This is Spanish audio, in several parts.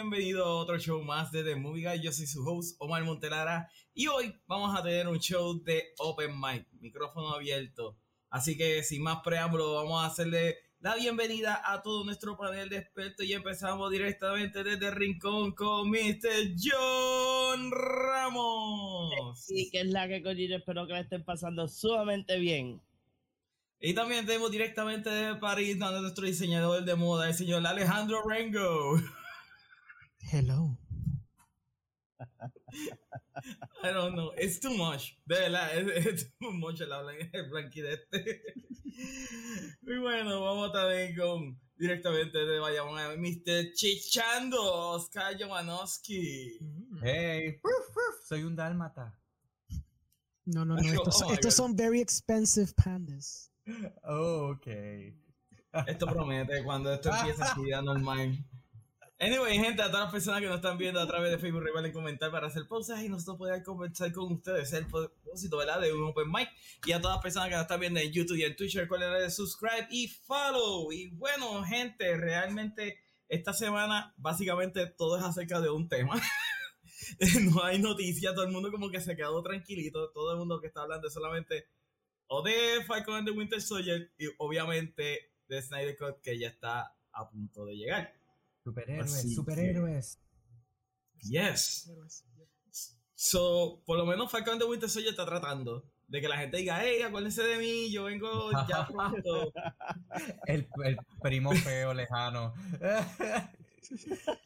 bienvenido a otro show más de The Movie Guy. Yo soy su host, Omar Montelara, y hoy vamos a tener un show de Open Mic, micrófono abierto. Así que sin más preámbulo, vamos a hacerle la bienvenida a todo nuestro panel de expertos y empezamos directamente desde Rincón con Mr. John Ramos. Sí, que es la que coño, espero que la estén pasando sumamente bien. Y también tenemos directamente de París a nuestro diseñador de moda, el señor Alejandro Rengo. Hello. I don't know, it's too much. De verdad, es, too much el habla el blanquidete. Muy bueno, vamos también con directamente de Bayamón a Mr. Chichando, Oscar Jomanowski. Hey, soy un dálmata. No, no, no. Estos, Oh estos son very expensive pandas. Oh, ok. Esto promete cuando esto empiece a vida normal. Anyway, gente, a todas las personas que nos están viendo a través de Facebook, recuerden comentar para hacer pausas y nosotros poder conversar con ustedes. Es el propósito, ¿verdad? De un Open Mic. Y a todas las personas que nos están viendo en YouTube y en Twitch, recuerden darle subscribe y follow. Y bueno, gente, realmente esta semana básicamente todo es acerca de un tema. no hay noticia, todo el mundo como que se quedó tranquilito. Todo el mundo que está hablando solamente o de Falcon and the Winter Soldier y obviamente de Snyder Cut que ya está a punto de llegar. Superhéroes, Así que- superhéroes. Yes. So, por lo menos Falcon and the Winter Soldier está tratando de que la gente diga, hey, acuérdense de mí, yo vengo ya pronto. El, el primo feo lejano.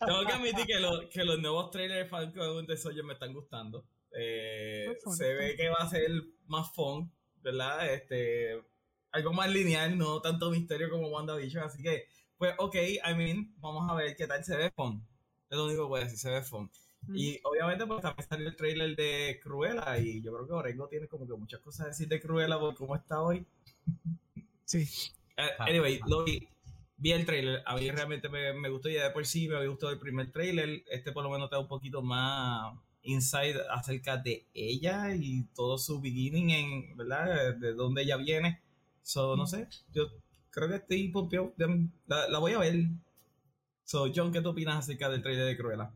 Tengo que admitir que, lo- que los nuevos trailers de Falcon and the Winter Soldier me están gustando. Eh, se ve que va a ser más fun, ¿verdad? Este, algo más lineal, no tanto misterio como WandaVision. Así que, pues, ok, I mean, vamos a ver qué tal se ve fun. Es lo único que voy a decir, se ve fun. Y obviamente, pues también salió el trailer de Cruella. Y yo creo que Orengo tiene como que muchas cosas a decir de Cruella por cómo está hoy. Sí. Ah. anyway, lo vi, vi el trailer. A mí realmente me, me gustó. Ya de por sí me había gustado el primer trailer. Este, por lo menos, te da un poquito más insight acerca de ella y todo su beginning, en, ¿verdad? De dónde ella viene. So, no sé. Yo creo que estoy pompeado. La, la voy a ver. So, John, ¿qué tú opinas acerca del trailer de Cruella?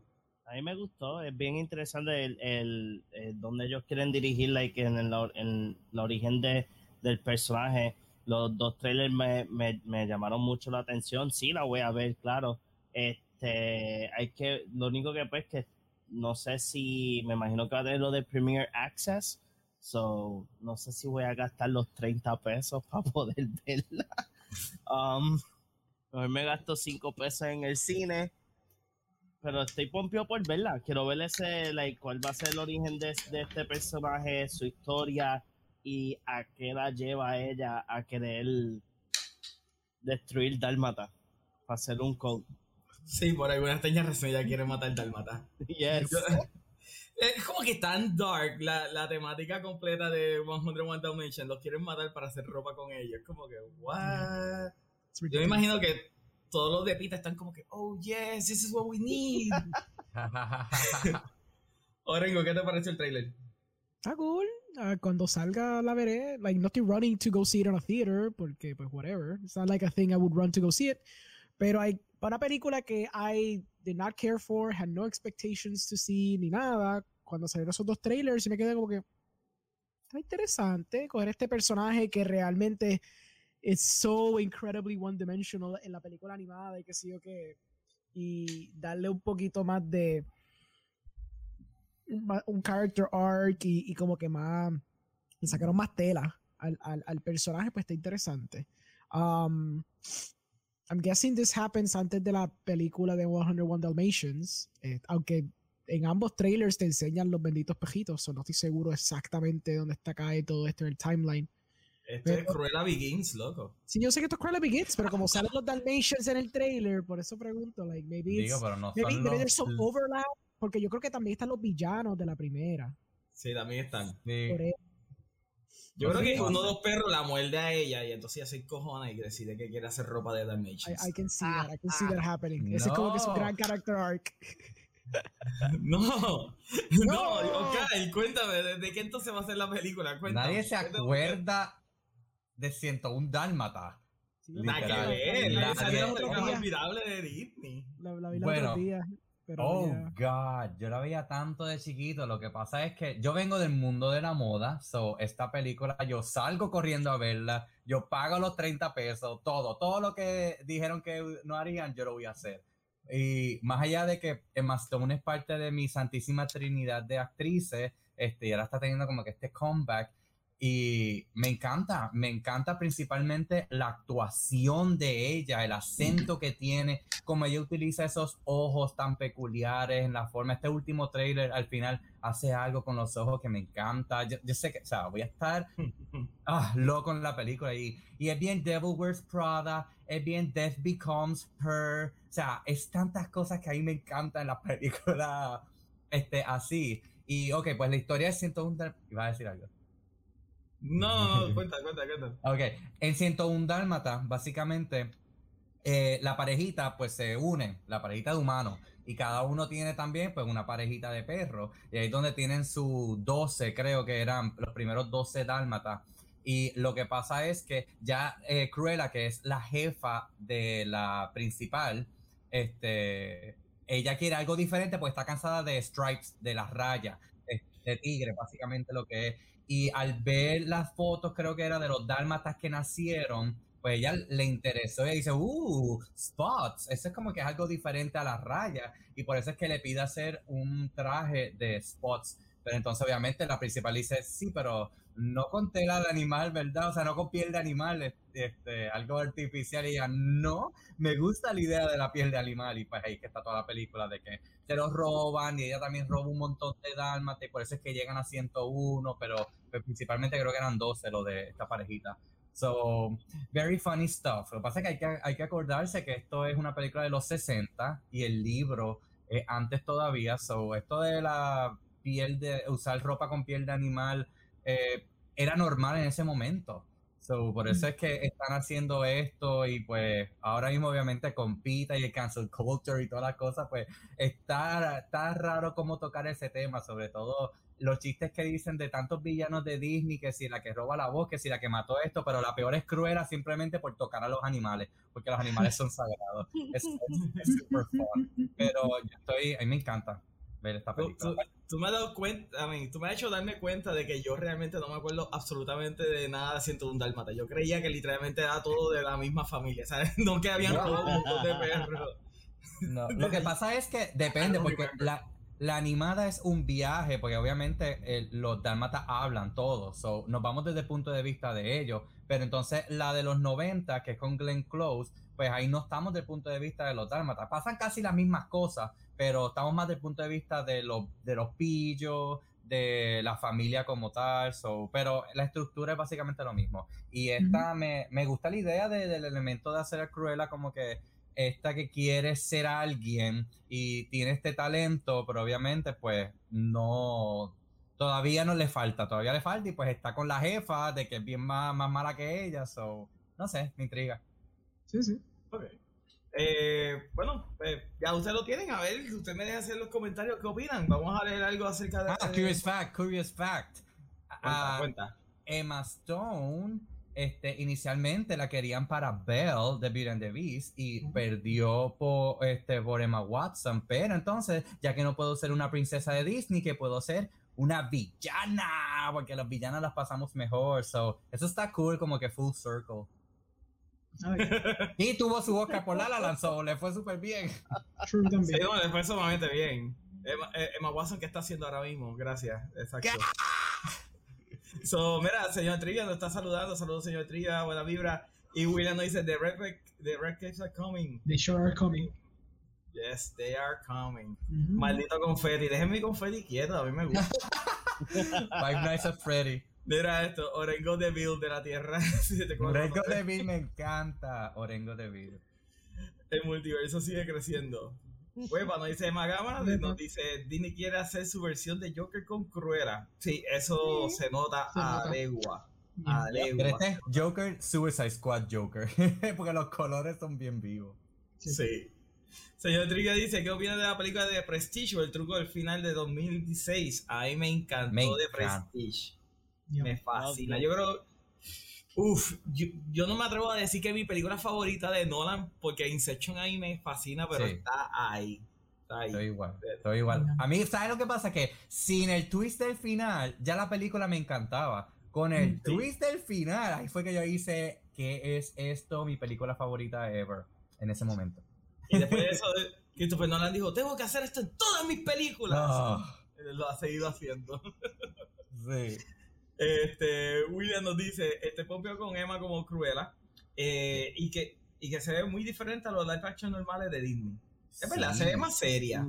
A mí me gustó, es bien interesante el, el, el donde ellos quieren dirigir like, en, el, en la origen de, del personaje. Los dos trailers me, me, me llamaron mucho la atención. Sí, la voy a ver, claro. Este, hay que, lo único que pues que no sé si, me imagino que va a tener lo de Premier Access. So, no sé si voy a gastar los 30 pesos para poder verla. Um, mejor me gasto 5 pesos en el cine pero estoy pompio por verla. Quiero ver ese, like, cuál va a ser el origen de, de este personaje, su historia y a qué la lleva a ella a querer destruir Dálmata para hacer un code. Sí, por alguna extraña razón ella quiere matar Dalmata. Yes. Es como que tan dark la, la temática completa de 101 Dalmatians. Los quieren matar para hacer ropa con ellos. Es como que, what? Yo me imagino que todos los de Pita están como que, oh yes, this is what we need. Orengo, ¿qué te pareció el trailer? Está cool. Ah, cuando salga la veré. Like, no estoy running to go see it in a theater porque, pues, whatever. It's not like a thing I would run to go see it. Pero hay para una película que I did not care for, had no expectations to see, ni nada. Cuando salieron esos dos trailers, y me quedé como que. Está interesante coger este personaje que realmente es so incredibly one-dimensional en la película animada y que sé yo que. Y darle un poquito más de un character arc y, y como que más le sacaron más tela al, al, al personaje, pues está interesante. Um, I'm guessing this happens antes de la película de 101 Dalmatians, eh, aunque en ambos trailers te enseñan los benditos pejitos, so no estoy seguro exactamente dónde está acá y todo esto en el timeline. Esto es Pero- Cruella Begins, loco. Sí, yo sé que esto es Cruella Begins, pero como salen los Dalmatians en el trailer, por eso pregunto, like, maybe Digo, pero no maybe, maybe los... there's some overlap, porque yo creo que también están los villanos de la primera. Sí, también están. Sí. Por eso. Yo creo que uno de los perros la muerde a ella y entonces ella se encojona y decide que quiere hacer ropa de I, Dalmatians. I can see Ah, that. I can see that happening. Ese es como que es un No. gran character arc. No, no, No. ok, cuéntame, ¿de, de qué entonces va a ser la película? Cuéntame. Nadie se acuerda de 101 Dálmata. Sí, yo Nada que Literal. ver, Nadie- esa es la de Disney. La, la vi los Bueno. otros días. Pero Oh. God, yo la veía tanto de chiquito. Lo que pasa es que yo vengo del mundo de la moda, so esta película yo salgo corriendo a verla, yo pago los 30 pesos, todo, todo lo que dijeron que no harían, yo lo voy a hacer. Y más allá de que Emma Stone es parte de mi santísima trinidad de actrices, este, y ahora está teniendo como que este comeback. Y me encanta, me encanta principalmente la actuación de ella, el acento que tiene, como ella utiliza esos ojos tan peculiares en la forma. Este último trailer al final hace algo con los ojos que me encanta. Yo, yo sé que, o sea, voy a estar ah, loco en la película y, y es bien Devil Wears Prada, es bien Death Becomes Her. O sea, es tantas cosas que a mí me encantan en la película este, así. Y ok, pues la historia es 101 Dál- Iba a decir algo. No, no, no, cuenta, cuenta, cuenta. Ok, en 101 Dálmata, básicamente, eh, la parejita pues se une, la parejita de humanos, y cada uno tiene también pues una parejita de perros, y ahí es donde tienen sus 12, creo que eran los primeros 12 Dálmatas. Y lo que pasa es que ya eh, Cruella, que es la jefa de la principal, este, ella quiere algo diferente porque está cansada de stripes, de las rayas, de, de tigre, básicamente lo que es. Y al ver las fotos, creo que era de los dálmatas que nacieron, pues ella le interesó y dice, uh, spots, eso es como que es algo diferente a las rayas. Y por eso es que le pide hacer un traje de spots. Pero entonces obviamente la principal dice, sí, pero no con tela de animal, ¿verdad? O sea, no con piel de animal, este, este, algo artificial. Y ella, no, me gusta la idea de la piel de animal. Y pues ahí está toda la película de que se los roban y ella también roba un montón de dálmatas y por eso es que llegan a 101, pero pues, principalmente creo que eran 12 lo de esta parejita. So, very funny stuff. Lo que pasa es que hay, que hay que acordarse que esto es una película de los 60 y el libro es antes todavía. So, esto de la piel de usar ropa con piel de animal eh, era normal en ese momento. So, por eso es que están haciendo esto y pues ahora mismo obviamente con Pita y el cancel culture y todas las cosas, pues está, está raro cómo tocar ese tema, sobre todo los chistes que dicen de tantos villanos de Disney, que si la que roba la voz, que si la que mató esto, pero la peor es Cruella simplemente por tocar a los animales, porque los animales son sagrados. Es, es, es super fun. Pero yo estoy, a mí me encanta ver esta Tú, película. tú- tú me has dado cuenta, I mean, tú me has hecho darme cuenta de que yo realmente no me acuerdo absolutamente de nada de 101 Dálmata. Yo creía que literalmente era todo de la misma familia, ¿sabes? No que habían robado un montón de perros. No, lo que pasa es que depende, porque la, la animada es un viaje, porque obviamente eh, los dálmatas hablan todos, so, nos vamos desde el punto de vista de ellos, pero entonces la de los 90, que es con Glenn Close, pues ahí no estamos del punto de vista de los dálmatas. Pasan casi las mismas cosas, pero estamos más del punto de vista de los, de los pillos, de la familia como tal, so, pero la estructura es básicamente lo mismo. Y esta me, me gusta la idea de- del elemento de hacer a Cruella como que esta que quiere ser alguien y tiene este talento, pero obviamente pues no, todavía no le falta, todavía le falta y pues está con la jefa de que es bien más, más mala que ella, so, no sé, me intriga. Sí, sí. Ok. Eh, bueno, pues ya ustedes lo tienen. A ver, usted me deja hacer los comentarios. ¿Qué opinan? Vamos a leer algo acerca de. Ah, curious fact, curious fact. Cuenta, Ah, cuenta. Emma Stone, este, inicialmente la querían para Belle de Beauty and the Beast y perdió por, este, por Emma Watson, pero entonces, ya que no puedo ser una princesa de Disney, que puedo ser una villana, porque las villanas las pasamos mejor, so, eso está cool, como que full circle. Y tuvo su Oscar por La La Land, so, le fue súper bien. true Sí, no, le fue sumamente bien. Emma, eh, Emma Watson, ¿qué está haciendo ahora mismo? Gracias. Exacto. So, mira, señor Trivia nos está saludando. Saludos, señor Trivia. Buena vibra. Y William nos dice: The Red, the red Caves are coming. They sure are coming. Yes, they are coming. Ujú. Maldito confeti. Déjenme mi confeti quieto. A mí me gusta. Five Nights at Freddy. Mira esto: Orengo de Bill de la Tierra. Orengo de Bill me encanta. Orengo de Bill. El multiverso sigue creciendo. Hueva, nos dice Magama, nos dice Disney quiere hacer su versión de Joker con Cruella. Sí, eso se nota Se a legua. A Pero legua. este es Joker, Suicide Squad Joker. Porque los colores son bien vivos. Sí. Señor Trigger dice, ¿qué opina de la película de Prestige o el truco del final de 2016? A mí me encantó Me de encanta. Prestige. Yeah. Me fascina. Yo creo... Uf, yo, yo no me atrevo a decir que es mi película favorita de Nolan porque Inception ahí me fascina, pero Sí. está ahí. Está ahí. Estoy igual, estoy igual. A mí, ¿sabes lo que pasa? Que sin el twist del final, ya la película me encantaba. Con el Sí. twist del final, ahí fue que yo hice, ¿qué es esto? Mi película favorita ever. En ese momento. Y después de eso, Christopher Nolan dijo, tengo que hacer esto en todas mis películas. No. Lo ha seguido haciendo. Sí. Este, William nos dice, este pompeó con Emma como Cruella eh, y, que, y que se ve muy diferente a los live action normales de Disney. Es verdad, Sí. se ve más seria.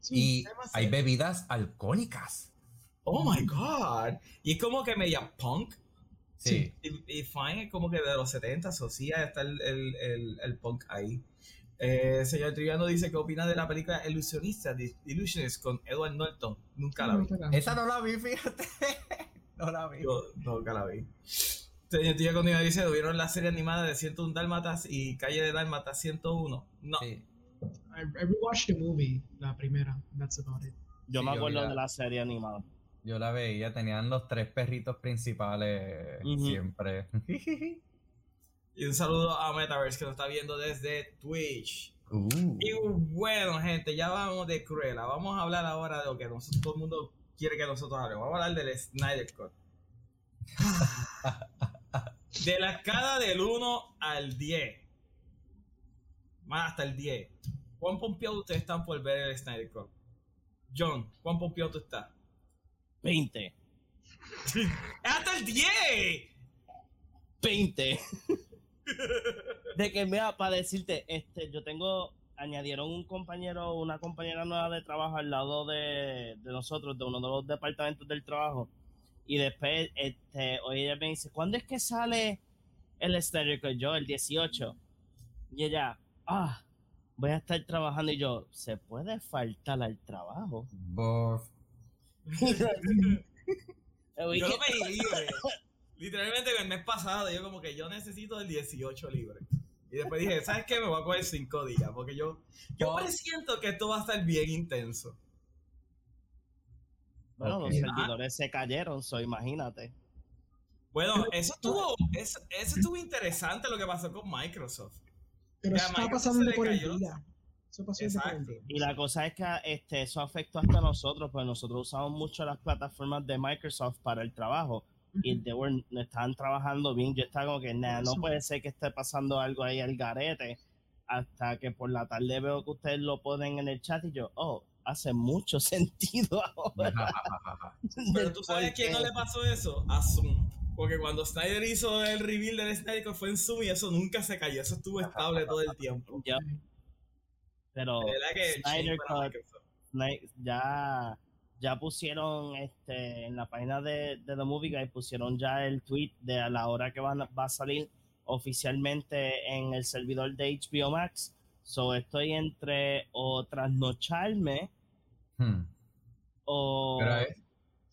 Sí. Y hay bebidas alcohólicas. Oh my god. Y es como que media punk. Sí. Y, y Fine es como que de los 70, o sí, está el, el, el, el punk ahí. Eh, señor Triviano dice que opina de la película Ilusionista, Illusionist, con Edward Norton. Nunca la vi. Esa no la vi, fíjate. no la vi. Yo nunca la vi. Señor Triviano dice, ¿vieron la serie animada de 101 Dálmatas y Calle de Dálmatas 101? No. Sí. I, I rewatched the movie, la primera. That's about it. Yo Sí, me acuerdo la- de la serie animada. Yo la veía, tenían los tres perritos principales Ujú. Y siempre. un saludo a Metaverse que nos está viendo desde Twitch. Uh. Y bueno, gente, ya vamos de Cruella. Vamos a hablar ahora de lo que nosotros, todo el mundo quiere que nosotros hablemos. Vamos a hablar del Snyder Cut. De la escala del 1 al 10. Más hasta el 10. ¿Cuán pompeado ustedes están por ver el Snyder Cut? John, ¿cuán pompeado tú estás? 20. ¡Hasta el 10! 20. de que, mira, para decirte, este, yo tengo, añadieron un compañero, una compañera nueva de trabajo al lado de, de nosotros, de uno de los departamentos del trabajo. Y después, este, hoy ella me dice, ¿cuándo es que sale el Snyder Cut? Yo, el 18. Y ella, ah, voy a estar trabajando. Y yo, ¿se puede faltar al trabajo? Bof. Yo lo pedí libre. Literalmente el mes pasado yo como que yo necesito el 18 libre. Y después dije, ¿sabes qué? Me voy a coger 5 días. Porque yo, yo Oh. presiento que esto va a estar bien intenso. Bueno, los servidores se cayeron, so imagínate. Bueno, eso estuvo, eso, eso estuvo interesante lo que pasó con Microsoft. Pero eso está pasando por el día. Eso pasó Exacto. día. Y la cosa es que este, eso afectó hasta nosotros, pues nosotros usamos mucho las plataformas de Microsoft para el trabajo. Y they were- no estaban trabajando bien. Yo estaba como que, nah, no puede ser que esté pasando algo ahí al garete. Hasta que por la tarde veo que ustedes lo ponen en el chat y yo, oh, hace mucho sentido ahora. Pero tú sabes quién no le pasó eso? A Zoom. Porque cuando Snyder hizo el reveal del Snyder fue en Zoom y eso nunca se cayó. Eso estuvo estable todo el tiempo. Ya. Pero De verdad que Snyder Cut. Ya, ya pusieron este, en la página de, de The Movie Guide, pusieron ya el tweet de a la hora que van, a- va a salir oficialmente en el servidor de HBO Max. So estoy entre o trasnocharme Hmm. o. Pero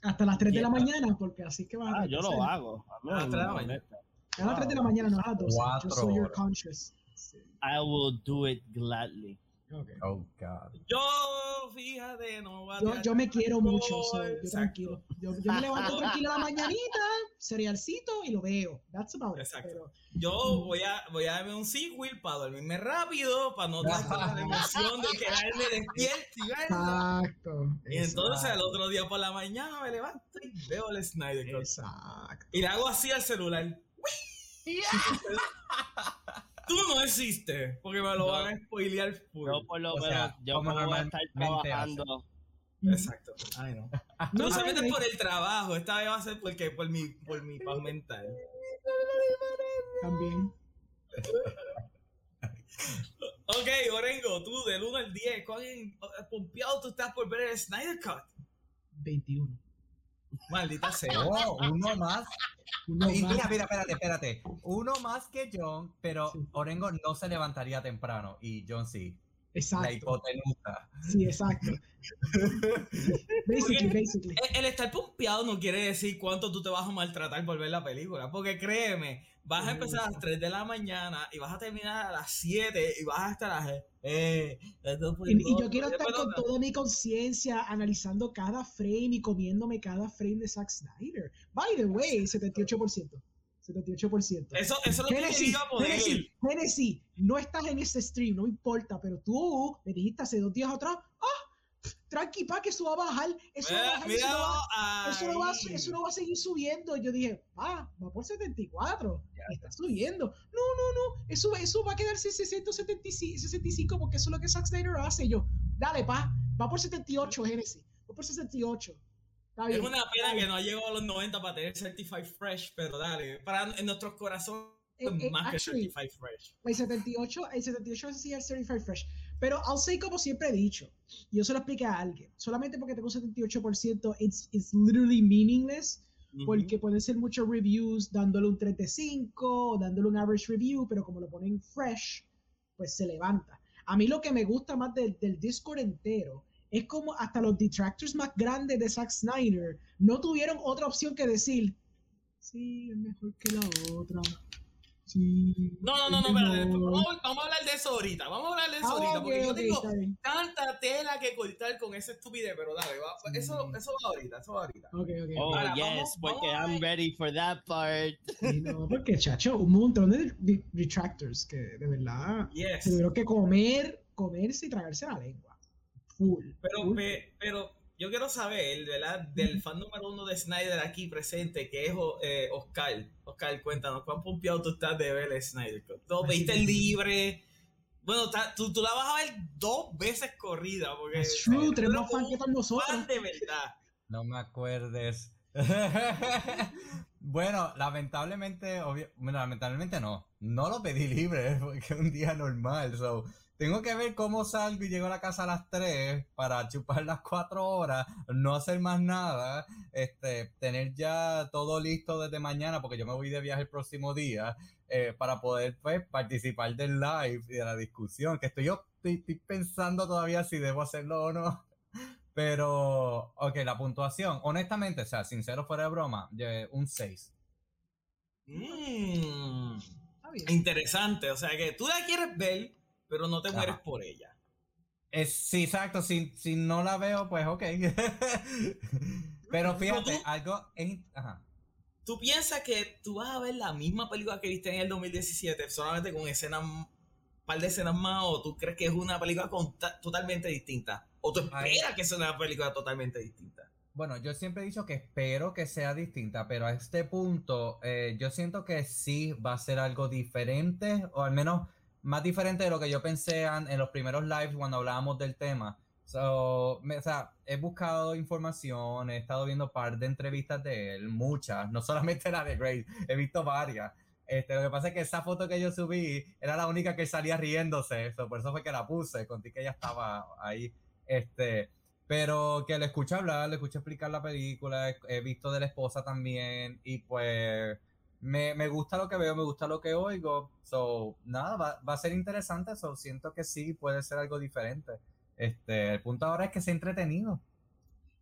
Hasta las 3 de la mañana, porque así que van Ah, yo lo hago. A no Ah, me tres de la molesta. A las 3 de la mañana, no a las 12. Cuatro Just so you're horas. conscious. Sí. I will do it gladly. Okay. Oh, God. Yo, fíjate, no voy a Yo, yo me quiero mucho, so, yo tranquilo. Yo, yo me levanto tranquilo a la mañanita, cerealcito y lo veo. That's about it. Exacto. Pero, Yo voy a, voy a darme un sequel para dormirme rápido, para no tener la emoción de quedarme despierto y verlo. exacto. Y entonces al otro día por la mañana me levanto y veo el Snyder Cut. Exacto. Y le hago así al celular. Tú no existes, porque me lo No. van a spoilear full. Yo por lo menos, sea, yo como voy a estar trabajando. Exacto. Ay, no. No, solamente por el trabajo, esta vez va a ser porque por mi, por mi paz mental. También. Ok, Orengo, tú del 1 al 10, ¿cuán pompeado tú estás por ver el Snyder Cut? 21. Maldita sea. Oh, uno más. Uno Y más. mira, mira, espérate, espérate. Uno más que John, pero Sí. Orengo no se levantaría temprano y John sí. La Exacto. hipotenusa. Sí, exacto. Basically, basically. El, el estar pompeado no quiere decir cuánto tú te vas a maltratar por ver la película, porque créeme, vas a empezar a las 3 de la mañana y vas a terminar a las 7 y vas a estar a... Eh, Y, yo quiero estar con toda mi conciencia analizando cada frame y comiéndome cada frame de Zack Snyder. By the way, 78%. 78%. Eso, eso es lo que iba a poner. Genesis, Genesis, no estás en ese stream, no importa, pero tú me dijiste hace dos días atrás, ah, tranqui, pa, que eso va a bajar, eso va a bajar, eso no va, mira, eso no va a- ahí. eso no va a seguir subiendo. Y yo dije, va, va por 74, está subiendo. No, no, no, eso, eso va a quedarse en 675, 65 porque eso es lo que Zack Snyder hace. Yo, dale, pa, va por 78, Genesis, va por 68. Es una pena que no ha llegado a los 90 para tener Certified Fresh, pero dale, para en nuestros corazones Eh, eh, más que actually, Certified Fresh. El 78, el 78 es sí el Certified Fresh. Pero I'll say como siempre he dicho, yo se lo expliqué a alguien, solamente porque tengo un 78%, it's, it's literally meaningless, porque pueden ser muchos reviews dándole un 35, o dándole un average review, pero como lo ponen fresh, pues se levanta. A mí lo que me gusta más del, del Discord entero es como hasta los detractors más grandes de Zack Snyder no tuvieron otra opción que decir, sí, es mejor que la otra. Sí. No, no, no, no, mejor". vamos, vamos a hablar de eso ahorita, vamos a hablar de eso Ah, ahorita, porque yo tengo tanta tela que cortar con esa estupidez, pero dale, va, pues, eso, eso va ahorita, eso va ahorita. Ok, ok. Oh, Ahora, yes, vamos- porque vamos I'm ready for that part. Sí, no, porque, chacho, un montón de de- detractors que de verdad Yes. tuvieron que comer, comerse y tragarse la lengua. Full. Pero, full. pe- pero yo quiero saber, ¿verdad? Del fan número uno de Snyder aquí presente, que es eh, Oscar. Oscar, cuéntanos, ¿cuán pompeado tú estás de ver el Snyder Cut? ¿Tú viste el libre? Bueno, tú, tú la vas a ver dos veces corrida, porque It's true, eh, tenemos fan que nosotros. fan de verdad. No me acuerdes. bueno, lamentablemente, obvio- bueno, lamentablemente no. No lo pedí libre porque es un día normal. So, tengo que ver cómo salgo y llego a la casa a las 3 para chupar las 4 horas, no hacer más nada, este, tener ya todo listo desde mañana porque yo me voy de viaje el próximo día eh, para poder pues participar del live y de la discusión, que estoy yo estoy, estoy pensando todavía si debo hacerlo o no. Pero, ok, la puntuación, honestamente, o sea, sincero fuera de broma, un 6. Mm, Está bien. interesante, o sea que tú la quieres ver, pero no te Ajá. mueres por ella. Es, sí, exacto, si, si no la veo, pues ok. Pero fíjate, tú- algo... en- ajá. ¿Tú piensas que tú vas a ver la misma película que viste en el 2017 solamente con escenas, un par de escenas más o tú crees que es una película con- totalmente distinta? ¿O tú Ay. esperas que sea una película totalmente distinta? Bueno, yo siempre he dicho que espero que sea distinta, pero a este punto eh, yo siento que sí va a ser algo diferente, o al menos más diferente de lo que yo pensé en los primeros lives cuando hablábamos del tema. So, o sea, he buscado información, he estado viendo par de entrevistas de él, muchas, no solamente la de Grace, he visto varias. Este, lo que pasa es que esa foto que yo subí era la única que salía riéndose, por eso fue que la puse, conté que ella estaba ahí. Este, pero que le escuché hablar, le escuché explicar la película, he visto de la esposa también, y pues me, me gusta lo que veo, me gusta lo que oigo. So, nada, va, va a ser interesante, so, siento que sí puede ser algo diferente. Este, el punto ahora es que sea entretenido.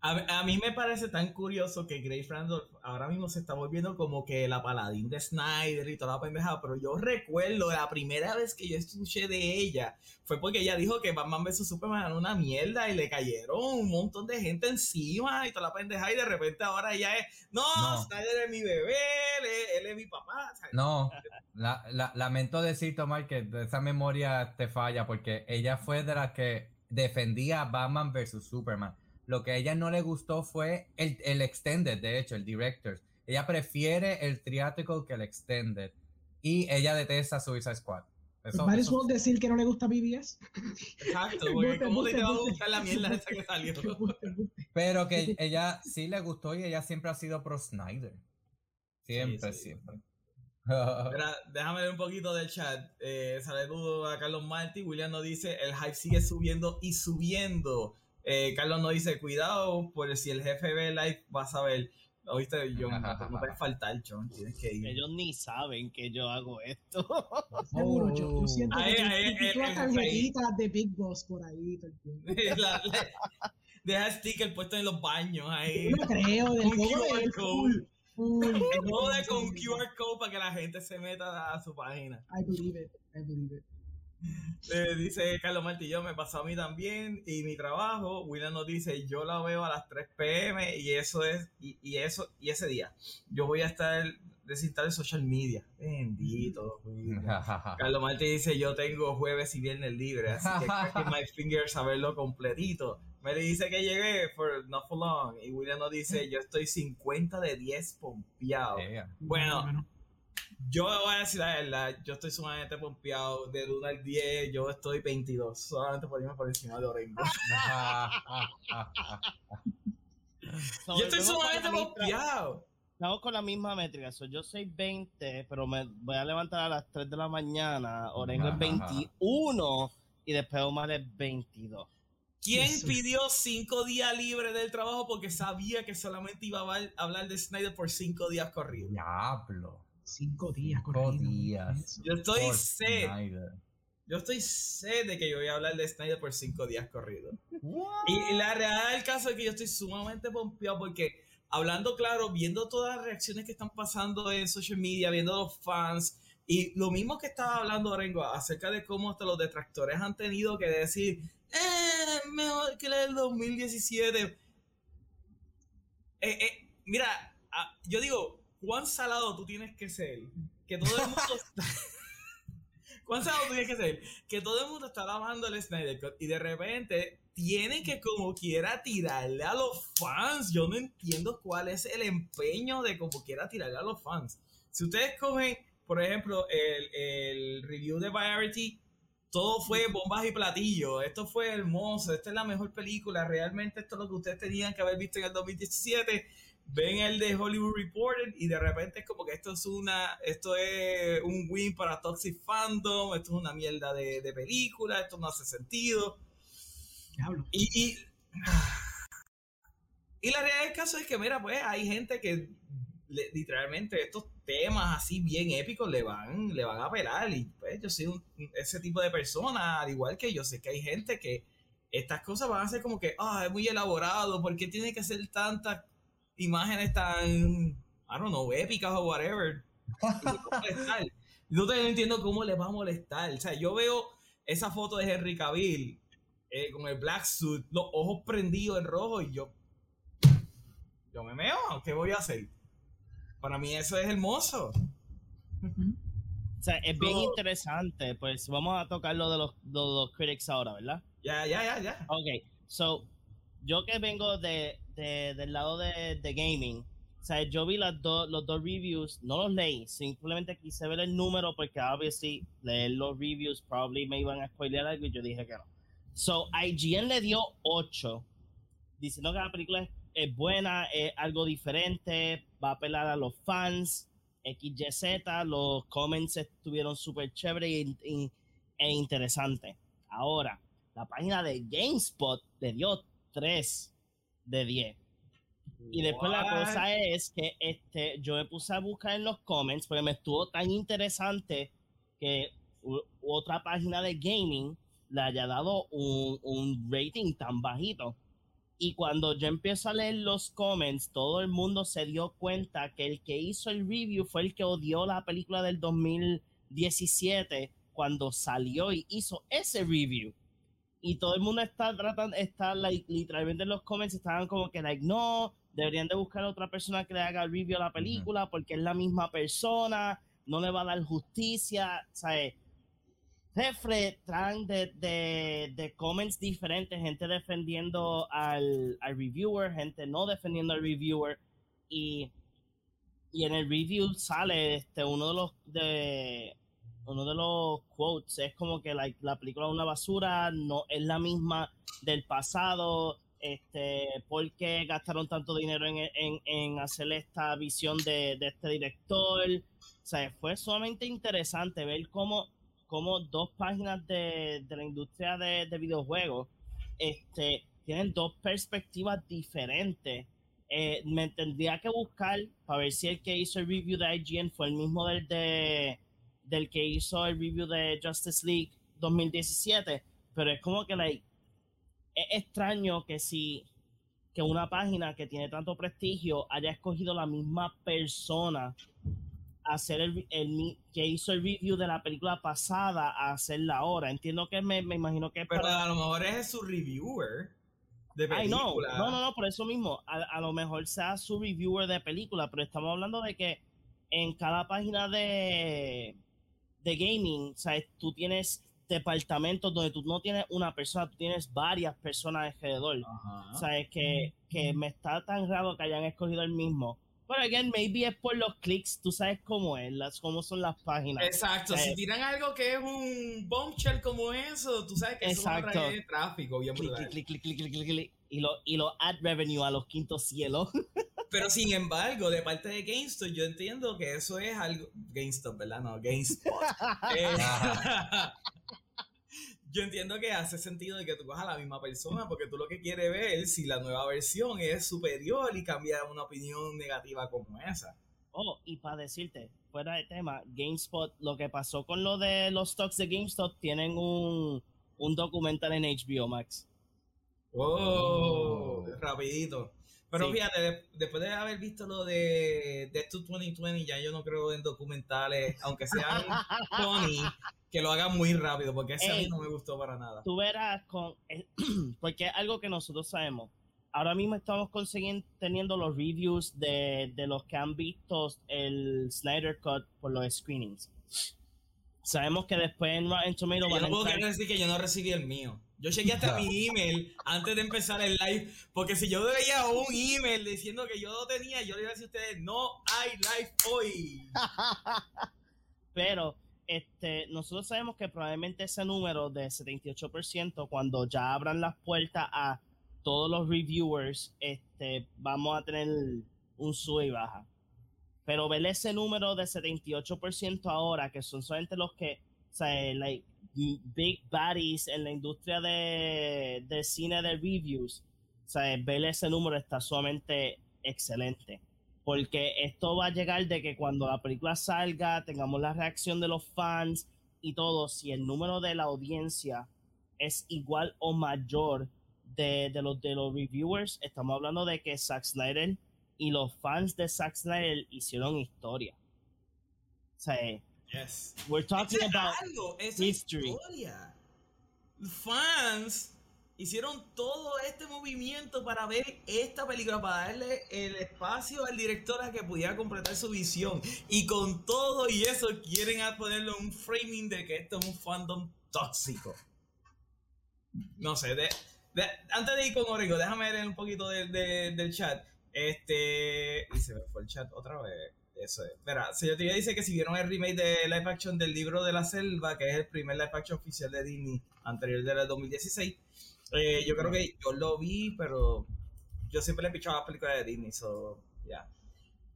A, a mí me parece tan curioso que Grace Randolph ahora mismo se está volviendo como que la paladín de Snyder y toda la pendejada, pero yo recuerdo la primera vez que yo escuché de ella fue porque ella dijo que Batman vs Superman era una mierda y le cayeron un montón de gente encima y toda la pendejada y de repente ahora ella es, no, No. Snyder es mi bebé, él es, él es mi papá. ¿sabes? No, la, la- lamento decir, Tomar, que esa memoria te falla, porque ella fue de las que defendía a Batman vs Superman. Lo que a ella no le gustó fue el, el Extended, de hecho, el Director's. Ella prefiere el Theatrical que el Extended. Y ella detesta Suicide Squad. Eso, Might as eso- well decir que no le gusta BBS. Exacto, porque ¿cómo te, embuste, va a gustar la mierda esa que salió? Pero que ella sí le gustó y ella siempre ha sido pro Snyder. Siempre, Sí, sí. siempre. Déjame ver un poquito del chat. Eh, saludo a Carlos Martí. William nos dice: el hype sigue subiendo y subiendo. Eh, Carlos nos dice: cuidado, por si el jefe ve live, vas a ver. Oíste, John, no, no puedes faltar, John. Tienes que ir. Ellos ni saben que yo hago esto. Seguro, yo, yo siento Ahí, que el- tarjetitas de Big Boss por ahí. La- la- deja sticker puesto en los baños ahí. No creo, del QR code. full, con QR code para que la gente se meta a su página. I believe it, I believe it. Eh, dice Carlos Martillo, me pasó a mí también y mi trabajo. William nos dice, yo la veo a las 3 pm y eso es, y, y eso, y ese día. Yo voy a estar desinstalar social media. Bendito. Carlos Martí dice, yo tengo jueves y viernes libres, así que my fingers a verlo completito. Me dice que llegué for not for long. Y William nos dice, yo estoy 50 de 10 pompeado. Bueno, yo voy a decir la verdad, yo estoy sumamente pompeado. De 1 al 10, yo estoy 22. Solamente por irme por encima de Orengo. yo estoy sumamente pompeado. Estamos con la misma métrica. yo soy 20, pero me voy a levantar a las 3 de la mañana. Orengo es 21 y después Omar es 22. ¿Quién pidió 5 días libre del trabajo porque sabía que solamente iba a hablar de Snyder por 5 días corridos? Diablo. 5 días corridos. días. Yo estoy sed. Yo estoy sed de que yo voy a hablar de Snyder por 5 días corridos. Y, la realidad del caso es que yo estoy sumamente pompeado porque hablando claro, viendo todas las reacciones que están pasando en social media, viendo los fans, y lo mismo que estaba hablando Rengo acerca de cómo hasta los detractores han tenido que decir, eh, mejor que la del 2017. Eh, eh, mira, ah, yo digo, ¿cuán salado tú tienes que ser? Que todo el mundo... ¿Cuán salado tú tienes que ser? Que todo el mundo está lavando el Snyder Cut y de repente tienen que como quiera tirarle a los fans. Yo no entiendo cuál es el empeño de como quiera tirarle a los fans. Si ustedes cogen, por ejemplo, el, review de Variety, todo fue bombas y platillos. Esto fue hermoso. Esta es la mejor película. Realmente esto es lo que ustedes tenían que haber visto en el 2017. Ven el de Hollywood Reporter y de repente es como que esto es una, esto es un win para Toxic Fandom, esto es una mierda de, de película, esto no hace sentido. Y, y, la realidad del caso es que, mira, pues hay gente que literalmente estos temas así bien épicos le van, le van a apelar. Y pues yo soy ese tipo de persona, al igual que yo sé que hay gente que estas cosas van a ser como que, ah, es muy elaborado, ¿por qué tiene que ser tantas imágenes tan, I don't know, épicas o whatever? no te entiendo cómo les va a molestar. O sea, yo veo esa foto de Henry Cavill eh, con el black suit, los ojos prendidos en rojo y yo, yo me meo, ¿qué voy a hacer? Para mí eso es hermoso. O sea, es bien interesante. Pues vamos a tocar lo de los, los critics ahora, ¿verdad? Ya, ya, ya, ya. Ok, so, yo que vengo de, del lado de, de, gaming, o sea, yo vi las los dos reviews, no los leí, simplemente quise ver el número porque obviously leer los reviews probably me iban a spoilear algo y yo dije que no. So, IGN le dio 8, diciendo que la película es, buena, es algo diferente, va a apelar a los fans, XYZ, los comments estuvieron súper chéveres e, interesantes. Ahora, la página de GameSpot le dio 3 de 10. Y después la cosa es que este, yo me puse a buscar en los comments porque me estuvo tan interesante que otra página de gaming le haya dado un, rating tan bajito. Y cuando yo empiezo a leer los comments, todo el mundo se dio cuenta que el que hizo el review fue el que odió la película del 2017 cuando salió y hizo ese review. Y todo el mundo está tratando, está literalmente en los comments estaban como que, like, no, deberían de buscar a otra persona que le haga el review a la película porque es la misma persona, no le va a dar justicia, ¿sabes? refre traen de, de, comments diferentes, gente defendiendo al, reviewer, gente no defendiendo al reviewer. Y, y en el review sale este uno de los de uno de los quotes es como que la película es una basura, no es la misma del pasado, este, ¿por qué gastaron tanto dinero en, en, en hacer esta visión de, de, este director? O sea, fue sumamente interesante ver cómo como dos páginas de, la industria de, videojuegos este, tienen dos perspectivas diferentes. Eh, me tendría que buscar para ver si el que hizo el review de IGN fue el mismo del, de, del que hizo el review de Justice League 2017, pero es como que like, es extraño que si que una página que tiene tanto prestigio haya escogido la misma persona hacer el, el, que hizo el review de la película pasada a hacerla ahora. Entiendo que me, me imagino que Pero a lo mejor es su reviewer de película. no, no, no, por eso mismo. A, lo mejor sea su reviewer de película, pero estamos hablando de que en cada página de, de gaming, ¿sabes? Tú tienes departamentos donde tú no tienes una persona, tú tienes varias personas alrededor. ¿Sabes? Que, que me está tan raro que hayan escogido el mismo. Pero again, maybe es por los clics, tú sabes cómo es, las, cómo son las páginas. Exacto, si tiran algo que es un bombshell como eso, tú sabes que Exacto. eso es tráfico, bien clic, clic, clic, clic, clic, clic, y lo, y lo ad revenue a los quintos cielos. Pero sin embargo, de parte de GameStop, yo entiendo que eso es algo. GameStop, ¿verdad? No, GameSpot. eh, yo entiendo que hace sentido de que tú cojas a la misma persona porque tú lo que quieres ver si la nueva versión es superior y cambia una opinión negativa como esa. Oh, y para decirte, fuera de tema, GameSpot, lo que pasó con lo de los stocks de GameStop, tienen un, un documental en HBO Max. Oh, rapidito. Pero fíjate, después de haber visto lo de Death to 2020, ya yo no creo en documentales, aunque sean funny, que lo hagan muy rápido, porque ese a mí no me gustó para nada. Tú verás con. Porque es algo que nosotros sabemos. Ahora mismo estamos consiguiendo, teniendo los reviews de, de los que han visto el Snyder Cut por los screenings. Sabemos que después en Rotten Tomato Yo no puedo decir que yo no recibí el mío. Yo chequeé hasta mi email antes de empezar el live, porque si yo veía un email diciendo que yo lo tenía, yo le iba a decir a ustedes, no hay live hoy. Pero este, nosotros sabemos que probablemente ese número de 78%, cuando ya abran las puertas a todos los reviewers, este, vamos a tener un sube y baja. Pero ver ese número de 78% ahora, que son solamente los que, o sea, like, big baddies en la industria de, de cine de reviews, o sea, ver ese número está sumamente excelente porque esto va a llegar de que cuando la película salga tengamos la reacción de los fans y todo, si el número de la audiencia es igual o mayor de, los, de los reviewers, estamos hablando de que Zack Snyder y los fans de Zack Snyder hicieron historia. O sea, yes. we're talking about history. Fans hicieron todo este movimiento para ver esta película, para darle el espacio al director a que pudiera completar su visión. Y con todo y eso quieren ponerle un framing de que esto es un fandom tóxico. No sé, antes de ir con Origo, déjame ver un poquito del chat. Este. Y se me fue el chat otra vez. Eso es. Mira, señor Tía dice que si vieron el remake de live action del libro de la selva, que es el primer live action oficial de Disney anterior del 2016 eh, yo creo que yo lo vi, pero yo siempre le he pichado a las películas de Disney, so, ya.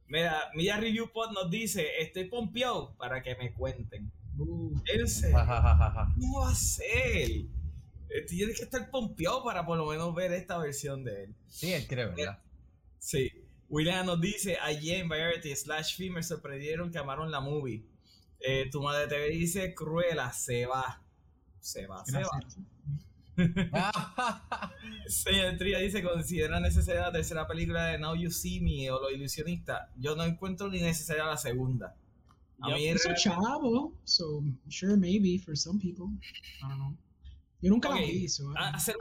Mira, Mira Review Pod nos dice, estoy pompeado para que me cuenten. Uh, ese, ¿Cómo va a ser? Eh, tienes que estar pompeado para por lo menos ver esta versión de él. Sí, él creo, ¿verdad? Sí. William nos dice, ayer en Variety slash Film me sorprendieron que amaron la movie. Eh, tu madre TV dice, Cruela, se va. Se va, se va. Señor Tria dice, considera necesaria la tercera película de Now You See Me o Los Ilusionistas. Yo no encuentro ni necesaria la segunda. A mí es chavo, so sure maybe for some people. I don't know. Yo nunca la vi. hacer,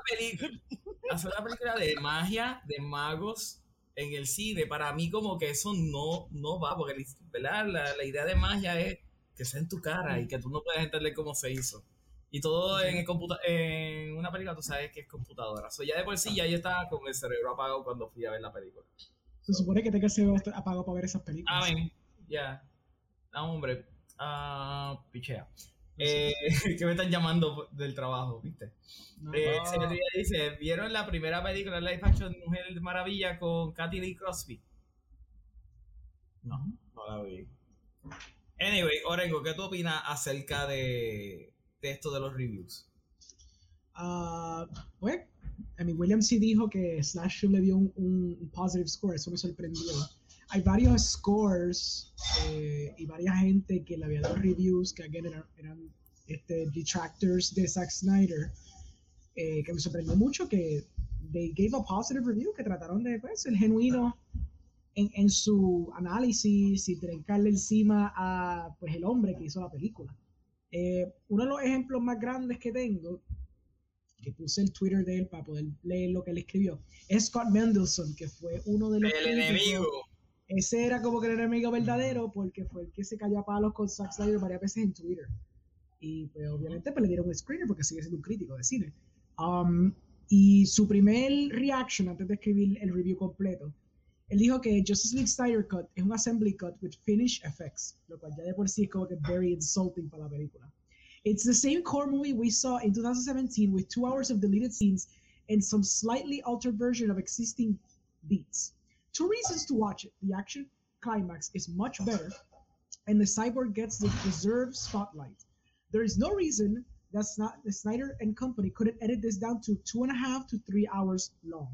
hacer una película de magia, de magos en el cine, para mí como que eso no, no va, porque ¿verdad? La, la idea de magia es que sea en tu cara y que tú no puedes entender cómo se hizo. Y todo en, el en una película tú sabes que es computadora. So, ya de por sí ya yo estaba con el cerebro apagado cuando fui a ver la película. Se supone que tenga el cerebro apagado para ver esas películas. Ah, ven, ya. No, hombre. Ah, pichea. Eh, que me están llamando del trabajo, ¿viste? No, eh, dice, ¿vieron la primera película live action de Mujer de Maravilla con Katy Lee Crosby? No, no la vi. Anyway, Orengo, ¿qué tú opinas acerca de, esto de los reviews? Uh, pues, I mean, William sí dijo que Slash le dio un, positive score, eso me sorprendió. Hay varios scores eh, y varias gente que le había dado reviews que again, eran, eran este, detractors de Zack Snyder, eh, que me sorprendió mucho que they gave a positive review, que trataron de pues, ser genuino en, en, su análisis y trencarle encima a pues, el hombre que hizo la película. Eh, uno de los ejemplos más grandes que tengo, que puse el Twitter de él para poder leer lo que él escribió, es Scott Mendelson, que fue uno de los... El enemigo. Ese era como que el enemigo verdadero porque fue el que se cayó a palos con Zack Snyder varias veces en Twitter. Y pues obviamente pues, le dieron un screener porque sigue siendo un crítico de cine. Um, y su primer reaction antes de escribir el review completo, él dijo que Justice League Snyder Cut es un assembly cut with finished effects, lo cual ya de por sí es como que very insulting para la película. It's the same core movie we saw in 2017 with two hours of deleted scenes and some slightly altered version of existing beats. Two reasons to watch it. The action climax is much better, and the cyborg gets the deserved spotlight. There is no reason that the Snyder and company couldn't edit this down to two and a half to three hours long.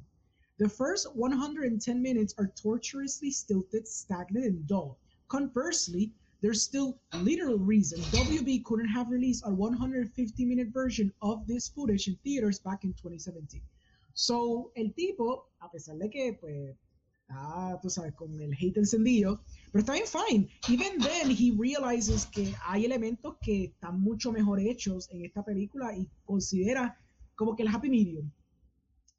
The first 110 minutes are tortuously stilted, stagnant, and dull. Conversely, there's still literal reason WB couldn't have released a 150 minute version of this footage in theaters back in 2017. So, el tipo, a pesar de que, pues, ah, tú sabes, con el hate encendido, pero está bien fine. Even then, he realizes que hay elementos que están mucho mejor hechos en esta película y considera como que el happy medium.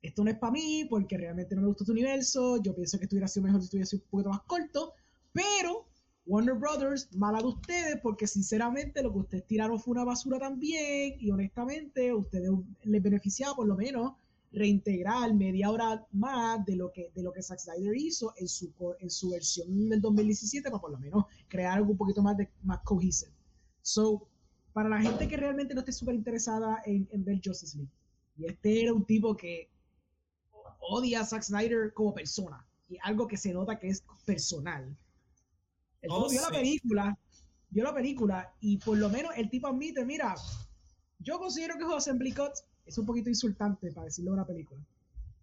Esto no es para mí porque realmente no me gusta este universo. Yo pienso que esto hubiera sido mejor si estuviera un poquito más corto, pero Warner Brothers, mala de ustedes, porque sinceramente lo que ustedes tiraron fue una basura también, y honestamente, ustedes les beneficiaba por lo menos reintegrar media hora más de lo que, de lo que Zack Snyder hizo en su, en su versión del 2017 para por lo menos crear algo un poquito más, de, más cohesive. So, para la gente que realmente no esté súper interesada en, en ver Justice League, y este era un tipo que odia a Zack Snyder como persona, y algo que se nota que es personal el tipo oh, vio la película, vio la película y por lo menos el tipo admite, mira, yo considero que José Cut es un poquito insultante para decirlo de una película.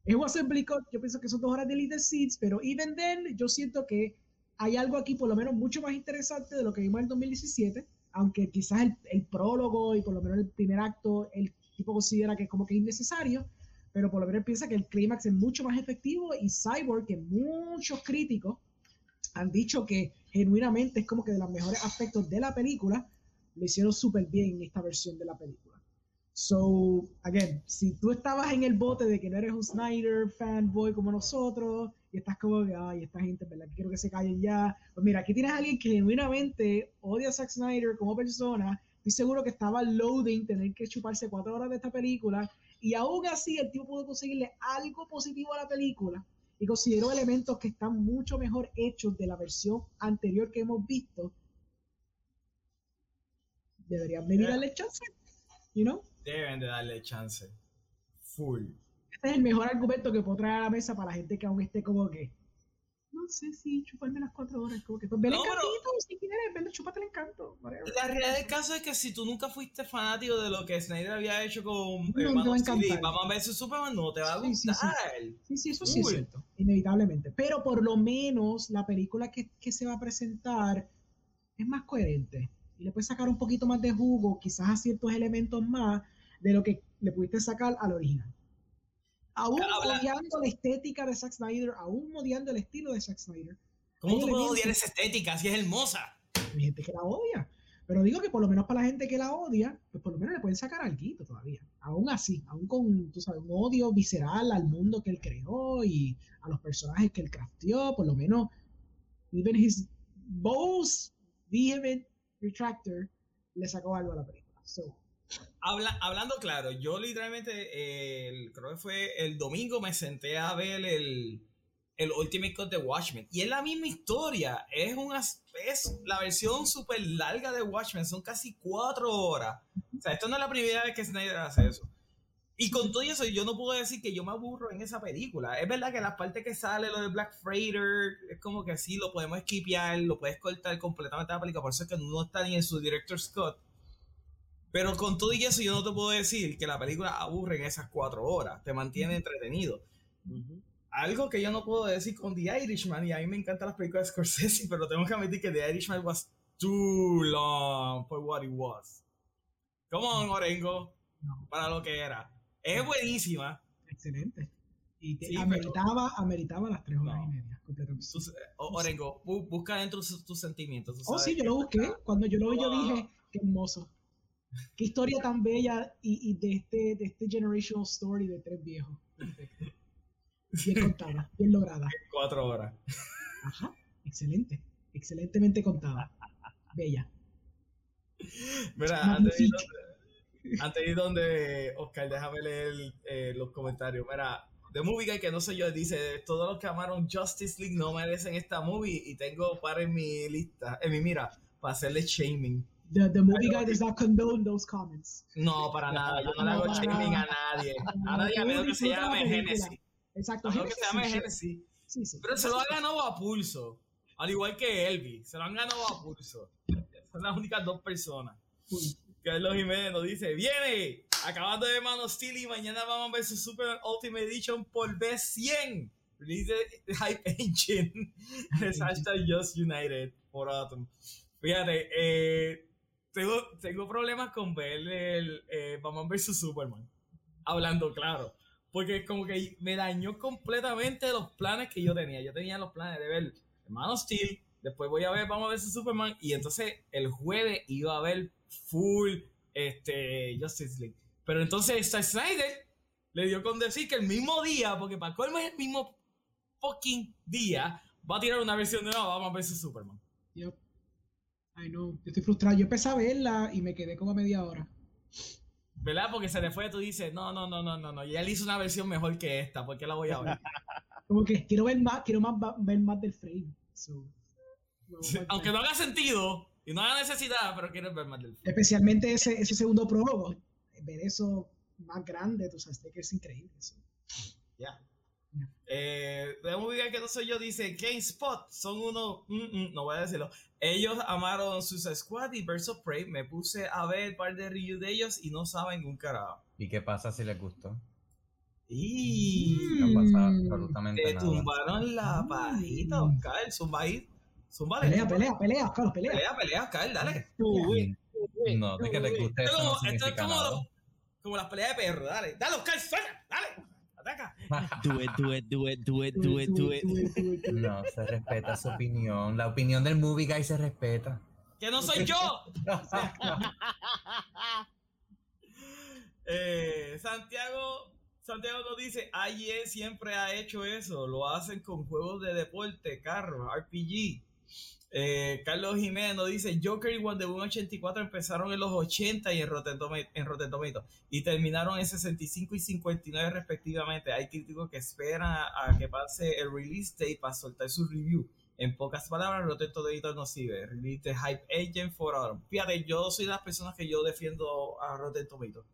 Es José Cut, yo pienso que son dos horas de Little Seeds, pero even then yo siento que hay algo aquí por lo menos mucho más interesante de lo que vimos en el 2017, aunque quizás el, el prólogo y por lo menos el primer acto el tipo considera que como que es innecesario, pero por lo menos piensa que el clímax es mucho más efectivo y Cyborg, que muchos críticos han dicho que genuinamente es como que de los mejores aspectos de la película, lo hicieron súper bien en esta versión de la película. So, again, si tú estabas en el bote de que no eres un Snyder fanboy como nosotros, y estás como que, ay, esta gente, ¿verdad? Quiero que se callen ya. Pues mira, aquí tienes a alguien que genuinamente odia a Zack Snyder como persona. Estoy seguro que estaba loading tener que chuparse cuatro horas de esta película. Y aún así, el tipo pudo conseguirle algo positivo a la película y considero elementos que están mucho mejor hechos de la versión anterior que hemos visto, deberían venir a darle chance, you know? Deben de darle chance. Full. Este es el mejor argumento que puedo traer a la mesa para la gente que aún esté como que no sé si chuparme las cuatro horas, como que pues ve el encantito, si quieres, vele, chupate el encanto. La realidad del caso es que si tú nunca fuiste fanático de lo que Snyder había hecho con no, Hermano CD, vamos a ver su Superman, no te va a gustar. Sí, sí, eso sí es cierto, inevitablemente. Pero por lo menos la película que, que se va a presentar es más coherente y le puedes sacar un poquito más de jugo, quizás a ciertos elementos más de lo que le pudiste sacar al original aún odiando la estética de Zack Snyder, aún odiando el estilo de Zack Snyder. ¿Cómo tú puedes odiar esa estética si es hermosa? Hay gente que la odia. Pero digo que por lo menos para la gente que la odia, pues por lo menos le pueden sacar algo todavía. Aún así, aún con, tú sabes, un odio visceral al mundo que él creó y a los personajes que él crafteó, por lo menos, even his most vehement retractor le sacó algo a la película. So, hablando claro, yo literalmente, el, creo que fue el domingo, me senté a ver el, el Ultimate Cut de Watchmen. Y es la misma historia. Es, una, es la versión súper larga de Watchmen. Son casi cuatro horas. O sea, esto no es la primera vez que Snyder hace eso. Y con todo eso, yo no puedo decir que yo me aburro en esa película. Es verdad que la parte que sale, lo de Black Freighter, es como que sí, lo podemos esquipear, lo puedes cortar completamente la película. Por eso es que no está ni en su director's cut. Pero con todo y eso, yo no te puedo decir que la película aburre en esas cuatro horas. Te mantiene entretenido. Algo que yo no puedo decir con The Irishman, y a mí me encantan las películas de Scorsese, pero tengo que admitir que The Irishman was too long for what it was. Come on, Orengo, para lo que era. Es buenísima. Excelente. Y ameritaba, ameritaba las tres horas y media, completamente. Orengo, busca dentro tus, sentimientos. oh, sí, yo lo busqué. Cuando yo lo vi, yo dije, qué hermoso. Qué historia tan bella y, de, este, de este generational story de tres viejos. Bien contada, bien lograda. Cuatro horas. Ajá, excelente, excelentemente contada. Bella. Mira, antes de, antes de ir donde Oscar, déjame leer eh, los comentarios. Mira, The Movie Guy, que no sé yo, dice, todos los que amaron Justice League no merecen esta movie y tengo para en mi lista, en mi mira, para hacerle shaming. The, the movie guy does not condone those comments. No, para nada, yo no le hago shaming a nadie. A No, nadie, a menos que se llame. Genesis. Exacto. A menos que Genesis se llame Genesis. Sí, sí. Pero se lo ha ganado a pulso. Al igual que Elvis, se lo han ganado a pulso. Son las únicas dos personas. Carlos Jiménez nos dice, viene, acabando de Man of Steel y mañana vamos a ver su Super Ultimate Edition por B100. Release the Hype Engine. Es hashtag Just United por Autumn. Fíjate, eh, tengo, tengo problemas con ver el eh, Batman vs Superman. Hablando claro. Porque como que me dañó completamente los planes que yo tenía. Yo tenía los planes de ver Man of Steel, después voy a ver Batman vs Superman y entonces el jueves iba a ver full este, Justice League. Pero entonces Zack Snyder le dio con decir que el mismo día, porque para colmo es el mismo fucking día, va a tirar una versión de nueva Batman vs Superman. Yep. I know. Yo estoy frustrado. Yo empecé a verla y me quedé como a media hora. ¿Verdad? Porque se le fue, tú dices, no, no, no, no, no, no. Y él hizo una versión mejor que esta, ¿por qué la voy a ver? Como que quiero ver más, quiero más ver más del frame. So, a Aunque no haga sentido y no haga necesidad, pero quieres ver más del film. Especialmente ese, ese segundo prólogo. Ver eso más grande, tú sabes, que es increíble. Ya. Eh, de un video que no soy yo, dice GameSpot, son unos, mm, mm, no voy a decirlo. Ellos amaron Suicide Squad y Birds of Prey. Me puse a ver un par de reviews de ellos y no saben un carajo. ¿Y qué pasa si les gustó? Y No pasa Mm. absolutamente te nada. tumbaron la pajita, Oscar. Zumba ahí. Zumba Pelea, pelea, pelea, Carlos, pelea. pelea, pelea, Oscar, dale. No, de que les guste Esto eso es no como, esto es como, los- como las peleas de perro, dale. Dale, Oscar, suelta, dale. Ataca. Do it, do it, do it, do it, do it, do it. do it, do it. No, se respeta su opinión. La opinión del movie guy se respeta. Que no soy yo. Eh, Santiago, Santiago nos dice, AIE siempre ha hecho eso, lo hacen con juegos de deporte, carros, RPG. Eh, Carlos Jiménez nos dice, Joker y Wonder Woman 84 empezaron en los 80 y en Rotten, Toma- en Rotten Tomatoes y terminaron en 65 y 59 respectivamente. Hay críticos que esperan a, a que pase el release date para soltar su review. En pocas palabras, Rotten Tomatoes no sirve. Release the Hype Agent for Autumn. Fíjate, yo soy de las personas que yo defiendo a Rotten Tomatoes.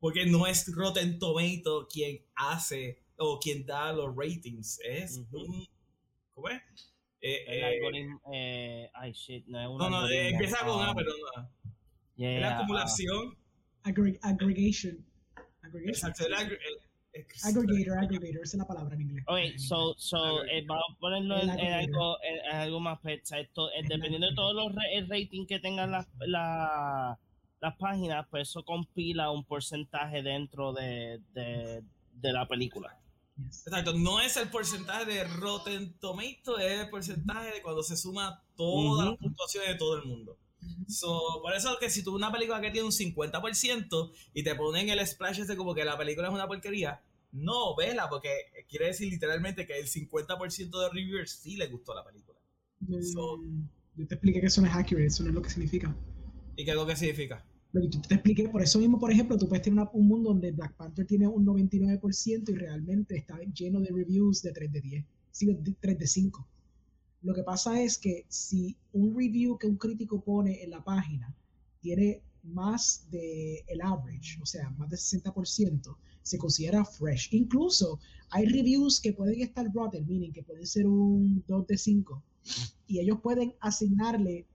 Porque no es Rotten Tomatoes quien hace o quien da los ratings. Es Ujú. un... ¿Cómo es? Eh, El eh, algoritmo, eh, ay shit, no es un no, no, eh, empieza con Ah, A, pero no. yeah, la ah, acumulación. Aggregation. Aggregation. Exacto, el agre- el- el- Aggregator, aggregator, esa es la palabra en inglés. Ok, so, so eh, vamos a ponerlo en, algo, en, en algo más precisa. Esto, eh, dependiendo de todos los re- el rating que tengan las la, las páginas, pues eso compila un porcentaje dentro de, de, de la película. Yes. Exacto, no es el porcentaje de Rotten Tomatoes, es el porcentaje de cuando se suma todas las puntuaciones de todo el mundo. So, por eso que si tú una película que tiene un 50% y te ponen el splash ese como que la película es una porquería, no, vela, porque quiere decir literalmente que el 50% de reviewers sí le gustó la película. So- Mm, Yo te expliqué que eso no es accurate, eso no es lo que significa. ¿Y qué es lo que significa? Lo que te expliqué, por eso mismo, por ejemplo, tú puedes tener una- un mundo donde Black Panther tiene un 99% y realmente está lleno de reviews de 3 de 10, sí, de 3 de 5. Lo que pasa es que si un review que un crítico pone en la página tiene más de el average, o sea, más del 60%, se considera fresh. Incluso hay reviews que pueden estar rotten, meaning que pueden ser un 2 de 5, y ellos pueden asignarle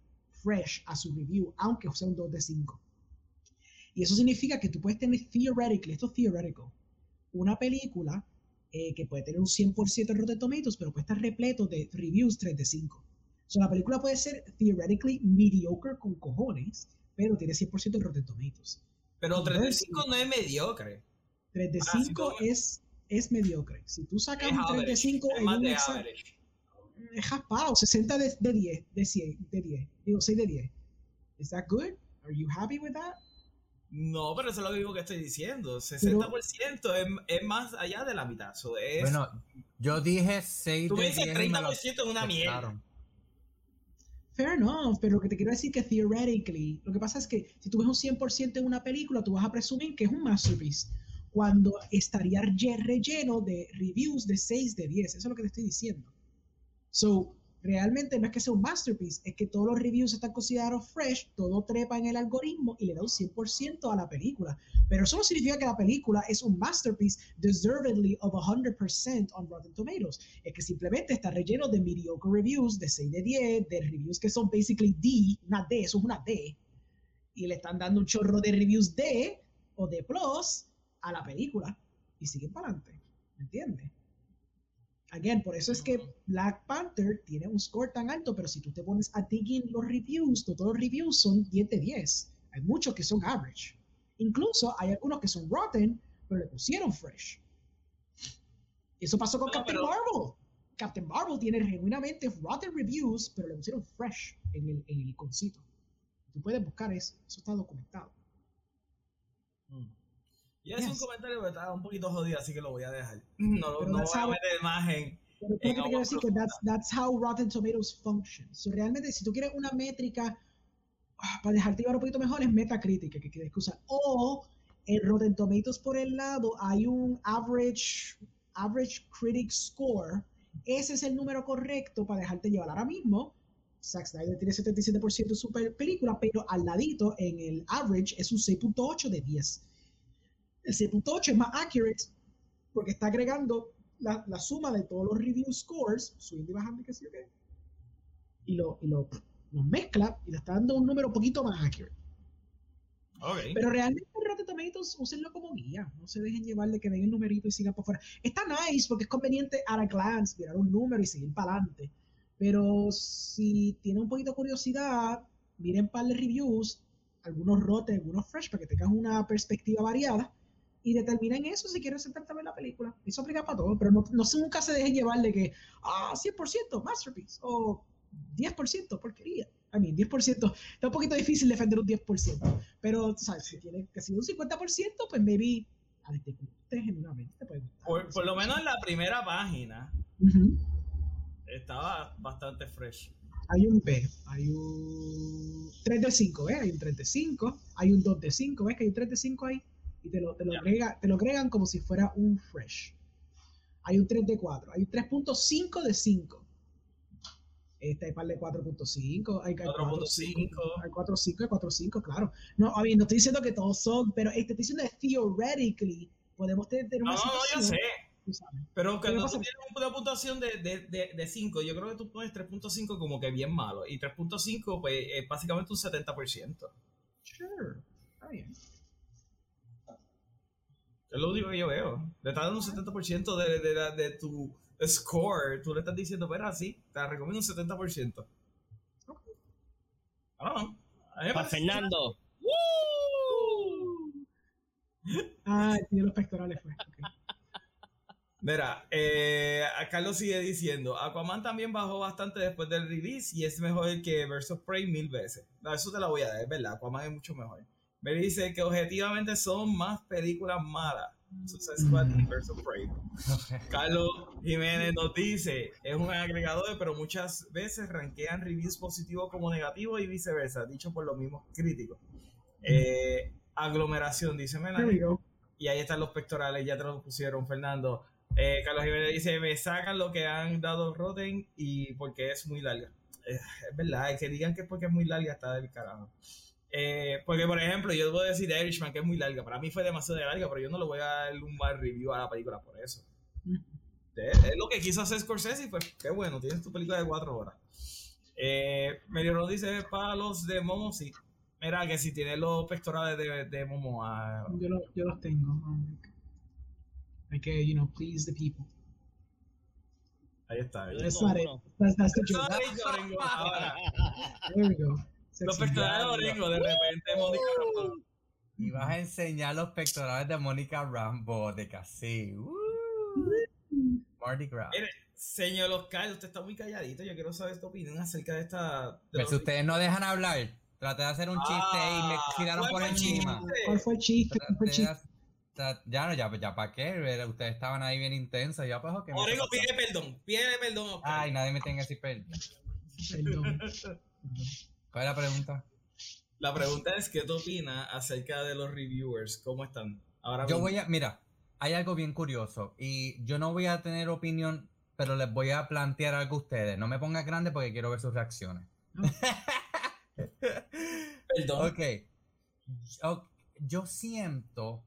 fresh a su review, aunque sea un 2 de 5. Y eso significa que tú puedes tener theoretically, esto es theoretical, una película eh, que puede tener un 100% en Rotten Tomatoes, pero puede estar repleto de reviews 3 de 5. So, la película puede ser theoretically mediocre con cojones, pero tiene 100% en Rotten Tomatoes. Pero Entonces, 35 no es mediocre. 3 de Ah, sí, 5 como- es, es mediocre. Si tú sacas Es un 3 de average, 5 es en más un de examen, es jaspado, 60 de, de 10, de 100, de 10, digo 6 de 10. ¿Is that good? Are you happy with that? No, pero eso es lo mismo que estoy diciendo. 60% es, es más allá de la mitad. So, es, Bueno, yo dije 6 tú de dices 10 y me lo 30% es una mierda. Fair enough, pero lo que te quiero decir que theoretically, lo que pasa es que si tú ves un 100% en una película, tú vas a presumir que es un masterpiece, cuando estaría relleno de reviews de 6 de 10, eso es lo que te estoy diciendo. So, realmente no es que sea un masterpiece, es que todos los reviews están considerados fresh, todo trepa en el algoritmo y le da un 100% a la película. Pero eso no significa que la película es un masterpiece deservedly of 100% on Rotten Tomatoes. Es que simplemente está relleno de mediocre reviews, de 6 de 10, de reviews que son basically D, una D, eso es una D. Y le están dando un chorro de reviews D o D plus a la película y siguen para adelante. ¿Me entiendes? Again, por eso es que Black Panther tiene un score tan alto, pero si tú te pones a dig los reviews, todos los reviews son 10 de 10. Hay muchos que son average. Incluso hay algunos que son rotten, pero le pusieron fresh. Eso pasó con Captain Marvel. Captain Marvel tiene genuinamente rotten reviews, pero le pusieron fresh en el, en el iconcito. Tú puedes buscar eso, eso está documentado. Mm. Y es un comentario que estaba un poquito jodido, así que lo voy a dejar. No, no voy a meter imagen. Pero que te quiero decir que that's, that's how Rotten Tomatoes functions. So, realmente, si tú quieres una métrica ah, para dejarte llevar un poquito mejor, es Metacritic que quieres usar. O en Rotten Tomatoes por el lado hay un average, average critic score. Ese es el número correcto para dejarte llevar ahora mismo. Zack Snyder tiene 77% de su película, pero al ladito en el average es un 6.8 de 10. El 6.8 es más accurate porque está agregando la, la, suma de todos los review scores, subiendo y bajando, que sí, okay, y lo, y lo, lo, mezcla y le está dando un número un poquito más accurate. Okay. Pero realmente Rotten Tomatoes, úsenlo como guía. No se dejen llevar de que den el numerito y sigan por fuera. Está nice porque es conveniente a la glance mirar un número y seguir para adelante. Pero si tienen un poquito de curiosidad, miren un par de reviews, algunos rotes, algunos fresh, para que tengan una perspectiva variada y determinen eso si quieren sentarte a ver la película. Eso aplica para todo, pero no, no nunca se dejen llevar de que, ah, 100% masterpiece o 10% porquería. A mí, 10%, está un poquito difícil defender un 10%, pero, ¿sabes? Si tiene que ser un 50%, pues maybe a ti te guste genuinamente. Te puede gustar, por, por, lo menos en la primera página estaba bastante fresh. Hay un B, hay un 3 de 5, ¿ves? Hay un 3 de 5, hay un 2 de 5, ¿ves? Que hay un 3 de 5 ahí y te lo, te lo, yeah. agrega, te lo agregan como si fuera un fresh. Hay un 3 de 4, hay un 3.5 de 5. Este hay par de 4.5, hay 4.5, hay 4.5, hay 4.5, claro. No, a ver, no estoy diciendo que todos son, pero este, estoy diciendo que theoretically podemos tener una no, situación. No, yo sé. Pero cuando tú tienes una puntuación de 5, de, de, cinco, yo creo que tú pones 3.5 como que bien malo. Y 3.5, pues es básicamente un 70%. Sure, está bien. Es lo único que yo veo. Le estás dando un 70% de, de, de, de, tu score. Tú le estás diciendo, pero así, te recomiendo un 70%. Okay. Ah, Para Fernando. Ah, tiene los pectorales, fue. Okay. Mira, eh, Carlos sigue diciendo, Aquaman también bajó bastante después del release y es mejor que Versus Prey mil veces. No, eso te la voy a dar, es verdad, Aquaman es mucho mejor. Me dice que objetivamente son más películas malas. Suicide Squad y Versus Prey. Carlos Jiménez nos dice, es un agregador, pero muchas veces rankean reviews positivos como negativos y viceversa, dicho por los mismos críticos. Eh, aglomeración, dice Melanie. Y ahí están los pectorales, ya te los pusieron, Fernando. Eh, Carlos Jiménez dice, me sacan lo que han dado Rotten y porque es muy larga. Eh, es verdad, que digan que es porque es muy larga está del carajo. Eh, porque, por ejemplo, yo puedo decir de Irishman que es muy larga. Para mí fue demasiado larga, pero yo no le voy a dar un mal review a la película por eso. Es, es lo que quiso hacer Scorsese y pues qué bueno, tienes tu película de cuatro horas. Eh, Medio Ron dice para los de Momo, sí. Mira que si tiene los pectorales de, de Momo. Uh, yo, lo, yo, los tengo. Hay que, you know, please the people. Ahí está. That's not it. That's, that's the joke. There we go. Los pectorales de Orengo, de repente, Mónica Rambo. Y vas a enseñar los pectorales de Mónica Rambo, de casi. Mardi Gras. Mire, señor Oscar, usted está muy calladito. Yo quiero saber tu opinión acerca de esta. De Pero si ustedes no dejan hablar, traté de hacer un chiste Ah, y me tiraron por encima. ¿Cuál fue el chiste? Ya no, ya, ya para qué, ustedes estaban ahí bien intensos, ya pues me Orengo, toca. pide perdón. Pide perdón, Oscar. Ay, nadie me tiene que decir perdón. Perdón. ¿Cuál es la pregunta? La pregunta es, ¿qué tú opinas acerca de los reviewers? ¿Cómo están? Ahora Yo mismo? voy a, mira, hay algo bien curioso y yo no voy a tener opinión, pero les voy a plantear algo a ustedes. No me pongas grande porque quiero ver sus reacciones. Perdón. Ok. Yo, yo siento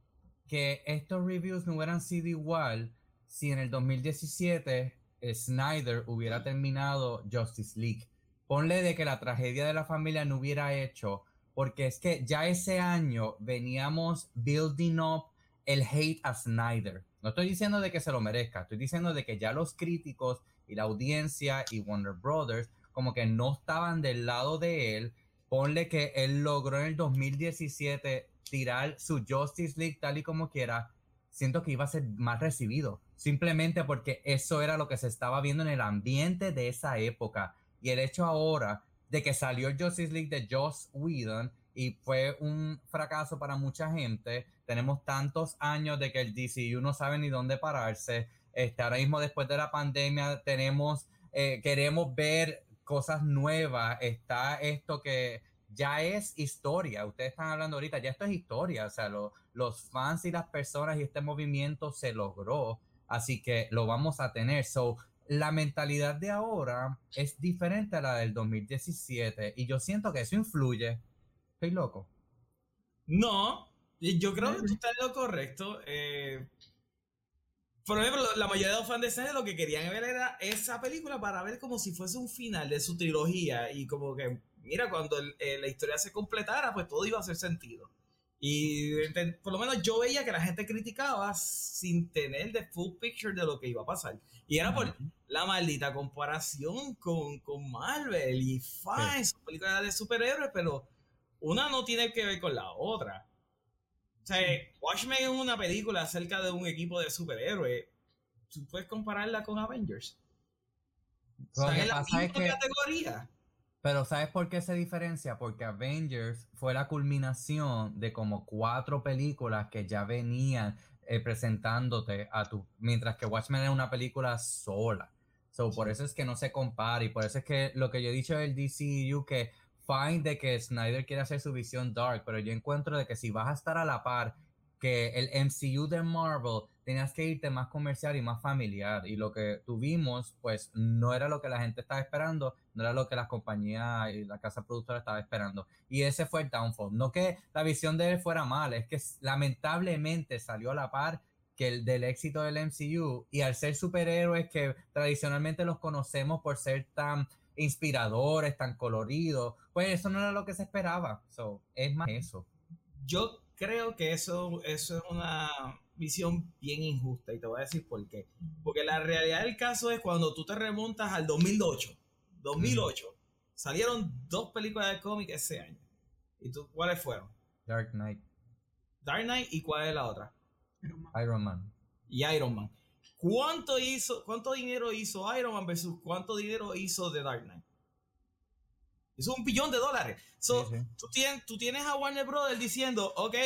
que estos reviews no hubieran sido igual si en el 2017 Snyder hubiera terminado Justice League. Ponle de que la tragedia de la familia no hubiera hecho, porque es que ya ese año veníamos building up el hate a Snyder. No estoy diciendo de que se lo merezca, estoy diciendo de que ya los críticos y la audiencia y Warner Brothers como que no estaban del lado de él. Ponle que él logró en el 2017 tirar su Justice League tal y como quiera. Siento que iba a ser más recibido. Simplemente porque eso era lo que se estaba viendo en el ambiente de esa época. Y el hecho ahora de que salió el Justice League de Joss Whedon y fue un fracaso para mucha gente. Tenemos tantos años de que el DCU no sabe ni dónde pararse. Este, ahora mismo después de la pandemia tenemos, eh, queremos ver cosas nuevas. Está esto que ya es historia. Ustedes están hablando ahorita, ya esto es historia. O sea, lo, los fans y las personas y este movimiento se logró. Así que lo vamos a tener. So, la mentalidad de ahora es diferente a la del 2017 y yo siento que eso influye. Estoy loco. No, yo creo que tú estás en lo correcto. Eh, por ejemplo, la mayoría de los fans de Snyder lo que querían ver era esa película para ver como si fuese un final de su trilogía y como que, mira, cuando el- eh, la historia se completara, pues todo iba a hacer sentido. Y por lo menos yo veía que la gente criticaba sin tener the full picture de lo que iba a pasar. Y era por la maldita comparación con, con Marvel y fine, son películas de superhéroes, pero una no tiene que ver con la otra. O sea, Watchmen es una película acerca de un equipo de superhéroes. Tú puedes compararla con Avengers. Lo que en la pasa es que- categoría. Pero ¿sabes por qué se diferencia? Porque Avengers fue la culminación de como cuatro películas que ya venían eh, presentándote a tu... Mientras que Watchmen es una película sola. So, por eso es que no se compara y por eso es que lo que yo he dicho del DCU que fine de que Snyder quiere hacer su visión dark, pero yo encuentro de que si vas a estar a la par que el MCU de Marvel tenías que irte más comercial y más familiar. Y lo que tuvimos pues no era lo que la gente estaba esperando, no era lo que las compañías y la casa productora estaba esperando. Y ese fue el downfall, no que la visión de él fuera mala, es que lamentablemente salió a la par que el del éxito del MCU y al ser superhéroes que tradicionalmente los conocemos por ser tan inspiradores, tan coloridos, pues eso no era lo que se esperaba, so, es más eso. Yo creo que eso, eso es una visión bien injusta y te voy a decir por qué. Porque la realidad del caso es cuando tú te remontas al 2008. 2008. Salieron dos películas de cómic ese año. ¿Y tú cuáles fueron? Dark Knight, Dark Knight y cuál es la otra? Iron Man. y Iron Man. ¿Cuánto hizo, cuánto dinero hizo Iron Man versus cuánto dinero hizo The Dark Knight? Hizo un billón de dólares. So, Sí, sí. Tú, tienes, tú tienes a Warner Brothers diciendo, ok,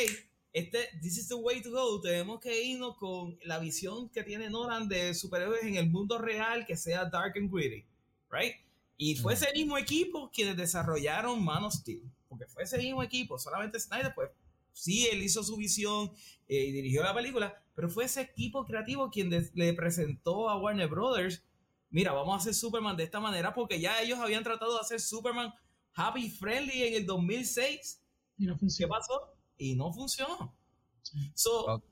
este, this is the way to go. Tenemos que irnos con la visión que tiene Nolan de superhéroes en el mundo real que sea dark and gritty, right? Y fue ese mismo equipo quienes desarrollaron Man of Steel, porque fue ese mismo equipo, solamente Snyder, pues sí, él hizo su visión eh, y dirigió la película, pero fue ese equipo creativo quien le presentó a Warner Brothers, mira, vamos a hacer Superman de esta manera, porque ya ellos habían tratado de hacer Superman happy friendly en el 2006. Y no ¿Qué funciona. pasó? Y no funcionó. So,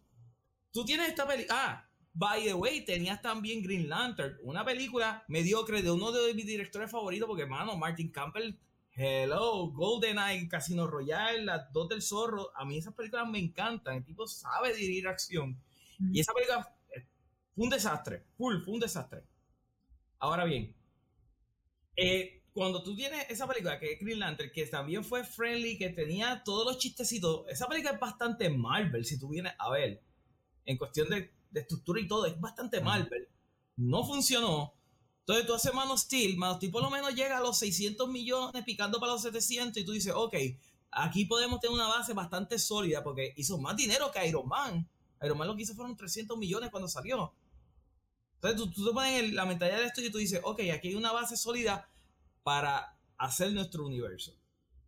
tú tienes esta película. Ah, by the way, tenías también Green Lantern, una película mediocre de uno de mis directores favoritos, porque, hermano, Martin Campbell, hello, GoldenEye, Casino Royale, Las Dos del Zorro. A mí esas películas me encantan. El tipo sabe dirigir acción. Y esa película eh, fue un desastre. Full, fue un desastre. Ahora bien, eh, cuando tú tienes esa película que es Green Lantern, que también fue friendly, que tenía todos los chistecitos, esa película es bastante Marvel, si tú vienes a ver, en cuestión de, de estructura y todo, es bastante. Marvel. No funcionó. Entonces tú haces Man of Steel, Man of Steel por lo menos llega a los 600 millones, picando para los 700, y tú dices, ok, aquí podemos tener una base bastante sólida, porque hizo más dinero que Iron Man. Iron Man lo que hizo fueron 300 millones cuando salió. Entonces tú, te pones en la mentalidad de esto y tú dices, ok, aquí hay una base sólida para hacer nuestro universo.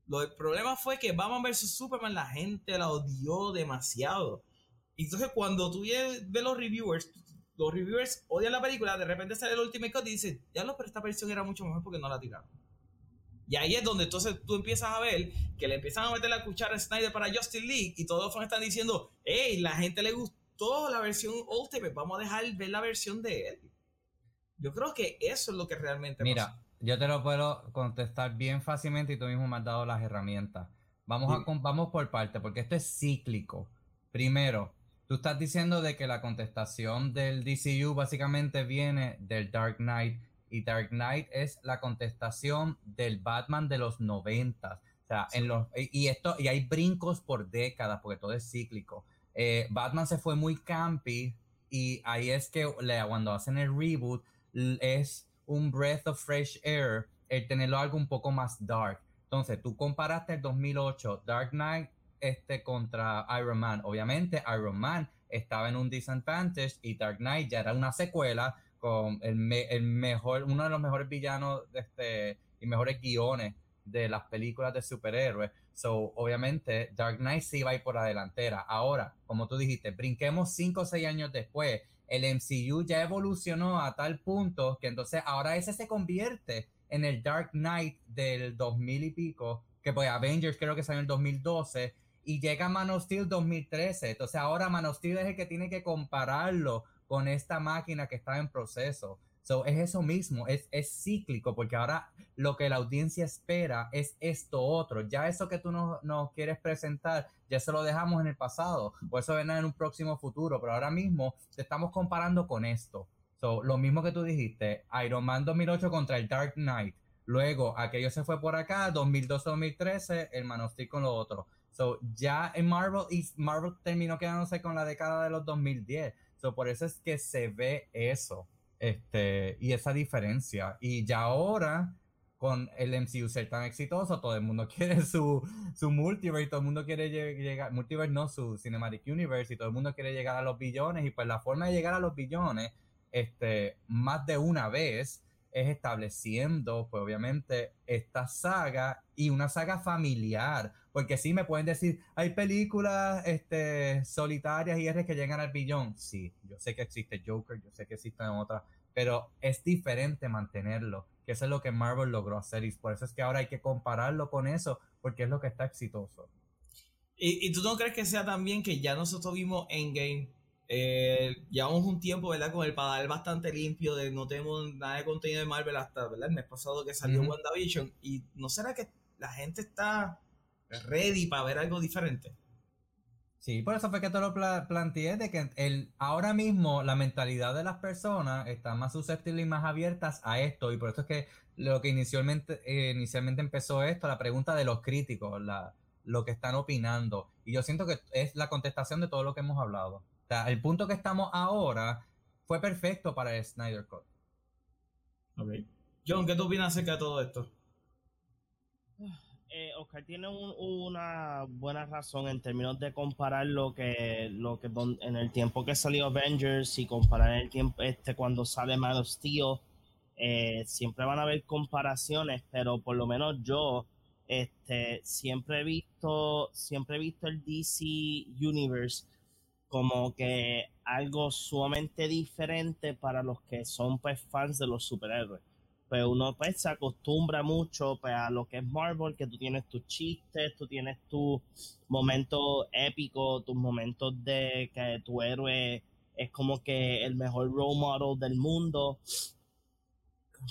Lo, el problema fue que Batman vs. Superman la gente la odió demasiado. Entonces cuando tú ves los reviewers, los reviewers odian la película, de repente sale el Ultimate Cut y dice, ya lo, pero esta versión era mucho mejor porque no la tiraron. Y ahí es donde entonces tú empiezas a ver que le empiezan a meter la cuchara a Snyder para Justin League y todos los fans están diciendo, hey, la gente le gustó la versión Ultimate, vamos a dejar ver la versión de él. Yo creo que eso es lo que realmente Mira, yo te lo puedo contestar bien fácilmente y tú mismo me has dado las herramientas. Vamos, a, vamos por parte, porque esto es cíclico. Primero, tú estás diciendo de que la contestación del DCU básicamente viene del Dark Knight y Dark Knight es la contestación del Batman de los 90. O sea, en los, y esto, y hay brincos por décadas, porque todo es cíclico. Eh, Batman se fue muy campy y ahí es que cuando hacen el reboot es un breath of fresh air el tenerlo algo un poco más dark. Entonces, tú comparaste el 2008 Dark Knight este contra Iron Man. Obviamente, Iron Man estaba en un disadvantage y Dark Knight ya era una secuela con el, mejor, uno de los mejores villanos de este, y mejores guiones de las películas de superhéroes. So, obviamente, Dark Knight sí va a ir por la delantera. Ahora, como tú dijiste, brinquemos 5 o 6 años después. El MCU ya evolucionó a tal punto que entonces ahora ese se convierte en el Dark Knight del 2000 y pico, que pues Avengers creo que salió en el 2012, y llega Man of Steel 2013. Entonces ahora Man of Steel es el que tiene que compararlo con esta máquina que está en proceso. So, es eso mismo, es, es cíclico, porque ahora lo que la audiencia espera es esto otro. Ya eso que tú nos no quieres presentar, ya se lo dejamos en el pasado, o eso vendrá en un próximo futuro, pero ahora mismo te estamos comparando con esto. So, lo mismo que tú dijiste, Iron Man 2008 contra el Dark Knight. Luego, aquello se fue por acá, 2012-2013, el Man con lo otro. So, ya en Marvel, y Marvel terminó quedándose con la década de los 2010 por eso es que se ve eso, este, y esa diferencia. Y ya ahora, con el MCU ser tan exitoso, todo el mundo quiere su, su multiverse, todo el mundo quiere llegar, multiverse no, su Cinematic Universe, y todo el mundo quiere llegar a los billones, y pues la forma de llegar a los billones, este, más de una vez, es estableciendo, pues obviamente, esta saga y una saga familiar. Porque sí me pueden decir, hay películas este, solitarias y R que llegan al billón. Sí, yo sé que existe Joker, yo sé que existen otras, pero es diferente mantenerlo, que eso es lo que Marvel logró hacer y por eso es que ahora hay que compararlo con eso, porque es lo que está exitoso. ¿Y, y tú no crees que sea también que ya nosotros vimos Endgame eh, llevamos un tiempo, ¿verdad? Con el padal bastante limpio, de no tenemos nada de contenido de Marvel hasta, ¿verdad? El mes pasado que salió WandaVision. ¿Y no será que la gente está ready para ver algo diferente? Sí, por eso fue que te lo planteé, de que el, ahora mismo la mentalidad de las personas está más susceptible y más abiertas a esto, y por eso es que lo que inicialmente, eh, inicialmente empezó esto, la pregunta de los críticos, la, lo que están opinando, y yo siento que es la contestación de todo lo que hemos hablado el punto que estamos ahora fue perfecto para el Snyder Cut. Ok. John, ¿qué tú opinas acerca de todo esto? Eh, Oscar tiene una buena razón en términos de comparar lo que, lo que en el tiempo que salió Avengers y comparar el tiempo este cuando sale Man of Steel. Eh, siempre van a haber comparaciones, pero por lo menos yo este, siempre he visto siempre he visto el DC Universe como que algo sumamente diferente para los que son pues fans de los superhéroes. Pues uno pues se acostumbra mucho pues, a lo que es Marvel, que tú tienes tus chistes, tú tienes tus momentos épicos, tus momentos de que tu héroe es como que el mejor role model del mundo.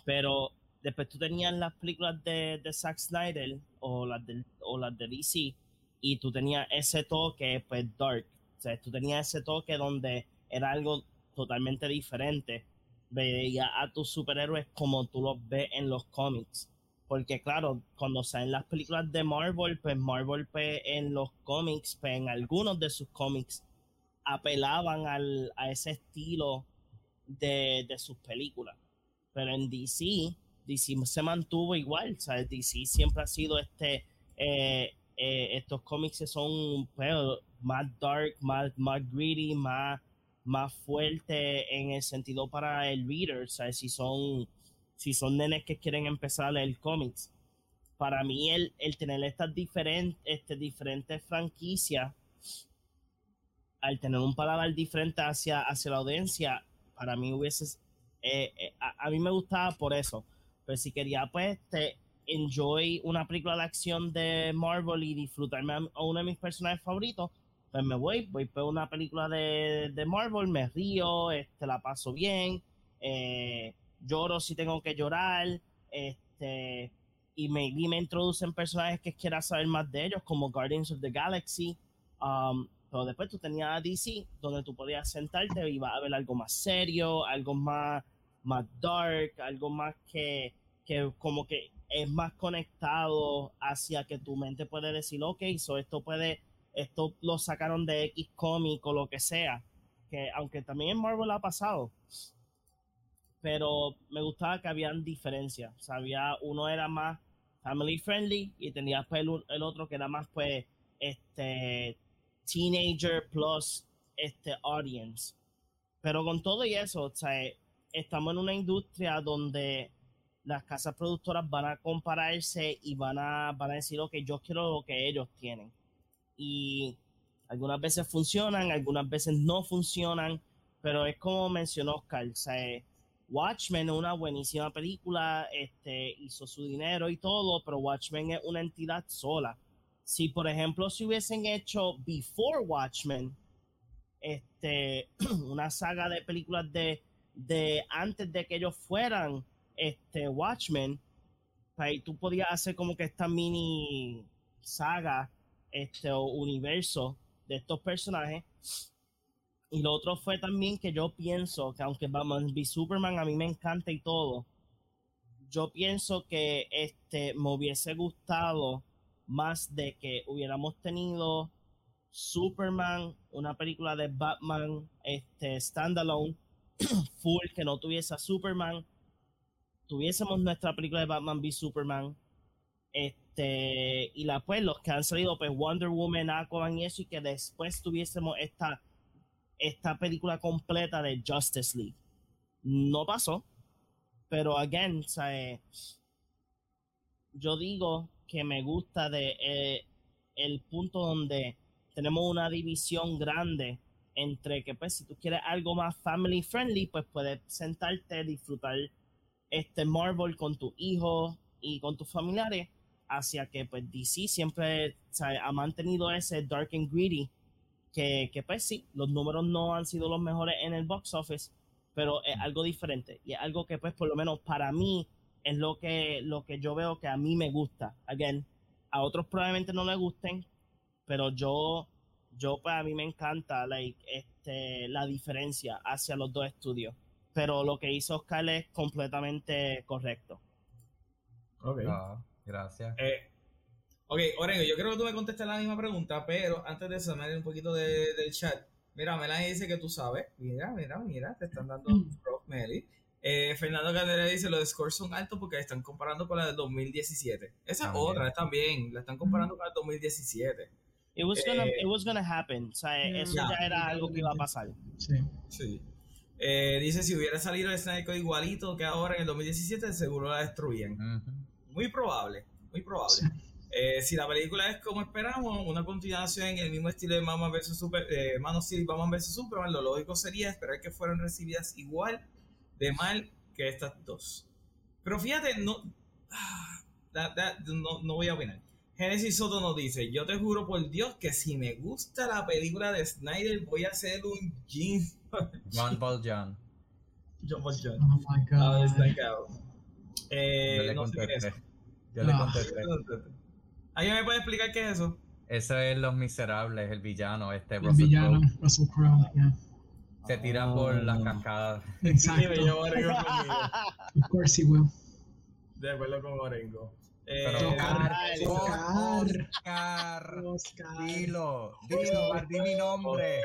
Pero después tú tenías las películas de, de Zack Snyder o las, de, o las de DC y tú tenías ese toque pues dark sea, tú tenías ese toque donde era algo totalmente diferente. Veía a tus superhéroes como tú los ves en los cómics. Porque claro, cuando salen las películas de Marvel, pues Marvel pues, en los cómics, pues en algunos de sus cómics, apelaban al, a ese estilo de, de, sus películas. Pero en DC, DC se mantuvo igual. O DC siempre ha sido este... Eh, eh, estos cómics son pues, más dark, más, más greedy, más, más fuerte en el sentido para el reader, ¿sabes? Si son si son nenes que quieren empezar a leer cómics. Para mí, el, el tener estas diferentes, este, diferentes franquicias, al tener un paladar diferente hacia, hacia la audiencia, para mí hubiese. Eh, eh, a, a, mí me gustaba por eso. Pero si quería, pues, te enjoy una película de acción de Marvel y disfrutarme a, uno de mis personajes favoritos, pues me voy, voy por una película de, de Marvel, me río, este, la paso bien, eh, lloro si tengo que llorar, este, y y me introducen personajes que quiera saber más de ellos, como Guardians of the Galaxy. Um, pero después tú tenías a DC, donde tú podías sentarte y ibas a ver algo más serio, algo más, más dark, algo más que, que como que es más conectado hacia que tu mente puede decir, ok, so esto puede, esto lo sacaron de X cómic o lo que sea, que aunque también en Marvel ha pasado, pero me gustaba que habían diferencias, o sea, había, uno era más family friendly y tenías pues el, el otro que era más pues este teenager plus este audience. Pero con todo y eso, o sea, estamos en una industria donde las casas productoras van a compararse y van a, van a decir, ok, yo quiero lo que ellos tienen. Y algunas veces funcionan, algunas veces no funcionan, pero es como mencionó Oscar, Watchmen es una buenísima película, este, hizo su dinero y todo, pero Watchmen es una entidad sola. Si, por ejemplo, si hubiesen hecho Before Watchmen, este, una saga de películas de, de antes de que ellos fueran este Watchmen, ahí tú podías hacer como que esta mini saga, este universo de estos personajes. Y lo otro fue también que yo pienso que aunque Batman v Superman a mí me encanta y todo, yo pienso que este me hubiese gustado más de que hubiéramos tenido Superman, una película de Batman, este standalone, full, que no tuviese a Superman, tuviésemos nuestra película de Batman v Superman, este, y la pues los que han salido, pues Wonder Woman, Aquaman y eso, y que después tuviésemos esta, esta película completa de Justice League. No pasó, pero again, ¿sabe? yo digo que me gusta de eh, el punto donde tenemos una división grande entre que pues si tú quieres algo más family friendly pues puedes sentarte disfrutar este Marvel con tu hijo y con tus familiares hacia que pues DC siempre ha mantenido ese dark and greedy que, que, pues sí, los números no han sido los mejores en el box office, pero es algo diferente y es algo que pues por lo menos para mí es lo que, lo que yo veo que a mí me gusta. Again, a otros probablemente no les gusten, pero yo, yo pues a mí me encanta like, este, la diferencia hacia los dos estudios pero lo que hizo Oscar es completamente correcto. Ok. Ah, gracias. Eh, ok, Orengo, yo creo que tú me contestas la misma pregunta, pero antes de me un poquito de, del chat. Mira, Melanie dice que tú sabes. Mira, mira, mira, te están dando Mm. prof, Meli. Eh, Fernando Candela dice, los scores son altos porque están comparando con la del 2017. Esa También. otra también, la están comparando con la del 2017. It was gonna, Eh, it was gonna happen. O sea, Yeah. eso Yeah. ya era algo que iba a pasar. Sí. Sí. Eh, dice, si hubiera salido el Snyder Code igualito que ahora en el 2017, seguro la destruían. Muy probable, muy probable. Eh, si la película es como esperamos, una continuación en el mismo estilo de Batman vs. Super, eh, Man of Steel Batman vs. Superman, lo lógico sería esperar que fueran recibidas igual de mal que estas dos. Pero fíjate, no, ah, that- that- no, no voy a opinar. Genesis Soto nos dice, yo te juro por Dios que si me gusta la película de Snyder voy a hacer un Jim John Paul John. John Paul John. Oh my Ah, god. destacados. Eh, Yo le no sé qué es contesté. eso. Yo le Ah. contesté. ¿Alguien me puede explicar qué es eso? Eso es Los Miserables, el villano, este El Russell villano, Crowe. Russell Crowe, yeah. Se tira por las Ah. cascadas. Sí, me Exacto. Of course he will. De acuerdo con Orengo. Eh, Pero Oscar, Oscar, Oscar. Oscar, Oscar. dilo, dilo, di mi nombre.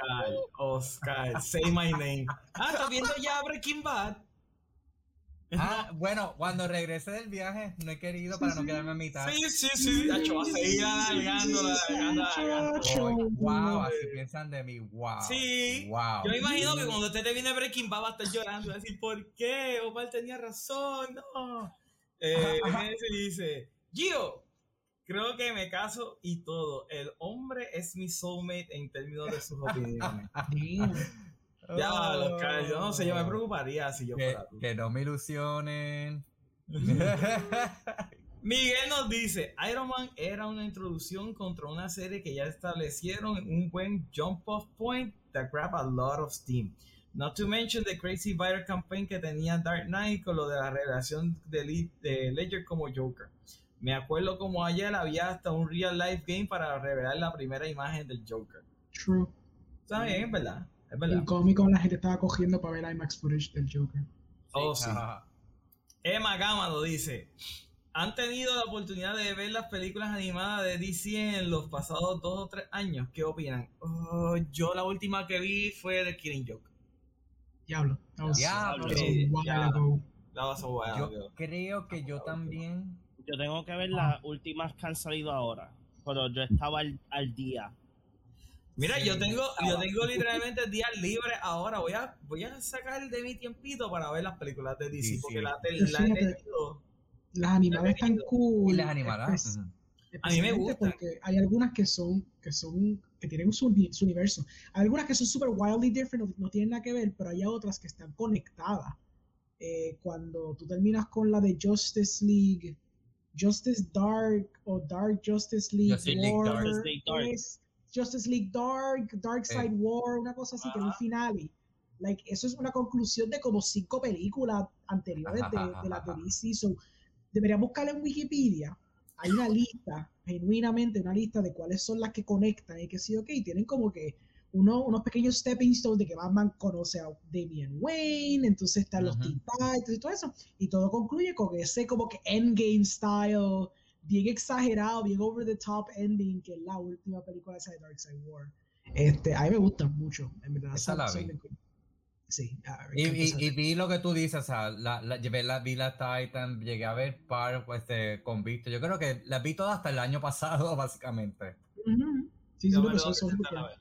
Oscar, Oscar, say my name. Ah, ¿estás viendo ya Breaking Bad? Ah, bueno, cuando regrese del viaje, no he querido para no quedarme a mitad. Sí, sí, sí. Hacho, va a seguir alargándola, alargándola, wow, así piensan de mí. Wow. Sí. Wow. Yo me imagino que cuando usted termine Breaking Bad va a estar llorando va a decir, ¿por qué? Omar tenía razón, no. Eh, Genesis dice, Gio, creo que me caso y todo. El hombre es mi soulmate en términos de sus opiniones. Ya, los caras, yo no sé, yo me preocuparía si yo Que, fuera tú. que no me ilusionen. Miguel nos dice, Iron Man era una introducción contra una serie que ya establecieron un buen jump off point that grab a lot of steam. Not to mention the crazy viral campaign que tenía Dark Knight con lo de la revelación de, Le- de Ledger como Joker. Me acuerdo como ayer había hasta un real life game para revelar la primera imagen del Joker. True. Está bien, es verdad, es verdad. En Comic Con la gente estaba cogiendo para ver IMAX footage del Joker. Oh, sí. Ajá. Emma Gama lo dice. ¿Han tenido la oportunidad de ver las películas animadas de DC en los pasados dos o tres años? ¿Qué opinan? Oh, yo la última que vi fue The Killing Joke. Diablo. That was, Diablo. that was a Sí, while ya. ago. La vas a jugar. Yo creo que yo también. Yo tengo que ver las últimas que han salido ahora. Pero yo estaba al, al día. Mira, Sí. yo tengo, yo tengo literalmente días libres ahora. Voy a, voy a sacar de mi tiempito para ver las películas de DC. Sí, porque sí. la, la he tenido. Las animadas están cool. Y las animadas. A mí me gustan. Porque hay algunas que son, que son, que tienen su, su universo. Hay algunas que son super wildly different, no, no tienen nada que ver, pero hay otras que están conectadas. Eh, cuando tú terminas con la de Justice League, Justice Dark o Dark Justice League Justice League War, Dark. Justice League Dark. es Justice League Dark, Dark Eh. Side War, una cosa así, que es un Ajá. finale. Like, eso es una conclusión de como cinco películas anteriores de, de la de DC. So, deberías buscarla en Wikipedia. Hay una lista, genuinamente una lista de cuáles son las que conectan y que sí, ok, tienen como que uno, unos pequeños stepping stones de que Batman conoce a Damian Wayne, entonces están los Ujú. Teen Titans y todo eso. Y todo concluye con ese como que endgame style, bien exagerado, bien over the top ending, que es la última película de Darkseid War. Este, a mí me gustan mucho, en verdad. Esa son- la vi. Sí, a ver, Y, y, vi lo que tú dices, o sea, la, la, llevé la, vi la Titan, llegué a ver par pues, este, con Víctor. Yo creo que las vi todas hasta el año pasado, básicamente. Ujú. Sí, sí, son, super sentar a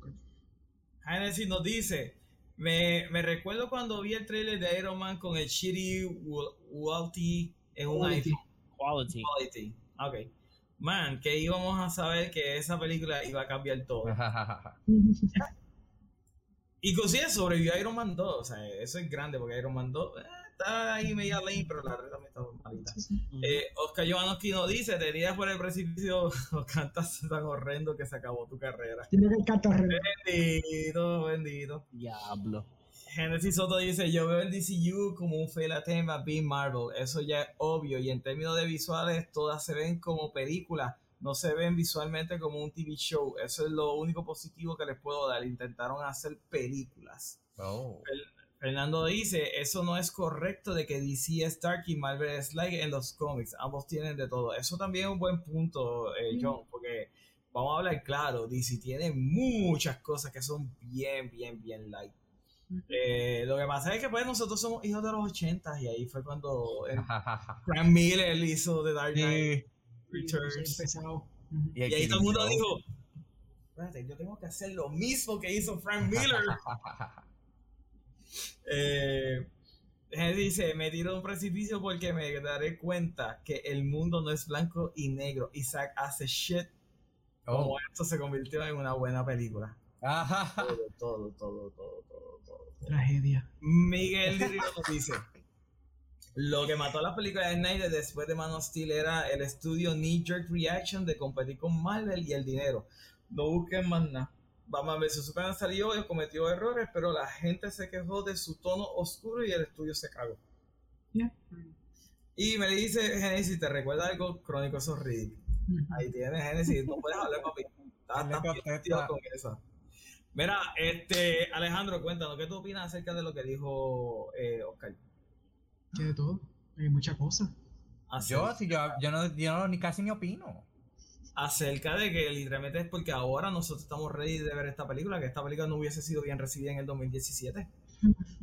cool. nos dice, me, me recuerdo cuando vi el trailer de Iron Man con el shitty Walty en un Quality. iPhone. Quality. Quality. Ok. Man, que íbamos a saber que esa película iba a cambiar todo. Inclusive sobrevivió Iron Man 2. O sea, eso es grande porque Iron Man 2 eh, está ahí media lane, pero la red también está malita. Sí, sí. Eh, Oscar Jovanovski nos dice, te tiras por el precipicio o cantas tan horrendo que se acabó tu carrera. Tiene que cantar Bendito, bendito. Diablo. Genesis Soto dice, yo veo el DCU como un fail attempt a Being Marvel, eso ya es obvio, y en términos de visuales todas se ven como películas, no se ven visualmente como un TV show, eso es lo único positivo que les puedo dar, intentaron hacer películas. Oh. Fernando dice, eso no es correcto de que DC es Stark y Marvel es Light en los cómics, ambos tienen de todo, eso también es un buen punto, eh, John, porque vamos a hablar claro, DC tiene muchas cosas que son bien, bien, bien light. Eh, lo que pasa es que pues nosotros somos hijos de los 80 y ahí fue cuando Frank Miller hizo The Dark Knight Sí. Returns. Empezado. Ujú. Y ahí todo el mundo dijo, espérate, yo tengo que hacer lo mismo que hizo Frank Miller. eh, él dice, me tiro de un precipicio porque me daré cuenta que el mundo no es blanco y negro. Isaac hace shit Oh. como esto se convirtió en una buena película. Ajá. Todo, todo, todo, todo, todo, todo. Tragedia. Miguel Dirino nos dice: Lo que mató a la película de Snyder después de Man of Steel era el estudio Knee Jerk Reaction de competir con Marvel y el dinero. No busquen más nada. Batman vs Superman salió y cometió errores, pero la gente se quejó de su tono oscuro y el estudio se cagó. Yeah. Y me dice Genesis, ¿te recuerda algo? Riddick. Ujú. Ahí tienes Genesis, no puedes hablar, papi. Estás le con esa. Mira, este, Alejandro, cuéntanos, ¿qué tú opinas acerca de lo que dijo eh, Oscar? Que de todo. Hay muchas cosas. Yo, sí, yo, yo, no, yo no ni casi ni opino. acerca de que literalmente es porque ahora nosotros estamos ready de ver esta película, que esta película no hubiese sido bien recibida en el 2017.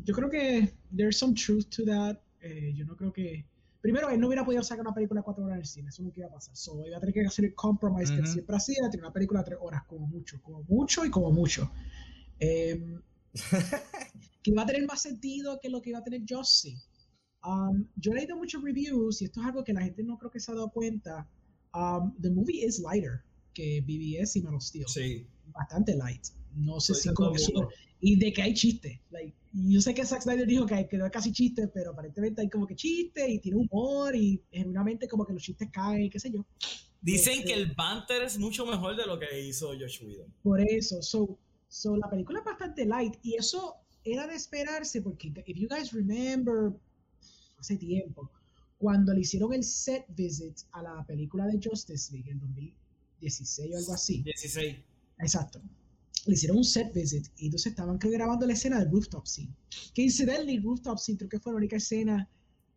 Yo creo que there's some truth to that. Eh, yo no creo que. Primero, él no hubiera podido sacar una película de cuatro horas en el cine, eso nunca iba a pasar. So, iba a tener que hacer el compromise que él Ujú. siempre hacía, tener una película de tres horas, como mucho, como mucho y como mucho. Em, que iba a tener más sentido que lo que iba a tener Josie. Um, yo he leído muchos reviews y esto es algo que la gente no creo que se ha dado cuenta. Um, the movie is lighter que BBS y Man of Steel. Sí. Bastante light. No sé Estoy si como super- Y de que hay chistes. Like, yo sé que Zack Snyder dijo que, que no casi chiste, pero aparentemente hay como que chistes y tiene humor y genuinamente como que los chistes caen, qué sé yo. Dicen Este- que el banter es mucho mejor de lo que hizo Josh Whedon. Por eso, so, so la película es bastante light y eso era de esperarse porque if you guys remember hace tiempo cuando le hicieron el set visit a la película de Justice League en 2016 o algo así. 16. Exacto. Le hicieron un set visit y entonces estaban creo grabando la escena del rooftop scene. Que incidentally rooftop scene creo que fue la única escena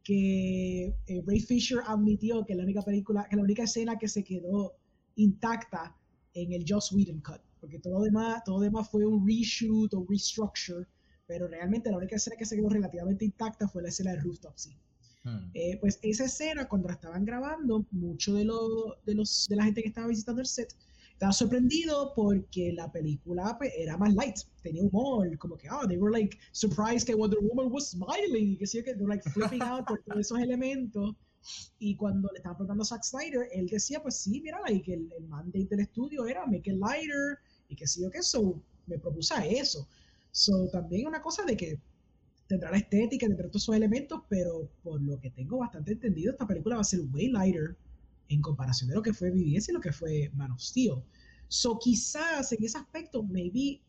que eh, Ray Fisher admitió que la única película, que la única escena que se quedó intacta en el Joss Whedon cut, porque todo demás, todo demás fue un reshoot o restructure, pero realmente la única escena que se quedó relativamente intacta fue la escena del rooftop scene. Hmm. Eh, pues esa escena, cuando la estaban grabando, mucho de, lo, de, los, de la gente que estaba visitando el set estaba sorprendido porque la película pues, era más light, tenía humor, como que, oh, they were like surprised que Wonder Woman was smiling, y que sí, que they were like flipping out por todos esos elementos. Y cuando le estaban preguntando a Zack Snyder, él decía, pues sí, mira, y que el, el mandate del estudio era make it lighter, y que sí o que eso, me propuse a eso. So, también una cosa de que tendrá la estética, tendrá todos esos elementos, pero por lo que tengo bastante entendido, esta película va a ser way lighter en comparación de lo que fue BBS y lo que fue Man of Steel. So quizás en ese aspecto, maybe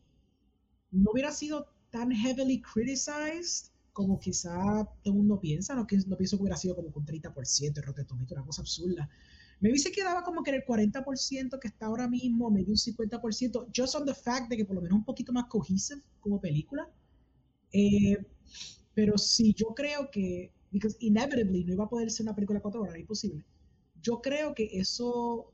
no hubiera sido tan heavily criticized como quizá todo el mundo piensa, no, que, no pienso que hubiera sido como con 30% de Rotten una cosa absurda. Maybe se quedaba como que en el 40% que está ahora mismo, maybe un 50%, just on the fact de que por lo menos un poquito más cohesive como película. Eh, pero sí, yo creo que, because inevitably no iba a poder ser una película de cuatro horas, imposible. Yo creo que eso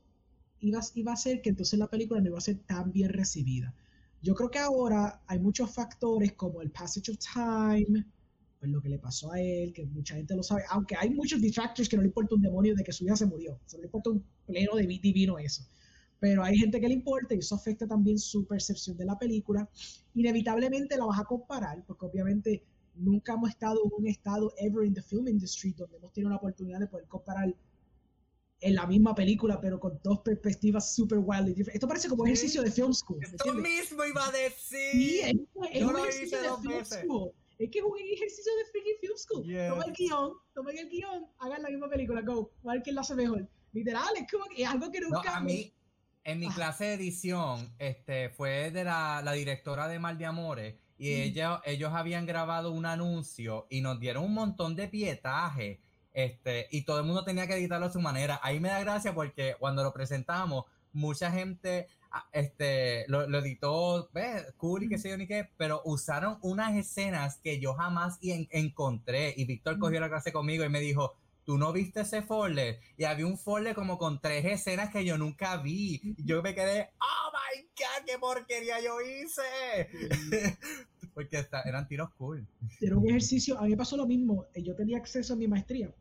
iba, iba a hacer que entonces la película no iba a ser tan bien recibida. Yo creo que ahora hay muchos factores como el passage of time, pues lo que le pasó a él, que mucha gente lo sabe, aunque hay muchos detractors que no le importa un demonio de que su hija se murió, se le importa un pleno de divino eso. Pero hay gente que le importa y eso afecta también su percepción de la película. Inevitablemente la vas a comparar, porque obviamente nunca hemos estado en un estado ever in the film industry donde hemos tenido la oportunidad de poder comparar en la misma película, pero con dos perspectivas super wildly different. Esto parece como un ejercicio de film school. ¿me Esto mismo iba a decir. Sí, es, es Yo un lo hice de dos veces. school. Es que es un ejercicio de freaking film school. Yes. Toma el guion, tomen el guion, hagan la misma película, go. A ver quién lo hace mejor. Literal, es como que es algo que No, nunca. a mí, en mi Ah. clase de edición, este, fue de la, la directora de Mal de Amores, y Mm. ella, ellos habían grabado un anuncio y nos dieron un montón de pietaje, este, y todo el mundo tenía que editarlo a su manera. Ahí me da gracia porque cuando lo presentamos, mucha gente este, lo, lo editó, ¿ves? Cool y qué sé yo ni qué, pero usaron unas escenas que yo jamás en- encontré, y Víctor cogió la clase conmigo y me dijo, tú no viste ese folder y había un folder como con tres escenas que yo nunca vi y yo me quedé oh my god qué porquería yo hice porque eran tiros cool Era un ejercicio, a mí me pasó lo mismo. eh, Yo tenía acceso a mi maestría.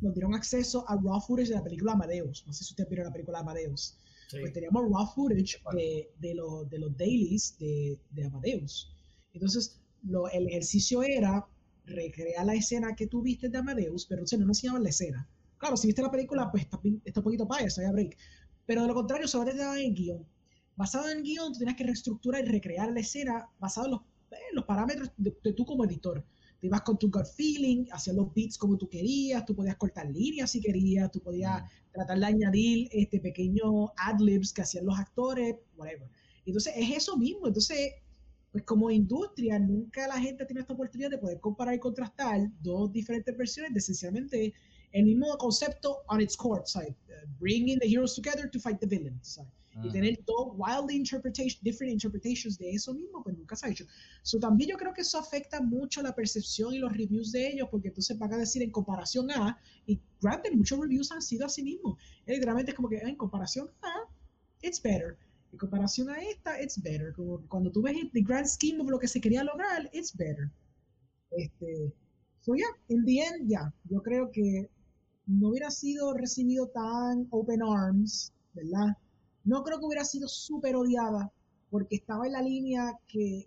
Nos dieron acceso a raw footage de la película Amadeus. No sé si ustedes vieron la película Amadeus. Sí. Pues teníamos raw footage de, de, lo- de los dailies de, de Amadeus. Entonces, lo, el ejercicio era recrear la escena que tú viste de Amadeus, pero entonces no nos enseñaban la escena. Claro, si viste la película, pues está, está un poquito bias, había break. Pero de lo contrario, solamente te daban el guion. Basado en el guion, tú tenías que reestructurar y recrear la escena basado en los, en los parámetros de, de tú como editor. Te ibas con tu gut feeling, hacías los beats como tú querías, tú podías cortar líneas si querías, tú podías tratar de añadir este pequeño ad-libs que hacían los actores, whatever. Entonces es eso mismo. Entonces, pues como industria, nunca la gente tiene esta oportunidad de poder comparar y contrastar dos diferentes versiones de esencialmente el mismo concepto on its core, ¿sabes? Uh, bringing the heroes together to fight the villains, ¿sabes? Y Ujú. tener dos wildly interpretation, different interpretations de eso mismo, pues nunca se ha hecho. So, también yo creo que eso afecta mucho la percepción y los reviews de ellos, porque entonces van a decir en comparación a, y granted, muchos reviews han sido así mismo. Es literalmente es como que "Ah, en comparación a, it's better. En comparación a esta, it's better. Como cuando tú ves el the grand scheme of lo que se quería lograr, it's better. Este, So yeah, in the end, ya, yo creo que no hubiera sido recibido tan open arms, ¿verdad? No creo que hubiera sido súper odiada porque estaba en la línea que,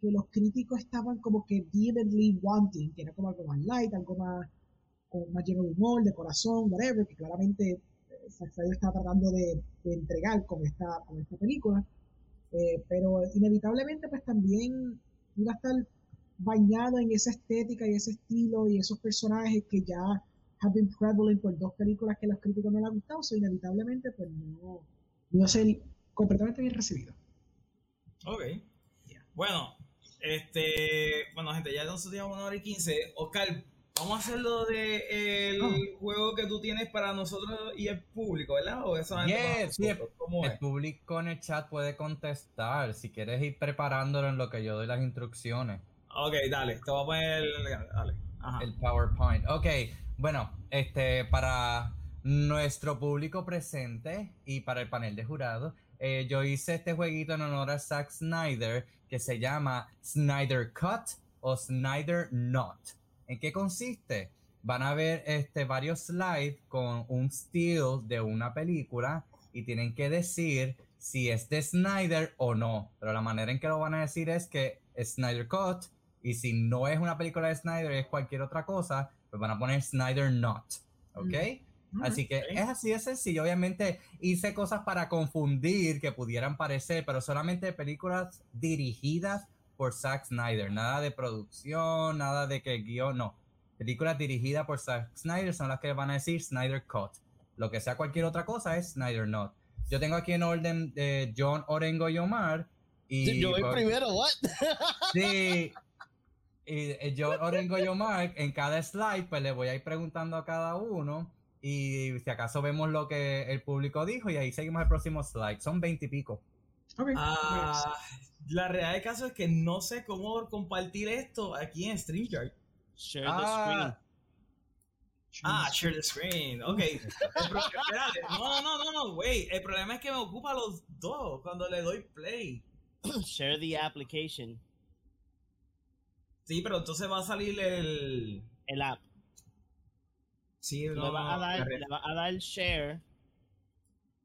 que los críticos estaban como que vehemently wanting, que era como algo más light, algo más, como más lleno de humor, de corazón, whatever, que claramente eh, Zack Snyder está tratando de, de entregar con esta, con esta película. Eh, pero inevitablemente pues también iba a estar bañado en esa estética y ese estilo y esos personajes que ya have been prevalent por dos películas que los críticos no les han gustado, so inevitablemente pues no, no ser completamente bien recibido. Ok. Bueno, este, bueno gente, ya nosotros llevamos una hora y quince. Oscar, vamos a hacerlo de el Oh. juego que tú tienes para nosotros y el público, ¿verdad? O eso Yes, sí, el público en el chat puede contestar si quieres ir preparándolo en lo que yo doy las instrucciones. Ok, dale, te voy a poner, dale. Ajá. El PowerPoint. Ok, bueno, este, para nuestro público presente y para el panel de jurado, eh, yo hice este jueguito en honor a Zack Snyder que se llama Snyder Cut o Snyder Not. ¿En qué consiste? Van a ver este, varios slides con un still de una película y tienen que decir si es de Snyder o no. Pero la manera en que lo van a decir es que es Snyder Cut y si no es una película de Snyder es cualquier otra cosa, pues van a poner Snyder Not. ¿Ok? Así que es así de sencillo. Obviamente hice cosas para confundir que pudieran parecer, pero solamente películas dirigidas por Zack Snyder. Nada de producción, nada de que el guion, no. Películas dirigidas por Zack Snyder son las que van a decir Snyder Cut. Lo que sea cualquier otra cosa es Snyder Not. Yo tengo aquí en orden de John Orengo y Omar. Y Yo voy primero, what? Sí. Y eh, yo, Orengo y Omar, en cada slide, pues le voy a ir preguntando a cada uno. Y si acaso vemos lo que el público dijo, y ahí seguimos el próximo slide. Son 20 y pico. Ok. Ah, la realidad del caso es que no sé cómo compartir esto aquí en StreamYard. Share Ah. the screen. Ah, share the screen. Ok. Espérate. No, no, no, no, wait. El problema es que me ocupa los dos cuando le doy play. Share the application. Sí, pero entonces va a salir el. El app. Sí, no, le vas a dar, le vas a dar share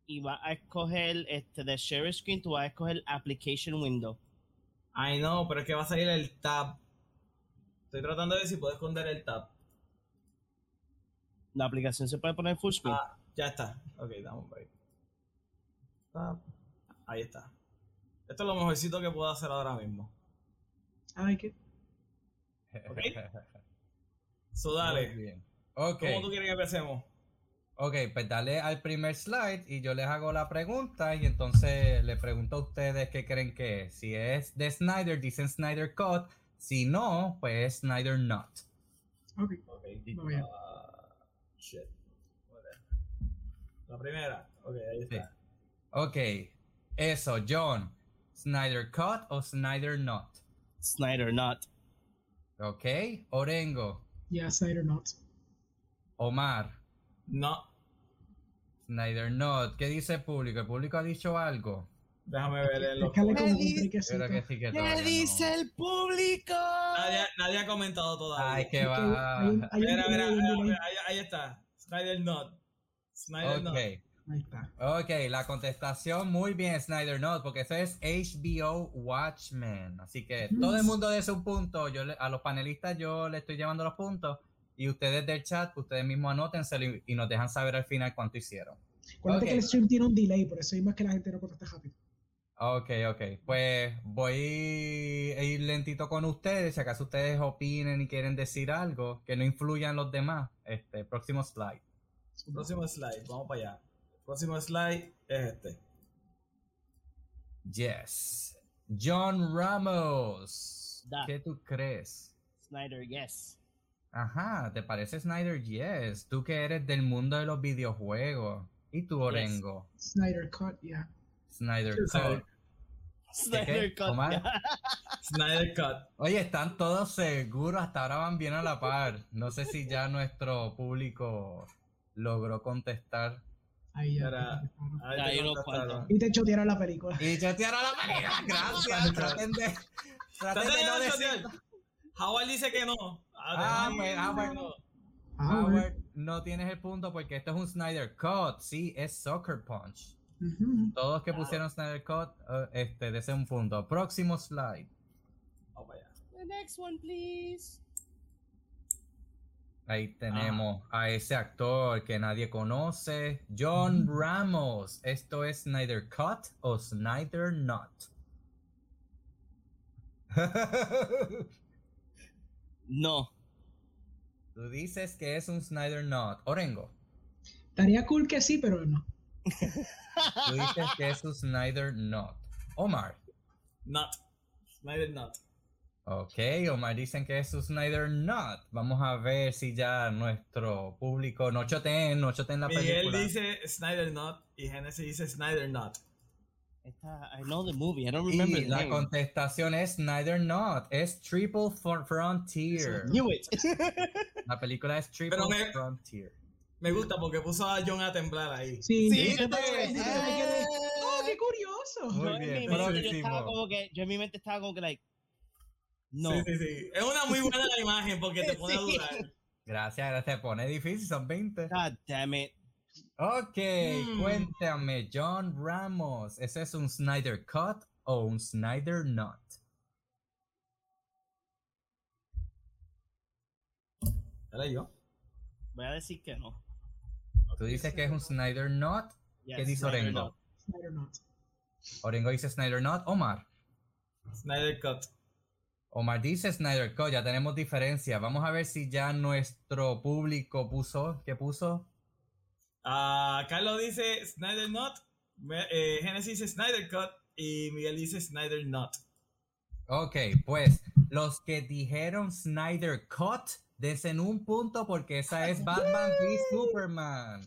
y vas a escoger este de share screen, tú vas a escoger application window. Ay, no, pero es que va a salir el tab. Estoy tratando de ver si puedo esconder el tab. La aplicación se puede poner full screen. Ah, ya está. Ok, dame un break. Tab. Ahí está. Esto es lo mejorcito que puedo hacer ahora mismo. Ay, qué. Ok. So, Muy bien. Ok. ¿Cómo tú quieres que empecemos? Ok, pues dale al primer slide y yo les hago la pregunta y entonces le pregunto a ustedes qué creen que es. Si es de Snyder, dicen Snyder Cut. Si no, pues es Snyder Not. Ok. Ok. Muy bien. Ah, shit. Whatever. La primera. Ok, ahí está. Ok, eso, John. Snyder Cut o Snyder Not. Snyder not. Ok, Orengo. Yeah, Snyder not. Omar. No. Snyder Not. ¿Qué dice el público? ¿El público ha dicho algo? Déjame ver en los sí ¿Qué no. dice el público? Nadie, nadie ha comentado todavía. Ay, qué va. hay hay Mira, mira, mira, ahí, ahí está. Snyder Not. Snyder Not. Ok. Ahí está. Ok, la contestación muy bien, Snyder Not, porque eso es HBO Watchmen. Así que todo el mundo de un punto. Yo le- a los panelistas yo le estoy llevando los puntos. Y ustedes del chat, ustedes mismos anótenselo y, y nos dejan saber al final cuánto hicieron. Acuérdate Ok. que el stream tiene un delay, por eso es que la gente no contesta rápido. Ok, ok. Pues voy a ir lentito con ustedes. Si acaso ustedes opinen y quieren decir algo que no influya en los demás. Este, próximo slide. Próximo slide, vamos para allá. Próximo slide es este. Yes. John Ramos. Da. ¿Qué tú crees? Snyder, yes. Ajá, ¿te parece Snyder? Yes. Tú que eres del mundo de los videojuegos. ¿Y tú, Orengo? Snyder cut, yeah. Snyder. Cut. Snyder cut. Snyder Cut. Oye, están todos seguros, hasta ahora van bien a la par. No sé si ya nuestro público logró contestar. Ahí ya. Era- Ahí contestaron. cuantos. Y te chotearon la película. Y chatearon la manera, gracias. Traten de, traten de no decir. Howard dice que no. Ah, pues, ah. Ah, Howard, no tienes el punto porque esto es un Snyder Cut, sí, es Soccer Punch. Todos que pusieron Snyder Cut, eh, este, de ese un punto. Próximo slide. The next one, please. Ahí tenemos a ese actor que nadie conoce, John Ramos. ¿Esto es Snyder Cut o Snyder Not? No. Tú dices que es un Snyder Not. Orengo, Estaría cool que sí, pero no. tú dices que es un Snyder Not. Omar. Not. Snyder not. Ok, Omar dicen que es un Snyder Not. Vamos a ver si ya nuestro público no choteen, no choteen la Miguel película. dice Snyder not y Genesis dice Snyder not. Esta, I know the movie. I don't remember Y the la name. contestación es Snyder Not. Es Triple Fr- Frontier. Knew it. La película es Triple Pero me- Frontier. Me gusta porque puso a John a temblar ahí. Sí, Sí, yo también, quedé, Oh, qué curioso. Muy Yo en bien, mi mente yo estaba como que, yo en mi mente estaba como que like, no. Sí, sí, sí. Es una muy buena imagen porque te pone a dudar. Gracias, gracias. Pone difícil, son 20. God damn it. Ok, Mm. cuéntame, John Ramos. ¿Ese es un Snyder Cut o un Snyder Not? ¿Era yo? Voy a decir que no. Tú dices que es un Snyder Not. Yes, ¿Qué dice Snyder Orengo? not. Snyder not. Orengo dice Snyder Not. Omar. Snyder cut. Omar dice Snyder Cut. Ya tenemos diferencia. Vamos a ver si ya nuestro público puso. ¿Qué puso? Carlos dice Snyder not. Eh, Genesis Snyder cut y Miguel dice Snyder not. Ok, pues los que dijeron Snyder Cut, desen un punto porque esa es Batman v Superman.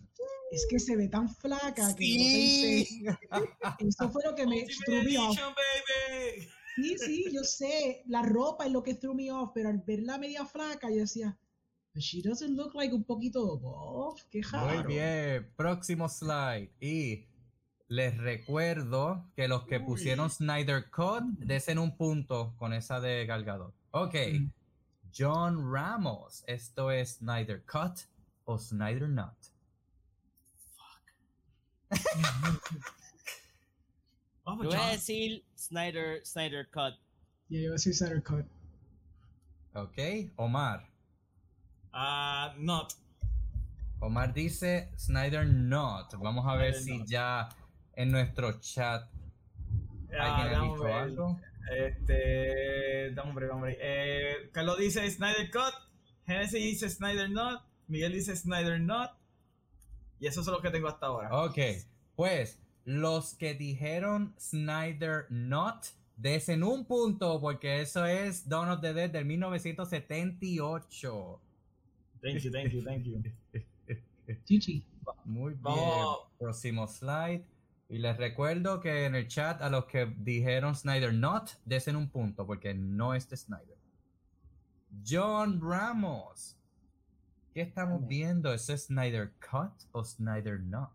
Es que se ve tan flaca que Sí. yo pensé. Eso fue lo que me threw me off. Baby. Sí, sí, yo sé. La ropa es lo que threw me off, pero al verla media flaca, yo decía, "But she doesn't look like un poquito buff. Qué raro. Muy bien, próximo slide. Y les recuerdo que los que pusieron Snyder Cut, desen un punto con esa de Galgador. Ok, Mm. John Ramos, ¿esto es Snyder Cut o Snyder Not? Vamos, Yo voy a decir Snyder, Snyder Cut. Ya iba a decir Snyder Cut. Ok, Omar. Ah, not. Omar dice Snyder Not. Vamos a ver Snyder si Not. ya en nuestro chat Ah, alguien ha dicho algo. Este. Break, hombre. Eh, Carlos dice Snyder cut. Genesis dice Snyder not. Miguel dice Snyder not. Y eso es lo que tengo hasta ahora. Ok, pues los que dijeron Snyder Not, desen un punto porque eso es Dawn of the Dead del 1978. Thank you, thank you, thank you. Chichi. Muy bien. Vamos. Próximo slide. Y les recuerdo que en el chat a los que dijeron Snyder Not, desen un punto porque no es de Snyder. John Ramos. ¿Qué estamos viendo? ¿Es Snyder Cut o Snyder Not?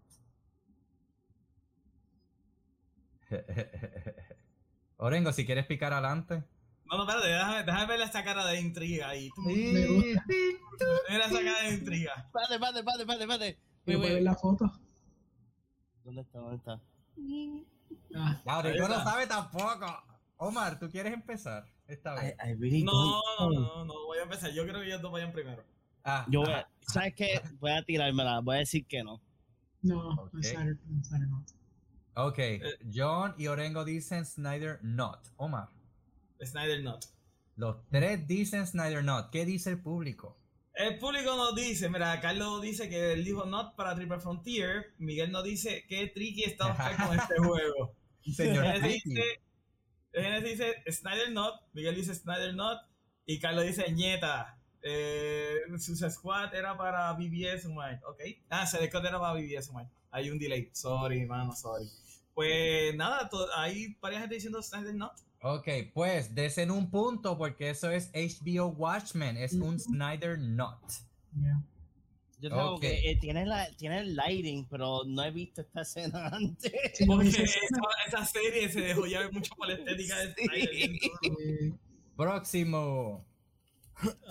Orengo, si quieres picar adelante. No, no, espérate, déjame, déjame ver esa cara de intriga ahí. Tú, Me gusta. Mira esa cara de intriga. Espérate, espérate, espérate, espérate, espérate. Quiero Wait, ver la foto. ¿Dónde está? ¿Dónde está? Ah, Orengo Ahí no sabe tampoco. Omar, ¿tú quieres empezar esta I, vez? I really No, don't no, know. no, no, voy a empezar. Yo creo que ellos dos vayan primero. Ah, Yo voy ah, a, ¿sabes qué? Voy a tirármela, voy a decir que no. no, Ok. no es Snyder, Snyder not. Ok, John y Orengo dicen Snyder Not. Omar, Snyder not. los tres dicen Snyder Not. ¿Qué dice el público? El público nos dice, mira, Carlos dice que él dijo not para Triple Frontier. Miguel nos dice que tricky está Oscar con este juego. Señor Genesis dice, Genesis dice Snyder not, Miguel dice Snyder not y Carlos dice ñeta. Eh, Suicide Squad era para BBS, man. Ok. Ah, Cut era para BBS, man. Hay un delay. Sorry, mano, sorry. Pues nada, hay varias gente diciendo Snyder not. Ok, pues desen un punto porque eso es HBO Watchmen, es un Snyder Not. Yeah. Yo tengo Ok. que eh, tiene, la, tiene el lighting, pero no he visto esta escena antes. Sí, Porque esa, esa serie se dejó llevar mucho por la estética de Snyder. Próximo.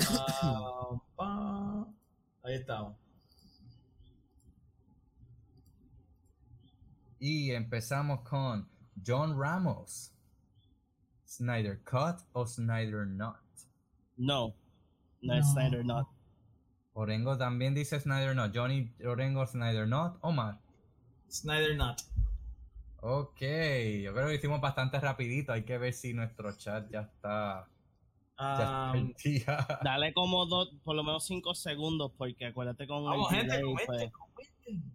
Ah, pa. Ahí estamos. Y empezamos con John Ramos. Snyder Cut o Snyder Not. No. No, No. es Snyder Not. Orengo también dice Snyder Not. Johnny Orengo Snyder Not. Omar. Snyder Not. Ok, yo creo que hicimos bastante rapidito. Hay que ver si nuestro chat ya está. Ya día. Dale como dos, por lo menos cinco segundos, porque acuérdate con vamos, el gente, delay, comenten, pues, comenten.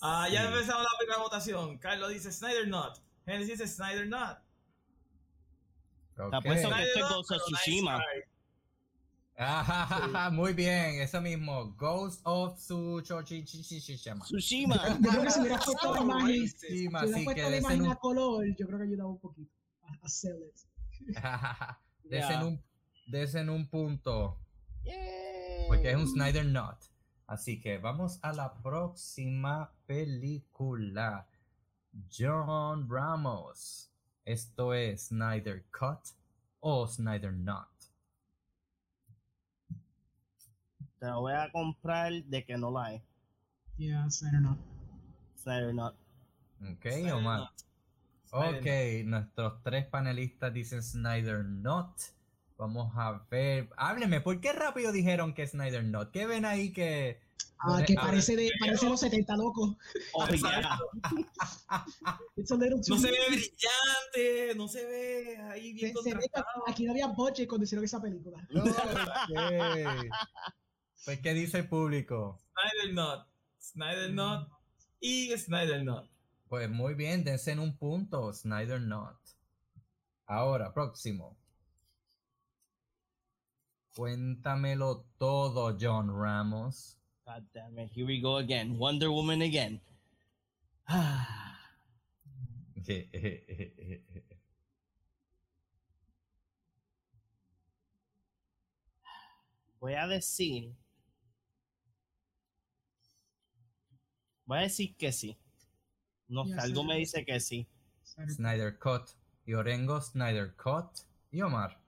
Ah, ya Sí. empezamos la primera votación. Carlos dice Snyder Not. Genesis dice Snyder Not. Te apuesto que este Ghost of Tsushima. Ah, muy bien, eso mismo. Ghost of Tsushima. Tsushima. Yo creo que si hubieras puesto la imagen, si racist. Tsushima, hubieras sí, que puesto la desen imagen un, a color, yo creo que ayudaba un poquito a, a sell it. desen un, desen un punto. Yay. Porque es un Snyder Not. Así que vamos a la próxima película. John Ramos. Esto es Snyder Cut o Snyder Not. Te lo voy a comprar de que no la hay. Yeah, Snyder Not. Snyder Not. Ok, Snyder Omar. Not. Snyder Ok, nuestros tres panelistas dicen Snyder Not. Vamos a ver. Hábleme, ¿por qué rápido dijeron que Snyder Not? ¿Qué ven ahí que.? Ah, que parece de parece los 70 loco. Oh, yeah. It's a little too No se ve brillante, no se ve ahí bien se, se ve que contrastado. aquí no había budget cuando hicieron esa película. Pues, ¿qué dice el público? Snyder Not. Snyder Not y Snyder Not. Pues muy bien, dense en un punto, Snyder Not. Ahora, próximo. Cuéntamelo todo, John Ramos. God damn it. Here we go again. Wonder Woman again. Ah. Voy a decir. Voy a decir que sí. No sé, Ya algo sé. me dice que sí. Snyder- Snyder Cut. Y Orengo, Snyder Cut. Y Omar.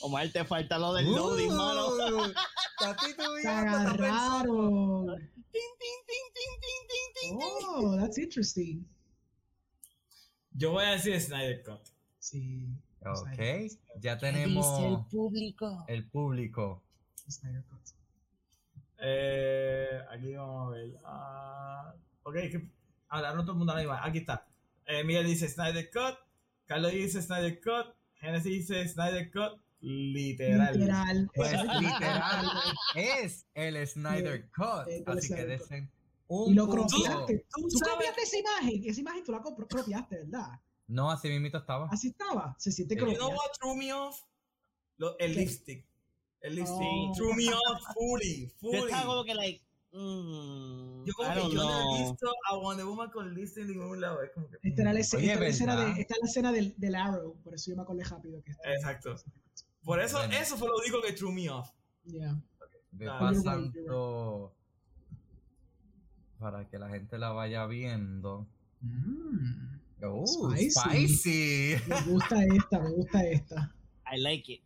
Omar, te falta lo del loading, mano. Uh, está titubeando, Se está pensando. agarraron. Oh, that's interesting. Yo voy a decir Snyder Cut. Sí. Ok, ya Dice el tenemos público. el público. Snyder Cut. Eh, aquí vamos a ver. Ah, ok, que hablaron todo el mundo a la misma. Aquí está. Eh, Miguel dice Snyder Cut. Carlos dice Snyder Cut. Genesis dice Snyder Cut. Literal. Literal. Pues literal es el Snyder Cut. el Así que Snyder desen Y un lo punto. cropiaste. Tú Tú cropiaste esa imagen. Esa imagen tú la cropiaste, ¿verdad? No, así mismito estaba. Así estaba. Se siente You know cropiado. what threw me off? Lo- el ¿Qué? lipstick. El lipstick. Oh. Threw me off fully. Yo Fully. estaba como que, like, mm, Yo como I que yo no he visto a Wonder Woman con lipstick en ningún lado. Es como que. Esta era la, escena- Oye, esta la escena, de, esta es la escena del, del Arrow. Por eso yo me acordé rápido que está. Exacto. Por eso, Bueno. eso fue lo único que threw me off. Yeah. Ve Ah, pasando para que la gente la vaya viendo. Mm, Oh, Spicy. spicy. me gusta esta, me gusta esta. I like it.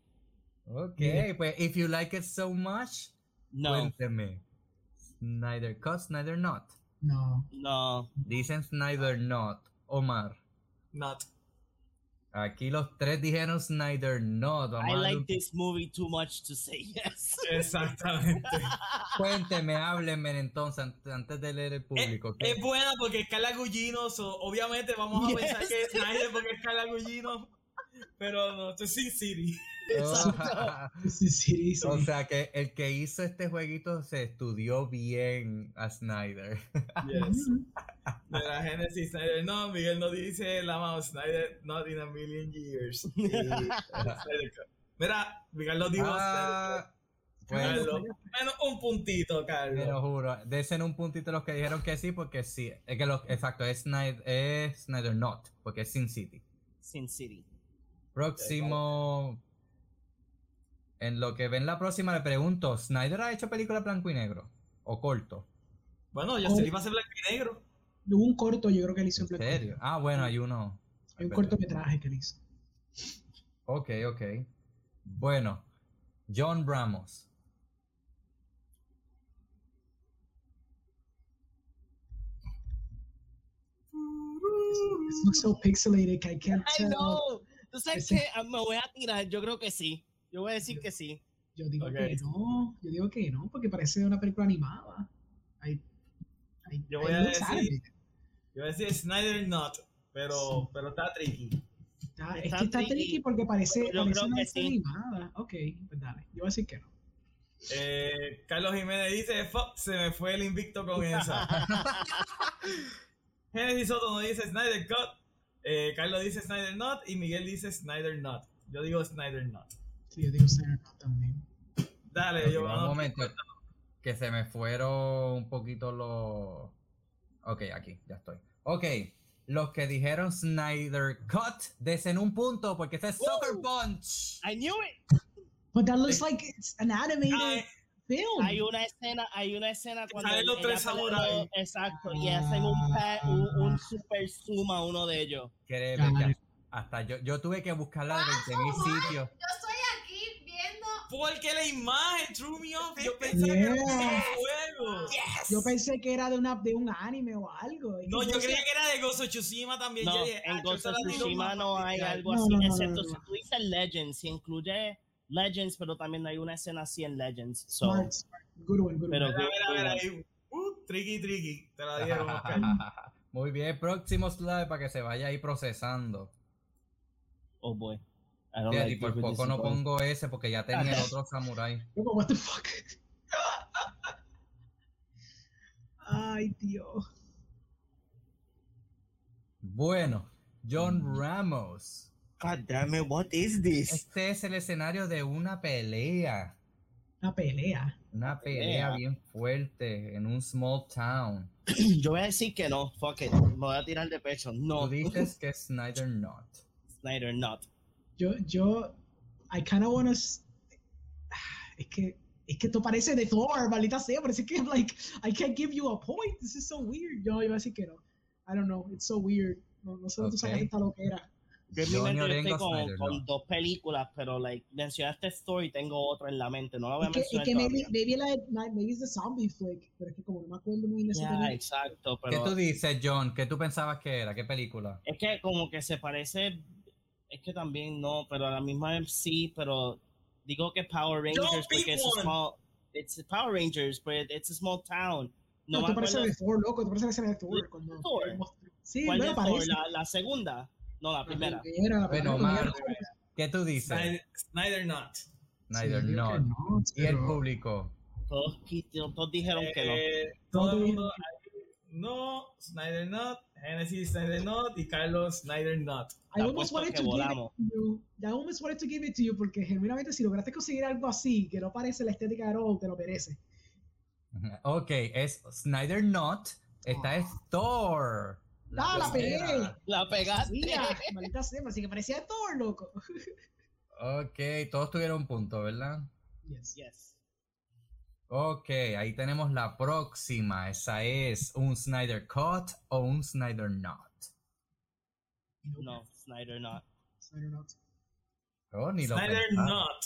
Ok, pues if you like it so much, No, cuénteme. Snyder cut, Snyder not. No. no. Dicen Snyder not. Omar. Not. Aquí los tres dijeron Snyder not. Vamos I like this movie too much to say yes. Exactamente. Cuénteme, háblenme entonces an- antes de leer el público. ¿qué? Es buena porque es Carla Gugino, so, obviamente vamos a Yes. pensar que es Snyder porque es Carla Gugino, pero no, esto es Sin City. Sí, sí, sí. o sea que el que hizo este jueguito se estudió bien a Snyder. Yes. De la Genesis Snyder, no, Miguel no dice la mano Snyder, not in a million years. Y. Mira, Miguel lo dijo Ah, pues, Carlos. Menos un puntito, te lo Carlos. juro. Desen un puntito los que dijeron que sí, porque sí. Es que lo, exacto, es Snyder, es Snyder not, porque es Sin City. Sin City. Próximo. En lo que ven la próxima le pregunto, ¿Snyder ha hecho película blanco y negro? ¿O corto? Bueno, yo se iba a ser blanco y negro. Hubo un corto, yo creo que él hizo en ¿En blanco y serio? negro. Ah, bueno, hay uno. Hay un cortometraje que él hizo. Ok, ok. Bueno, John Ramos. This looks so pixelated que I can't I tell. know. ¿Tú sabes Ese- qué? Ah, Me voy a tirar. Yo creo que sí. Yo voy a decir que sí. Yo digo que no, yo digo que no, porque parece una película animada. Yo voy a decir-. Yo voy a decir Snyder Not, pero, pero está tricky. Está, es está que está tricky, tricky porque parece, pero yo parece creo una que película sí. animada. Ok, pues dale. Yo voy a decir que no. Eh, Carlos Jiménez dice, fuck, se me fue el invicto con esa. Genesis Soto nos dice Snyder Cut. Eh, Carlos dice Snyder Not y Miguel dice Snyder Not. Yo digo Snyder Not. Sí, yo digo Snyder no también. Dale, yo un momento. Que se me fueron un poquito los. Ok, aquí, ya estoy. Ok, los que dijeron Snyder Cut, desen un punto porque este es. Uh. Punch. I knew it. But that looks like it's an animated Ay, film. Hay una escena, hay una escena cuando Salen los tres samuráis. Exacto, y hacen un, pa- un, un super zoom a uno de ellos. Créeme Dale. que hasta yo, yo tuve que buscarla de 20.000 Wow, sitios. Yo estoy aquí viendo. porque la imagen threw me off. Yo pensaba que era un juego. Yo pensé que era de, una, de un anime o algo. No, yo pensé- creía que era de Gozo Tsushima también. No, Yo dije, en "Ah, Tsushima más no hay fácil". algo No, así, no, no, no, excepto no, si tú dices Legends, si incluye Legends, pero también hay una escena así en Legends. So, Smart, smart. Good one, good Pero- one. Mira, mira, mira ahí. Uh, tricky, tricky. Te la dieron, Oscar. Muy bien, próximo slide para que se vaya ahí procesando. oh boy. I don't Fíjate, like y por poco no pongo ese porque ya tenía el otro samurai. What the fuck? Ay, tío. Bueno, John Ramos. God damn it, what is this? Este es el escenario de una pelea. Una pelea. Una pelea Pelea. bien fuerte en un small town. Yo voy a decir que no, fuck it, me voy a tirar de pecho. No, Tú dices que es Snyder Not. Snyder, not. Yo, yo, I kind of wanna. Es que, es que esto parece de Thor, maldita sea. Parece que, like, I can't give you a point. This is so weird. Yo iba a decir que no. I don't know. It's so weird. No, no sé dónde tú sacas Ok. esta loquera. Yo en mi mente yo estoy con, Snyder, con no. dos películas, pero like, mencionaste Story y tengo otra en la mente, no la voy a Es que, es mencionar que maybe, maybe, la, maybe it's the zombie flick. Pero es que como no me acuerdo muy bien película. exacto, ¿Qué pero tú dices, John? ¿Qué tú pensabas que era? ¿Qué película? es que como que se parece, es que también no, pero a la misma sí, pero digo que Power Rangers porque es a small, it's Power Rangers, but it's a small town. No, No, esto parece de Thor, loco. Esto parece la escena de Thor. Cuando, Thor? Sí, cuál de Thor, parece. la, la segunda, no la La primera. la Bueno, primera, primera. ¿Qué tú dices? Snyder, Not. Snyder Sí, Not. no, Y el público. Todos, todos dijeron que no. Eh, Todo el mundo no, Snyder Not, Genesis Snyder Not y Carlos Snyder Not. I almost wanted que to give it to you. I almost wanted to give it to you porque genuinamente si lograste conseguir algo así que no parece la estética de Roll, te lo merece. Ok, es Snyder Not. Esta es Thor. ¡Ah, la pegué! tercera. La pegaste. Sí, ah, maldita sea, así que parecía Thor, loco. Ok, todos tuvieron un punto, ¿verdad? Yes. Yes. Ok, ahí tenemos la próxima. Esa es un Snyder Cut o un Snyder Not. No, Snyder not. Snyder not. Oh, ni lo Snyder pensaba. Not.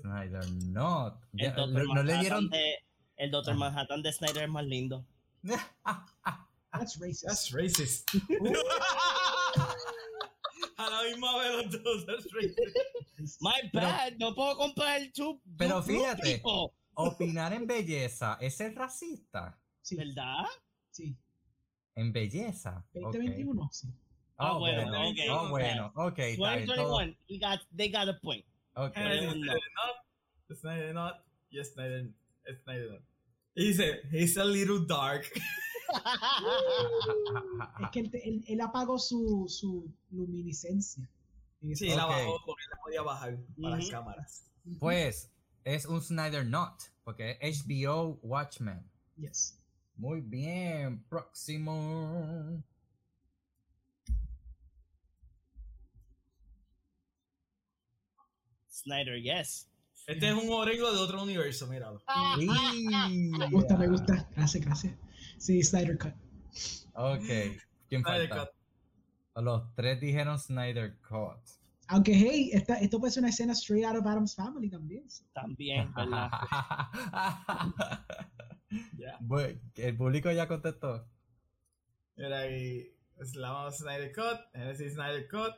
Snyder Not. El Ya, Doctor no, le dieron. de, el Doctor Ah. Manhattan de Snyder es más lindo. That's racist. That's racist. A la misma vez los dos, that's racist. My Pero- bad, no puedo comprar two, Pero two blue fíjate. Opinar en belleza es ser racista. Sí, ¿Verdad? sí. En belleza. ok. 2021, sí. Ah, Oh, bueno, bueno, ok, oh, bueno, ok, está bien, todo- 2021, he got, they got a point. ok. Genesis no. Snyder Not, Snyder Not, y Snyder, Snyder Not. Y dice, he's a little dark. Es que él, te- él, él apagó su, su luminiscencia. Sí, la Ok. bajó porque la podía bajar para las cámaras. Pues es un Snyder Not, porque es HBO Watchmen. Yes. Muy bien, próximo. Snyder, yes. Este es un orengo de otro universo, míralo. Me gusta, me gusta. Gracias, gracias. Sí, Snyder Cut. Ok, ¿quién Snyder falta? Los tres dijeron Snyder Cut. Aunque, hey, esta, esto puede ser una escena straight out of Adam's Family también. También, ¿verdad? Bueno, el público ya contestó. Mira ahí. es La vamos a Snyder Cut. Genesis Snyder Cut.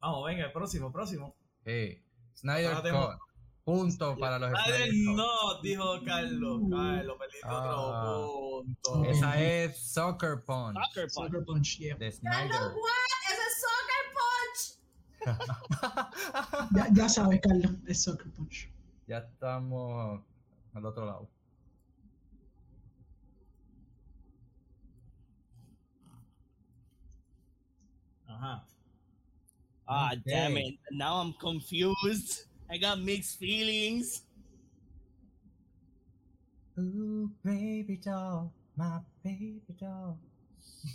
Vamos, venga, el próximo, próximo. Sí. Snyder Ahora tengo- Cut. Punto para los Cut. no, dijo Carlos. Carlos, perdiste Ah. otro punto. Esa es Soccer Punch Sucker punch. Yeah. de Carlos, what? Ese es Soccer Punch. Ya, ya sabes, Carlos, es Sucker Punch. ya estamos al otro lado. Ajá. Ah, damn it. Now I'm confused. I got mixed feelings. Ooh, baby doll, my baby doll.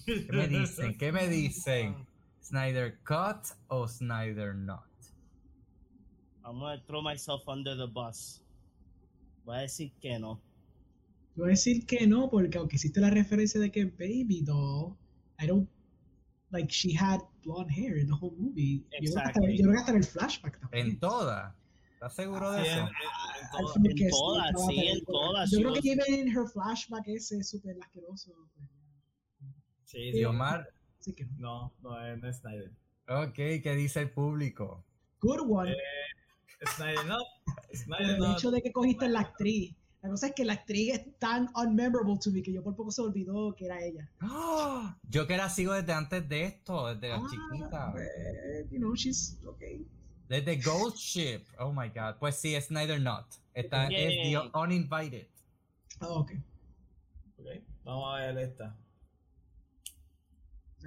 ¿Qué me dicen? ¿Qué me dicen? ¿Snyder Cut o Snyder Not? I'm gonna throw myself under the bus. Voy a decir que no. Voy a decir que no, porque aunque hiciste la referencia de que Baby Doll, I don't. Like, she had blonde hair in the whole movie. Yo creo, que hasta, Exactly. yo creo que hasta en el flashback también. En toda. ¿Estás seguro de Sí, en- eso? en- en En sí, todas, toda la sí, en todas, Yo creo que even en her flashback ese es súper asqueroso. pues, Sí, sí. Omar, Así que no. No, no es, no es Snyder. ok, ¿qué dice el público? Good one. Snyder no. Snyder el hecho de que cogiste la actriz. La cosa es que la actriz es tan unmemorable to me que yo por poco se olvidó que era ella. ¡Ah! Yo que la sigo desde antes de esto, desde la Ah, chiquita. pues, you know, she's okay. Desde Ghost Ship. Oh my god. Pues sí, Snyder Not. Esta es Yay. The Uninvited. Ah, ok. Ok, Vamos a ver esta.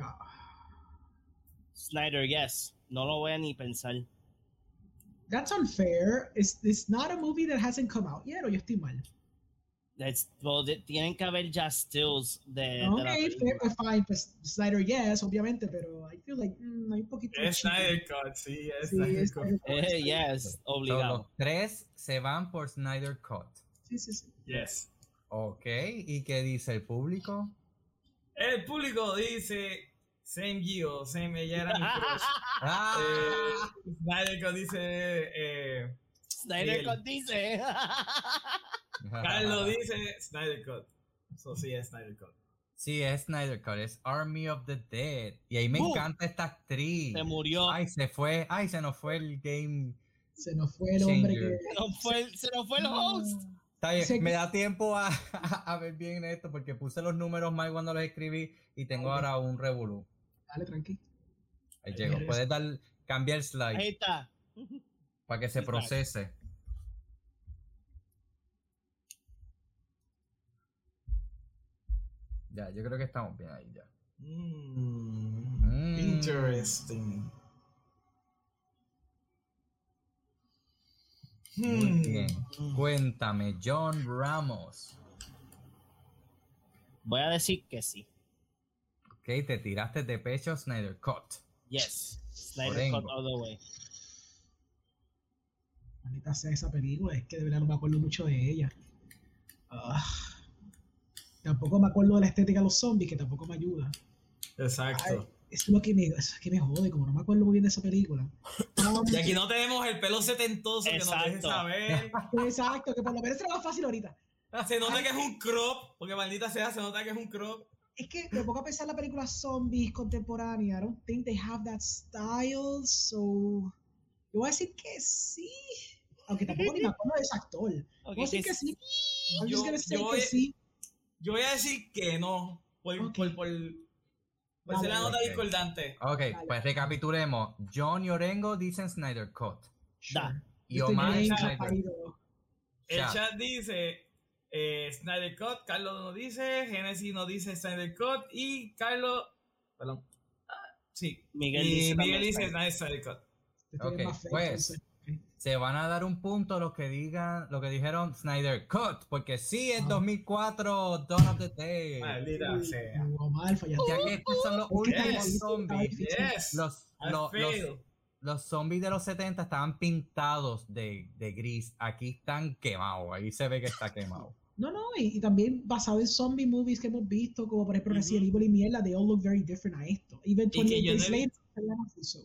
Ah. Snyder, yes. No lo voy a ni pensar. That's unfair. It's, it's not a movie that hasn't come out yet, o yo estoy mal. That's, well, de- tienen que haber ya stills de, de Ok, fair, película. pues fine. Pues Snyder, yes, obviamente, pero I feel like mm, hay un poquito. de Es. Snyder Cut, sí, es Sí, Snyder Cut. Eh, yes, So, obligado. los tres se van por Snyder Cut. Sí, sí, sí. Yes. Ok, ¿y qué dice el público? El público dice Same Gio, Same ella era mi crush. ¡Ah! Eh, Snyder Cut dice eh, Snyder Sí, Cut dice. Carlos dice Snyder Cut. So sí es Snyder Cut. Sí, es Snyder Cut, es Army of the Dead. Y ahí me encanta esta actriz. Se murió. Ay, se fue. Ay, se nos fue el game. Se nos fue el hombre que. Se nos fue, se nos fue el host. Está bien, me da tiempo a, a ver bien esto porque puse los números mal cuando los escribí y tengo ahora un revolú. Dale, tranqui. Ahí Ahí llegó. eres. Puedes dar, cambiar el slide Ahí está. Para que se procese. Ya, yo creo que estamos bien ahí ya. Mm, Mm. Interesting. Muy Hmm. bien. Cuéntame, John Ramos. Voy a decir que sí. Ok, te tiraste de pecho Snyder Cut. Yes. Snyder Cut all the way. Maldita sea esa película, es que de verdad no me acuerdo mucho de ella. Ah. Tampoco me acuerdo de la estética de los zombies, que tampoco me ayuda. Exacto. Es lo que me, es que me jode, como no me acuerdo muy bien de esa película. Y aquí no tenemos el pelo setentoso que nos deje Exacto. saber. Exacto, que por lo menos será más fácil ahorita. Se nota que es un crop, porque maldita sea, se nota que es un crop. Es que me pongo a pensar en la película zombies contemporánea. I don't think they have that style, so. Yo voy a decir que sí. Aunque tampoco ni me acuerdo de ese actor. Ok, Voy a decir que que sí. Yo- que voy- sí. Yo voy a decir que no, por, Ok. por, por, por ser la nota discordante. Ok, Dale. pues recapitulemos. John y Orengo dicen Snyder Cut. Da. Y Omar Snyder. El Chat. dice eh, Snyder Cut, Carlos nos dice, Genesis nos dice Snyder Cut y Carlos, perdón, ah, sí, Miguel y dice Miguel dice Snyder. Snyder Cut. Ok, pues. Se van a dar un punto los que digan, lo que dijeron Snyder Cut, porque sí es Ah. 2004 Dawn of the Day. Maldita sea. Ya que estos son los últimos zombies. Los, zombies de los 70 estaban pintados de, de gris. Aquí están quemados. Ahí se ve que está quemado. No, no, y, y también basado en zombie movies que hemos visto, como por ejemplo. Resident Evil y mierda, they all look very different a esto. Even que 28 yo Days Later, se llama así, so.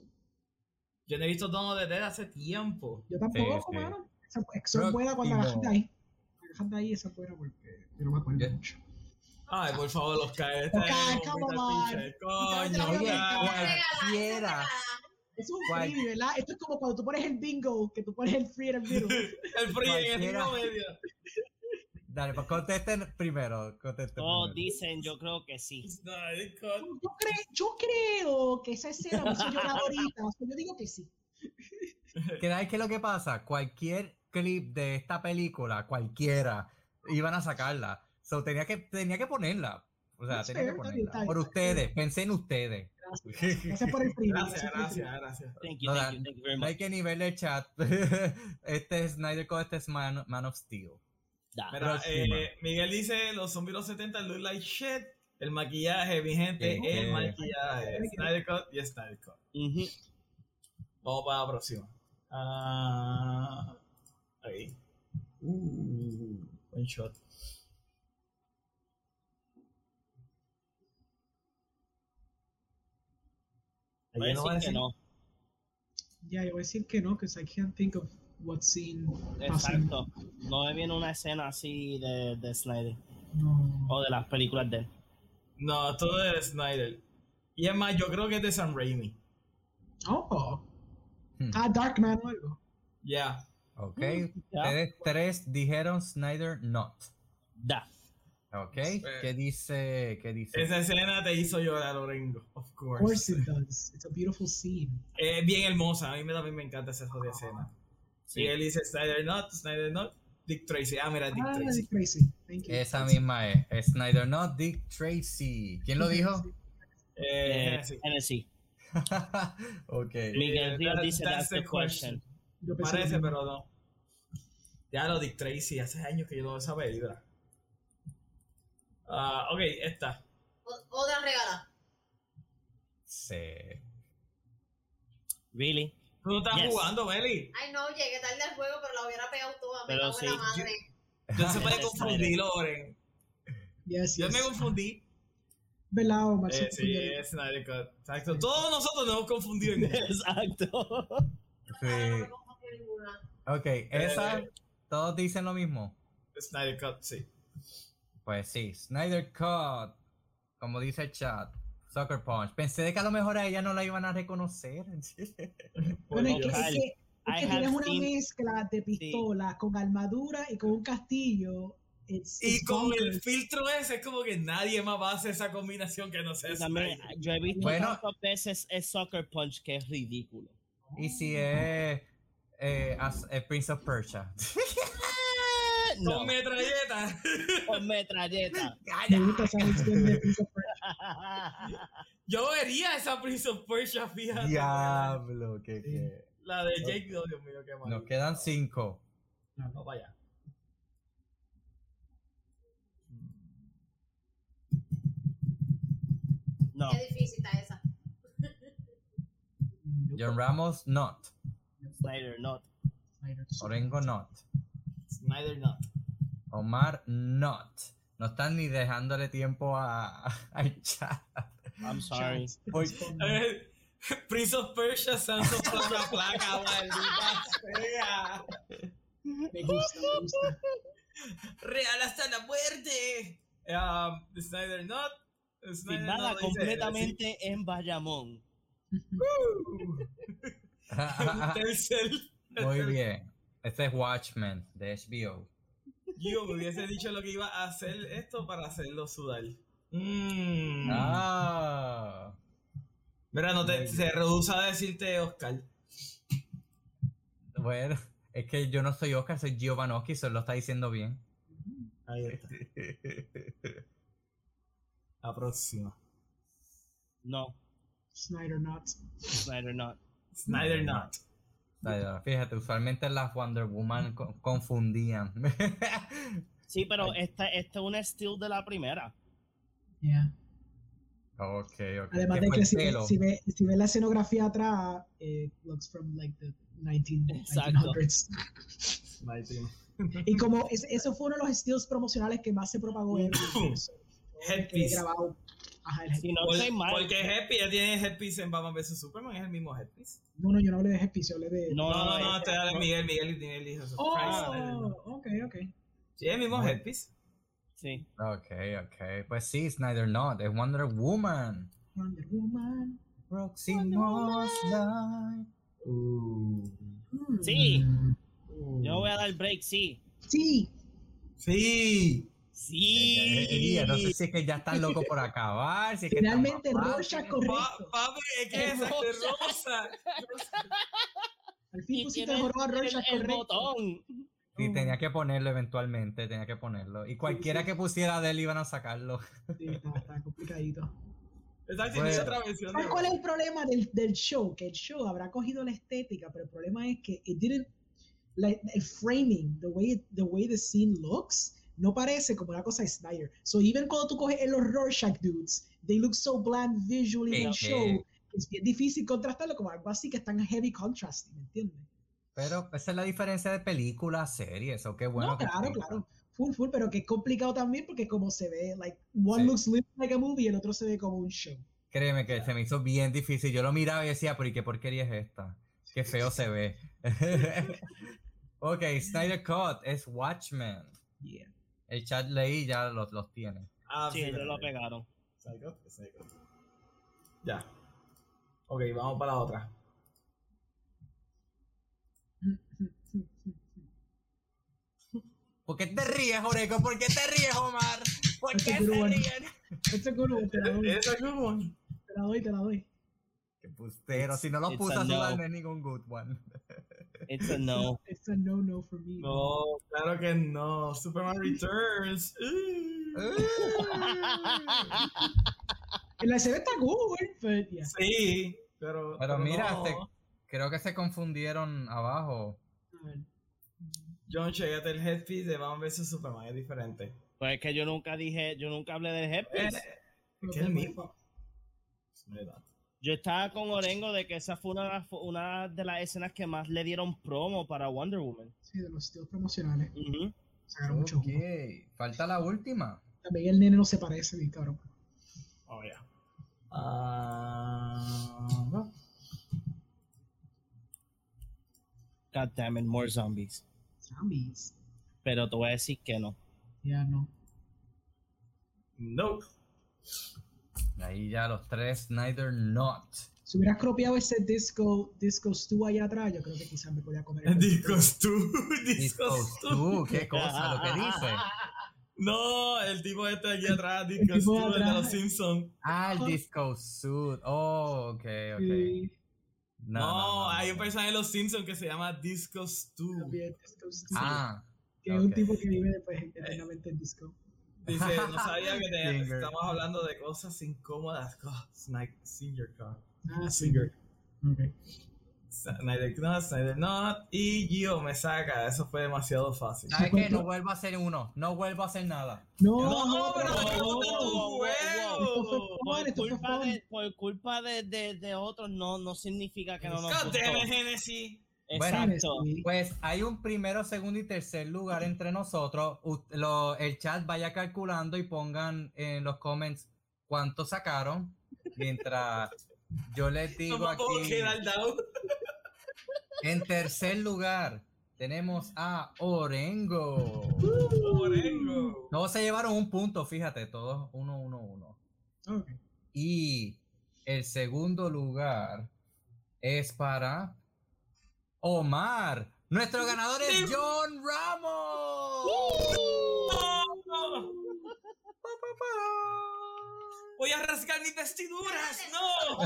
Yo no he visto the Dead hace tiempo. Yo tampoco, Sí, sí. mano. Esa, esa es buena cuando agarras de ahí. De ahí, esa es buena porque yo no me acuerdo Yo- mucho. Ay, por favor, los cae. Este Los cae, es un come on. Coño, la freebie, ¿verdad? Esto es como cuando tú pones el bingo, que tú pones el free en el middle. El free en el medio. Dale, pues contesten primero. Contesten Todos primero. dicen, yo creo que sí. Yo, cre- yo creo que esa escena me hizo llorar ahorita. o sea, yo digo que sí. ¿Qué es que lo que pasa? Cualquier clip de esta película, cualquiera, iban a sacarla. So, tenía que, tenía que ponerla. O sea, That's tenía que está ponerla. está bien, Por está ustedes, pensé en ustedes. Gracias. Gracias por el free. Gracias, gracias, gracias. Thank you, No, thank you, thank you very No much. hay que nivel el chat. Este es Snyder Code, este es Man, Man of Steel. Da. Mira, eh, Miguel dice, los zombies de los 70 look like shit. El maquillaje, mi gente, el maquillaje. Snyder Cut y Snyder Cut. Vamos para la próxima. Ah, ahí. Uh, buen shot. Voy a Ahí no va a decir que decir- no. Ya, yo voy a decir que no, because I can't think of what scene passing. Exacto. No me viene una escena así de, de Snyder. No. O de las películas de él. No, todo es de Snyder. Y es más, yo creo que es de Sam Raimi. Oh. Hmm. Ah, Darkman o algo. Ya. Ok. ya. Ustedes tres dijeron Snyder not. Da. Ok. ¿Qué dice? ¿Qué dice? Esa escena te hizo llorar, Lorengo. Of Of course. course it does. It's a beautiful scene. Es bien hermosa. A mí también me encanta esa jodida escena. Sí. Y él dice Snyder not, Snyder not, Dick Tracy. Ah, mira, Dick Ah, Tracy. Thank you. Esa misma es. es Snyder not, Dick Tracy. ¿Quién lo dijo? Eh, Eh. Tennessee. ok. Miguel that- dice that's that's the question. Yo Parece, pero no. Ya lo Dick Tracy, hace años que yo no veo esa película. Ah, ok, esta. O- Otra regala. Sí. Really? Tú no estás Yes. jugando, Meli. Ay, no, llegué tarde al juego, pero la hubiera pegado toda. Me Pero en la sí, madre. Yo se puede confundir, Loren. Yes, Yo yes. me confundí. ¿Verdad, Omar? Eh, sí, es Snyder Cut. Exacto. Todos nosotros nos hemos confundido en eso. Exacto. Sí. me confundí ninguna. Ok, esa, Eh. todos dicen lo mismo. Snyder Cut, sí. Pues sí, Snyder Cut, como dice el chat, Sucker Punch. Pensé de que a lo mejor a ella no la iban a reconocer. Bueno, es que, es es tienes una seen- mezcla de pistola con armadura y con un castillo. It's, Y it's con el filtro ese, es como que nadie más va a hacer esa combinación que no Snyder. yo he visto Bueno. tantas veces el Soccer Punch que es ridículo. y si es eh, as- eh, Prince of Persia. No, Con metralleta. con metralleta. Me gusta Yo vería esa Prince of Persia, fíjate. Diablo, que, que. La de Jake, oh, Dios mío, qué mal. Nos quedan cinco. No, vaya. No, Qué difícil está esa. John Ramos, not. Snyder, no. Snyder. Orengo, not. Snyder no. Omar, not. No están ni dejándole tiempo a, al chat. I'm sorry. Voy- Eh, Prince of Persia, Santo por la placa, maldita sea. Me gusta, me gusta. Real hasta la muerte. Um, Snyder not. Snyder not dice- completamente en Bayamón. Muy bien. Este es Watchmen de HBO. Yo me hubiese dicho lo que iba a hacer esto para hacerlo sudar. Mm. Ah. Mira, no te, se reduce a decirte Oscar. Bueno, es que yo no soy Oscar, soy Giovanni, eso lo está diciendo bien. Ahí está. La próxima. No, Snyder not. Snyder, not. Snyder not. Fíjate, usualmente las Wonder Woman co- confundían. Sí, pero esta, esta es una steal de la primera. Yeah. ok, ok. Además ¿Qué de que el si, ve- si, ve, si la escenografía atrás, it looks from like the 19, Exacto. 1900s. Snyder. Y como es- eso fue uno de los estilos promocionales que más se propagó en Headpiece. grabado. Ajá, el Si no Por- estoy mal. porque Headpiece ya tiene Headpiece en Batman vs Superman, es el mismo Headpiece. No, no, yo no hablé de Headpiece, yo hablé de. No, No, no, no, no, es- te da de Miguel, Miguel y Miguel dijo eso. Christ, Oh, ok, ok. Sí, el mismo. Headpiece. Sí. Ok, ok. Pues sí, Snyder Not, es Wonder Woman. Wonder Woman. Próximo slide. Sí. Yo no voy a dar break, sí. Sí. Sí. Sí. Eh, eh, eh, no sé si es que ya están locos por acabar. Si es que están Finalmente, fáciles. correcto. Pa- papi, es que Es rosa. rosa. Al fin pusiste el a el, Rorschach el correcto. botón. Sí, tenía que ponerlo eventualmente, tenía que ponerlo. Y cualquiera sí. que pusiera de él iban a sacarlo. Sí, está, está complicadito. Exacto, Bueno. otra versión ¿Sabes cuál es el problema del, del show? Que el show habrá cogido la estética, pero el problema es que it didn't, like, el framing, the way, the way the scene looks, no parece como una cosa de Snyder. So even cuando tú coges los Rorschach dudes, they look so bland visually in el show, es bien difícil contrastarlo como algo así que es tan heavy contrast, ¿me entiendes? Pero esa es la diferencia de películas, series, o qué bueno. no, que claro, claro. Full, full, pero que es complicado también porque como se ve, like, one Sí. looks like a movie y el otro se ve como un show. Créeme que se me hizo bien difícil. Yo lo miraba y decía, pero ¿y qué porquería es esta? Qué feo se ve. ok, Snyder Cut es Watchmen. Yeah. El chat leí ya los, los tiene. Ah, Sí, ellos lo pegaron. Psycho, Psycho. Ya. Ok, vamos para la otra. ¿Por qué te ríes, Oreco? ¿Por qué te ríes, Omar? ¿Por qué te la doy, Eso es te la doy, te la doy. Pustero. Si no lo sudar, no. no es ningún good one. It's a no. It's a no no for me. No, claro que no. Superman Returns. La escena está cool, but yeah. Sí, pero. Pero mira, no. creo que se confundieron abajo. John, chégate el headpiece de Batman vs Superman, es diferente. Pues es que yo nunca dije, yo nunca hablé del Eh, headpiece. que es el mismo. Es verdad. Yo estaba con Orengo de que esa fue una, de las- una de las escenas que más le dieron promo para Wonder Woman. Sí, de los estilos promocionales. Sacaron mucho Ok, jugo. falta la última. También el nene no se parece, mi cabrón. Oh, ya. Ah, no. God damn it, more zombies. Zombies. Pero te voy a decir que no. Ya no. No. Ahí ya los tres Snyder Not. Si hubieras cropeado ese disco, disco Stu allá atrás, yo creo que quizás me podía comer. el. Discos Discos tú. tú, qué cosa lo que dice. No, el tipo este aquí atrás, tipo de el de los Simpsons. Ah, el Disco Suit. Oh, ok, ok. Sí, No, hay un personaje de los Simpsons que se llama también disco Stu. Ah, que es un tipo que vive pues, eternamente en disco. Dice, no sabía que te- estamos hablando de cosas incómodas. Oh, Snyder, Singer Car. Ah. Singer. Ok. Snyder Not, Snyder Not. Y Gio me saca. Eso fue demasiado fácil. ¿Sabes qué? No vuelvo a hacer uno. No vuelvo a hacer nada. No, No, no, pero no, te no, gusta no, tu no. juego. Por culpa, de, por culpa de, de, de otros no, no significa que no nos God gustó. Genesis. Exacto. Sí. Pues hay un primero, segundo y tercer lugar entre nosotros. Lo- el chat vaya calculando y pongan en los comments cuánto sacaron. Mientras yo les digo aquí. En tercer lugar tenemos a Orengo. Orengo. Todos se llevaron un punto, fíjate, todos uno, uno, uno. Y el segundo lugar es para Omar. Nuestro ganador es. John Ramos. No. Voy a rasgar mis vestiduras. No.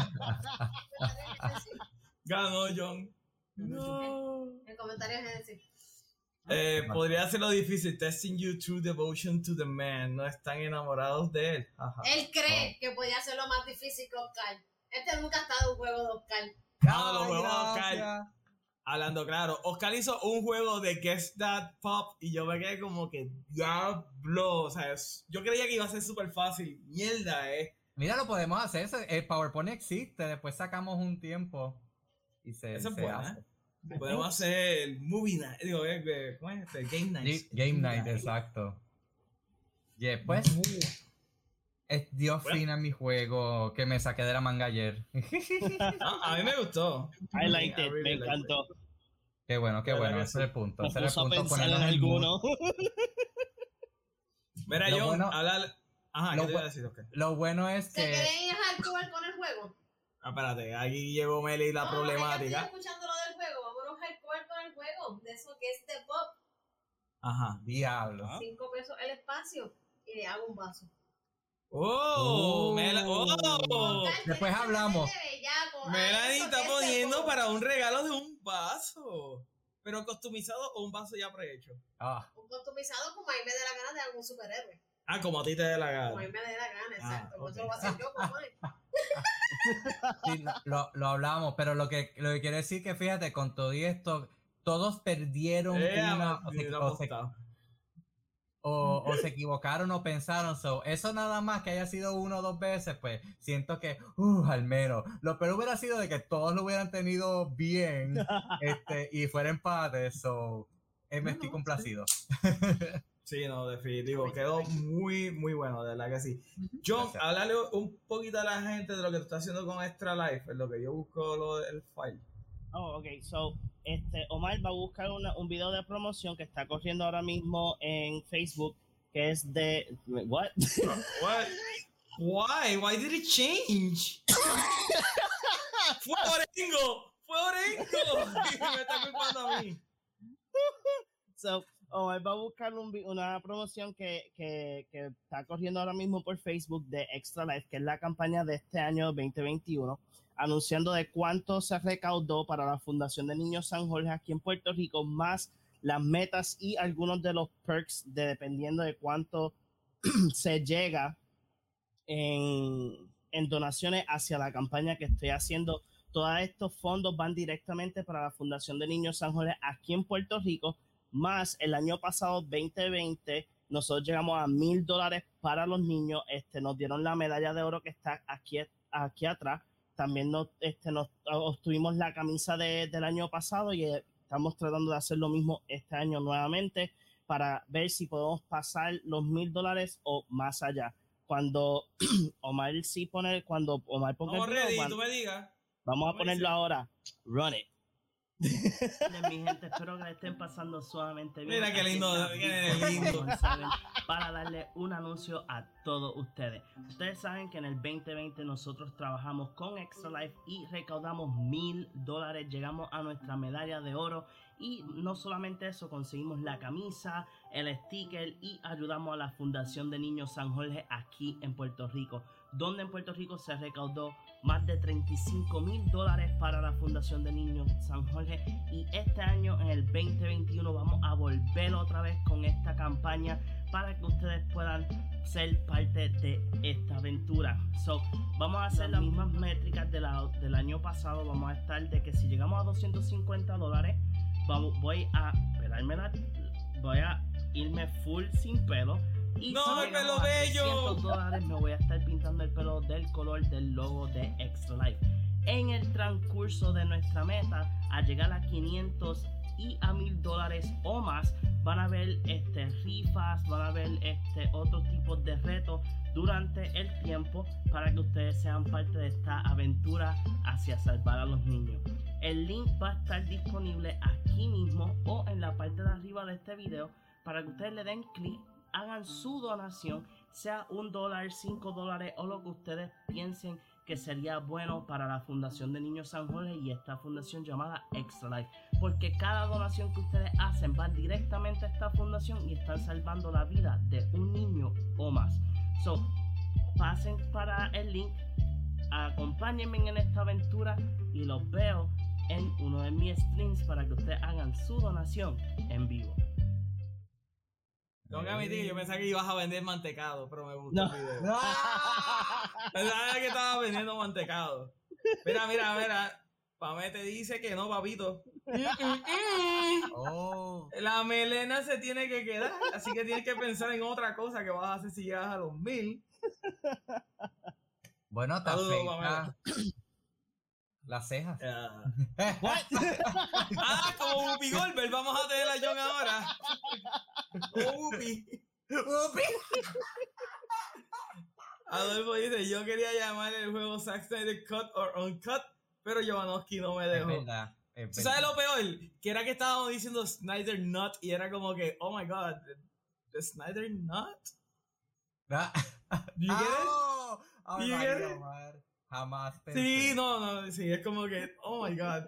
Ganó John. No. El comentario es Genesis. Eh, podría hacerlo difícil. Testing you true devotion to the man. No están enamorados de él. Ajá. Él cree que podía hacerlo más difícil que Oscar. Este nunca ha estado en un juego de Oscar. Ah, los Ay, juegos de Oscar. Hablando claro, Oscar hizo un juego de Guess That Pop y yo me quedé como que diablo. O sea, es- yo creía que iba a ser súper fácil. Mierda, eh. Mira, lo podemos hacer. El PowerPoint existe. Después sacamos un tiempo y se, Esa es se buena. hace. Podemos hacer Movie Night. Digo, eh, eh, ¿cómo es? este? Game Night. Ga- Game Night, exacto. Y después, Es- dio Bueno. fin a mi juego que me saqué de la manga ayer. Ah, a mí me gustó. I liked it, really me it. encantó. qué bueno, qué ¿Verdad bueno. Ese es el punto. Ese era el punto. pensar en alguno. Mira, Lo John, bueno- habla. Ajá, lo ¿qué te iba a decir? Ok. Lo bueno es ¿Se que. quieren ir hardcore con el juego? Ah, espérate, aquí llegó Meli la No, problemática. es estoy escuchando lo del juego. Vámonos hardcore con el juego. De eso que es de pop. Ajá. Diablo. Cinco pesos el espacio. Y le hago un vaso. Oh, Oh. Mela- oh. Total, Después hablamos. Melanie está poniendo para un regalo de un vaso. Pero customizado o un vaso ya prehecho. Ah, Un customizado como a mí me dé la gana de algún superhéroe. Ah, como a ti te dé la Como a mí gana. me dé la gana, exacto. Ah, Pues Eso ok. lo voy a hacer yo, papá. sí, lo, lo, hablamos, pero lo que, lo que quiere decir que fíjate, con todo y esto, todos perdieron Eh, una, o, se, lo o se- apostado. O- o se equivocaron o pensaron. So, eso nada más que haya sido uno o dos veces, pues siento que, uh, al menos. Lo peor hubiera sido de que todos lo hubieran tenido bien este, y fuera empate. So, eh, me No, estoy complacido. Sí, no, definitivo. Quedó muy, muy bueno, de verdad que sí. John, Gracias. háblale un poquito a la gente de lo que tú estás haciendo con Extra Life, en lo que yo busco lo del file. Oh, ok. So, este, Omar va a buscar una- un video de promoción que está corriendo ahora mismo en Facebook, que es de... ¿What? What? Why? Why did it change? Fue Orengo, fue Orengo. Me está culpando a mí. So, Omar va a buscar un una promoción que, que, que está corriendo ahora mismo por Facebook de Extra Life, que es la campaña de este año 2021, anunciando de cuánto se recaudó para la Fundación de Niños San Jorge aquí en Puerto Rico, más las metas y algunos de los perks de dependiendo de cuánto se llega en, en donaciones hacia la campaña que estoy haciendo. Todos estos fondos van directamente para la Fundación de Niños San Jorge aquí en Puerto Rico, más el año pasado 2020 nosotros llegamos a mil dólares para los niños, este, nos dieron la medalla de oro que está aquí, aquí atrás, también nos, este, nos obtuvimos la camisa de- del año pasado y eh, estamos tratando de hacer lo mismo este año nuevamente para ver si podemos pasar los mil dólares o más allá. Cuando Omar sí pone, cuando Omar ponga Vamos video, ready, van- tú me digas. Vamos a ¿Cómo ponerlo dice? ahora. Run it. mi gente, espero que le estén pasando sumamente bien. Mira qué lindo, qué lindo. Para darle un anuncio a todos ustedes. Ustedes saben que en el 2020 nosotros trabajamos con Extra Life y recaudamos mil dólares. Llegamos a nuestra medalla de oro. Y no solamente eso, conseguimos la camisa, el sticker y ayudamos a la Fundación de Niños San Jorge aquí en Puerto Rico, donde en Puerto Rico se recaudó más de 35 mil dólares para la Fundación de Niños San Jorge y este año en el 2021 vamos a volver otra vez con esta campaña para que ustedes puedan ser parte de esta aventura. So, vamos a hacer las mismas métricas del año pasado. Vamos a estar de que si llegamos a 250 dólares, voy a pelarme la- voy a irme full sin pelo. Y ¡No, si el pelo bello! 300 dólares me voy a estar pintando el pelo del color del logo de Extra Life. En el transcurso de nuestra meta, a llegar a 500 y a 1000 dólares o más, van a haber este, rifas, van a haber este, otros tipos de retos durante el tiempo para que ustedes sean parte de esta aventura hacia salvar a los niños. El link va a estar disponible aquí mismo o en la parte de arriba de este video para que ustedes le den clic, hagan su donación, sea un dólar, cinco dólares o lo que ustedes piensen que sería bueno para la Fundación de Niños San Jorge y esta fundación llamada Extra Life. Porque cada donación que ustedes hacen va directamente a esta fundación y están salvando la vida de un niño o más. So, pasen para el link, acompáñenme en esta aventura y los veo en uno de mis streams para que ustedes hagan su donación en vivo. Tengo que admitir yo pensaba que ibas a vender mantecado, pero me gustó No. el video. Pensaba que estabas vendiendo mantecado. Mira, mira, mira. Pamé te dice que no, papito. Oh. La melena se tiene que quedar, así que tienes que pensar en otra cosa que vas a hacer si llegas a los mil. Bueno, te Saludos, las cejas. Ah, Ah, como Whoopi Goldberg, vamos a tener a John ahora. Como Whoopi. Adolfo dice, yo quería llamar el juego Zack Snyder Cut or Uncut, pero Jovanovski no me Es dejó. verdad. es ¿Tú ¿Sabes verdad. lo peor? Que era que estábamos diciendo Snyder Nut y era como que, oh my god, the Snyder Nut? Ah, Do you get it? ¡Oh! Ay, You get it? Jamás pensé. Sí, no, no, sí, es como que, oh my god.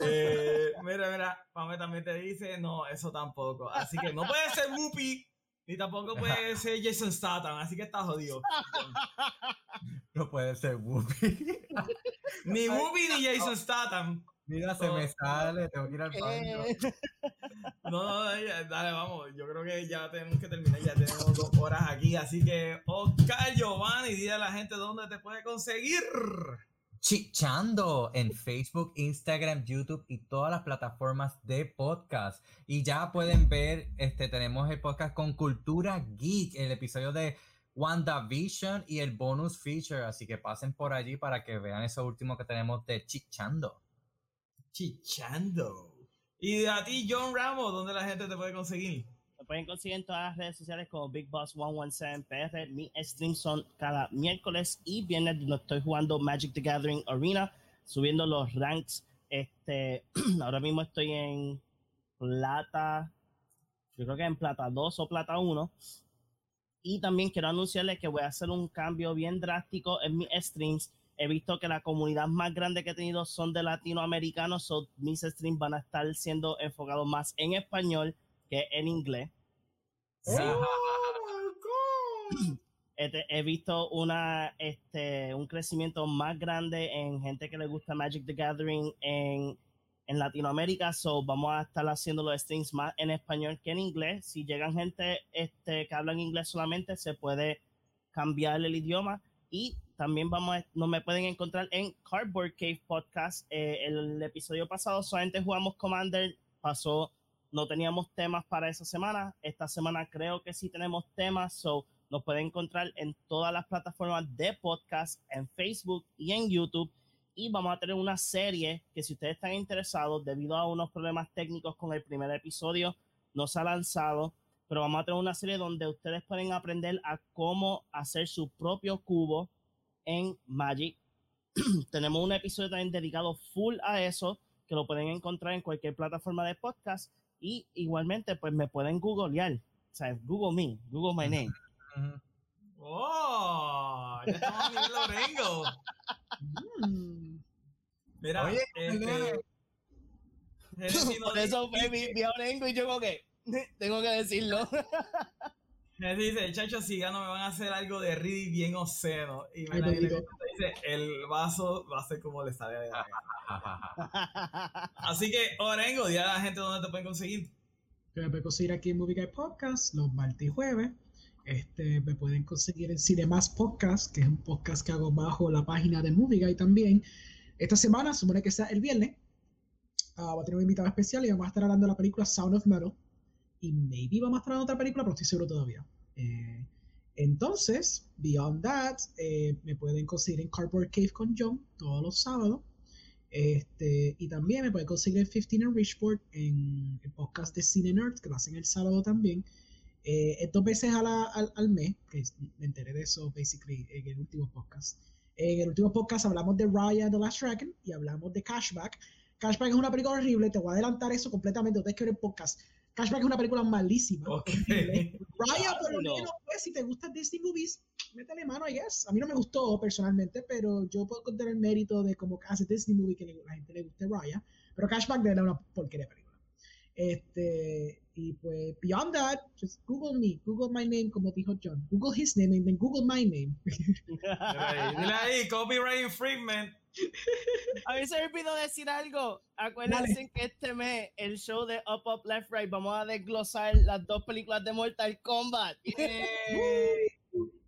Eh, mira, mira, Pame también te dice, no, eso tampoco. Así que no puede ser Whoopi, ni tampoco puede ser Jason Statham, así que está jodido. No puede ser Whoopi. Ni Whoopi ni Jason Statham. Mira, se me sale, tengo que ir al baño. Eh, No, no, ya, dale, vamos. Yo creo que ya tenemos que terminar. Ya tenemos dos horas aquí. Así que, Oscar Giovanni, dile a la gente dónde te puede conseguir. Chichando en Facebook, Instagram, YouTube y todas las plataformas de podcast. Y ya pueden ver, este, tenemos el podcast con Cultura Geek, el episodio de WandaVision y el bonus feature. Así que pasen por allí para que vean eso último que tenemos de Chichando. Chichando. Y a ti, John Ramos, ¿dónde la gente te puede conseguir? Me pueden conseguir en todas las redes sociales como Big Boss 117 PR. Mi streams son cada miércoles y viernes donde estoy jugando Magic the Gathering Arena, subiendo los ranks. Este, ahora mismo estoy en plata, yo creo que en plata 2 o plata 1. Y también quiero anunciarles que voy a hacer un cambio bien drástico en mis streams. He visto que la comunidad más grande que he tenido son de latinoamericanos, so mis streams van a estar siendo enfocados más en español que en inglés. Sí. Este, he visto una, este, un crecimiento más grande en gente que le gusta Magic the Gathering en, en Latinoamérica. So vamos a estar haciendo los streams más en español que en inglés. Si llegan gente este, que hablan inglés solamente, se puede cambiar el idioma. Y también vamos a, no me pueden encontrar en Cardboard Cave Podcast. Eh, el episodio pasado solamente jugamos Commander, pasó, no teníamos temas para esa semana. Esta semana creo que sí tenemos temas, so nos pueden encontrar en todas las plataformas de podcast, en Facebook y en YouTube. Y vamos a tener una serie que si ustedes están interesados, debido a unos problemas técnicos con el primer episodio, no se ha lanzado, pero vamos a tener una serie donde ustedes pueden aprender a cómo hacer su propio cubo en Magic. Tenemos un episodio también dedicado full a eso, que lo pueden encontrar en cualquier plataforma de podcast. Y igualmente, pues me pueden googlear. O sea, Google me, Google my name. ¡Oh! Ya estamos a nivel Lorengo. Mm. Mira, Oye, este. Por eso fue mi, mi Orengo y yo como que tengo que decirlo. Genesis dice, chacho, si gano me van a hacer algo de Reedy bien obsceno. Y contesta, dice, el vaso va a ser como le sale de la. Así que, Orengo, dile a la gente dónde te pueden conseguir. me pueden conseguir aquí en Movie Guy Podcast los martes y jueves. Este, me pueden conseguir en Cinemas Podcast, que es un podcast que hago bajo la página de Movie Guy también. Esta semana, supone que sea el viernes, ah, va a tener un invitado especial y vamos a estar hablando de la película Sound of Metal. Y maybe vamos a de otra película, pero no estoy seguro todavía. Eh, entonces, beyond that, eh, me pueden conseguir en Cardboard Cave con John todos los sábados. Este, y también me pueden conseguir en 15 en Richport en el podcast de Cine Nerds, que lo hacen el sábado también. Eh, dos veces a al, al mes, que me enteré de eso, basically, en el último podcast. En el último podcast hablamos de Raya The Last Dragon y hablamos de Cashback. Cashback es una película horrible, te voy a adelantar eso completamente, ustedes que ver el podcast. Cashback es una película malísima. Ok. horrible. Raya, por lo menos, pues, si te gustan Disney movies, métele mano, I guess. A mí no me gustó personalmente, pero yo puedo contar el mérito de cómo hace Disney movie que le- la gente le guste Raya. Pero Cashback de verdad es una porquería película. Este, y pues, beyond that, just Google me, Google my name, como dijo John. Google his name and then Google my name. Dile ahí, copyright infringement. A mí se me olvidó decir algo. Acuérdense que este mes, el show de Up Up Left Right, vamos a desglosar las dos películas de Mortal Kombat.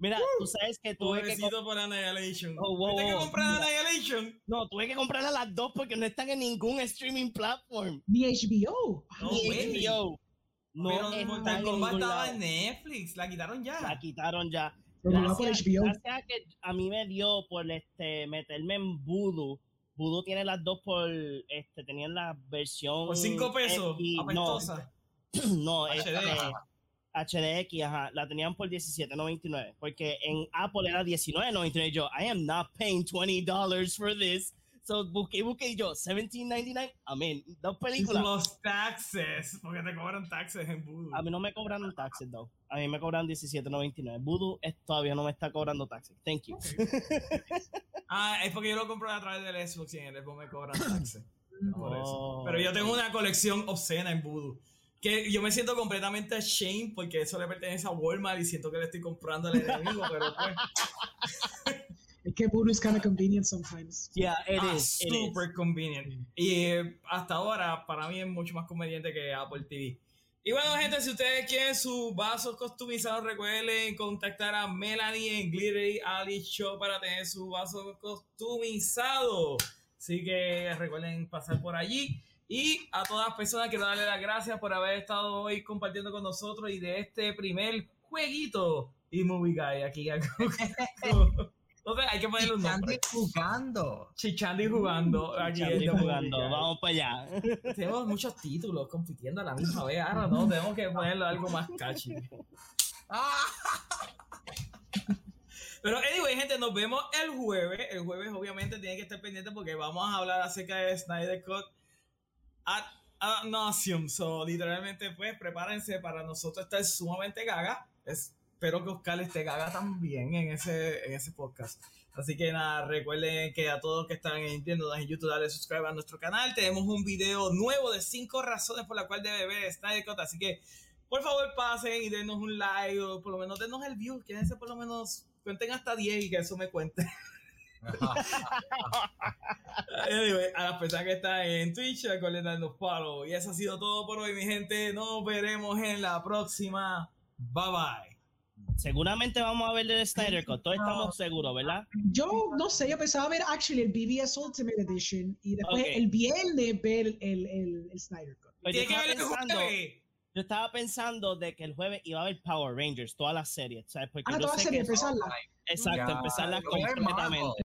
Mira, tú sabes que tuve que, por Annihilation. Oh, wow, ¿Viste que wow, comprar. Annihilation? no, tuve que comprarlas las dos porque no están en ningún streaming platform. Ni HBO. No, Ni. HBO. No Pero Mortal Kombat estaba en Netflix, la quitaron ya. La quitaron ya. Gracias, a que a mí me dio por este meterme en Voodoo. Voodoo tiene las dos por este tenían la versión Por 5 pesos, X, no, apestosa. no, HD. este, HDX, ajá, la tenían por 17.99, porque en Apple era 19.99. Yo, I am not paying $20 for this. So busqué, busqué y yo, 17.99. I mean, dos películas. Los taxes, porque te cobran taxes en Voodoo. A mí no me cobran taxes, though. A mí me cobran 17.99. Voodoo es- todavía no me está cobrando taxes. Thank you. Ah, es porque yo lo compro a través del Xbox y en el Xbox me cobran taxes. Por eso. Oh. Pero yo tengo una colección obscena en Voodoo. Que yo me siento completamente ashamed porque eso le pertenece a Walmart y siento que le estoy comprando al enemigo, pero pues. Voodoo is kind of convenient sometimes. Yeah, it ah, is. it is. super convenient. Y eh, hasta ahora, para mí es mucho más conveniente que Apple TV. Y bueno, gente, si ustedes quieren sus vasos customizados, recuerden contactar a Melanie en Glittery Ali Show para tener su vaso customizado. Así que recuerden pasar por allí. Y a todas las personas quiero darle las gracias por haber estado hoy compartiendo con nosotros y de este primer jueguito y Movie Guy aquí. Entonces hay que ponerle un nombre. Chichandi jugando. Chichandi jugando aquí Movie jugando. Vamos para allá. Tenemos muchos títulos compitiendo a la misma vez. Ahora no, tenemos que ponerle algo más catchy. ¡Ah! Pero anyway, gente, nos vemos el jueves. El jueves obviamente tienen que estar pendientes porque vamos a hablar acerca de Snyder Cut ad, ad nauseam. So, literalmente, pues, prepárense para nosotros estar sumamente gaga. Espero que Oscar esté gaga también en ese, en ese podcast. Así que nada, recuerden que a todos que están en Nintendo, en YouTube, dale subscribe a nuestro canal. Tenemos un video nuevo de 5 razones por las cuales debe ver Snyder Cut. Así que, por favor, pasen y denos un like o por lo menos denos el view. Quédense por lo menos, cuenten hasta 10 y que eso me cuente. Anyway, a las personas que están en Twitch, recuerden darnos follow. Y eso ha sido todo por hoy, mi gente. Nos veremos en la próxima. Bye bye. Seguramente vamos a ver el Snyder Cut. Todos estamos seguros, ¿verdad? Yo no sé, yo pensaba ver actually el BBS Ultimate Edition y después Ok. el viernes ver el, el, el Snyder Cut. Pues yo estaba pensando, yo estaba pensando de que el jueves iba a haber Power Rangers, todas las series, ¿sabes? Porque Ah, yo toda sé serie, empezarla. Exacto, empezarla completamente.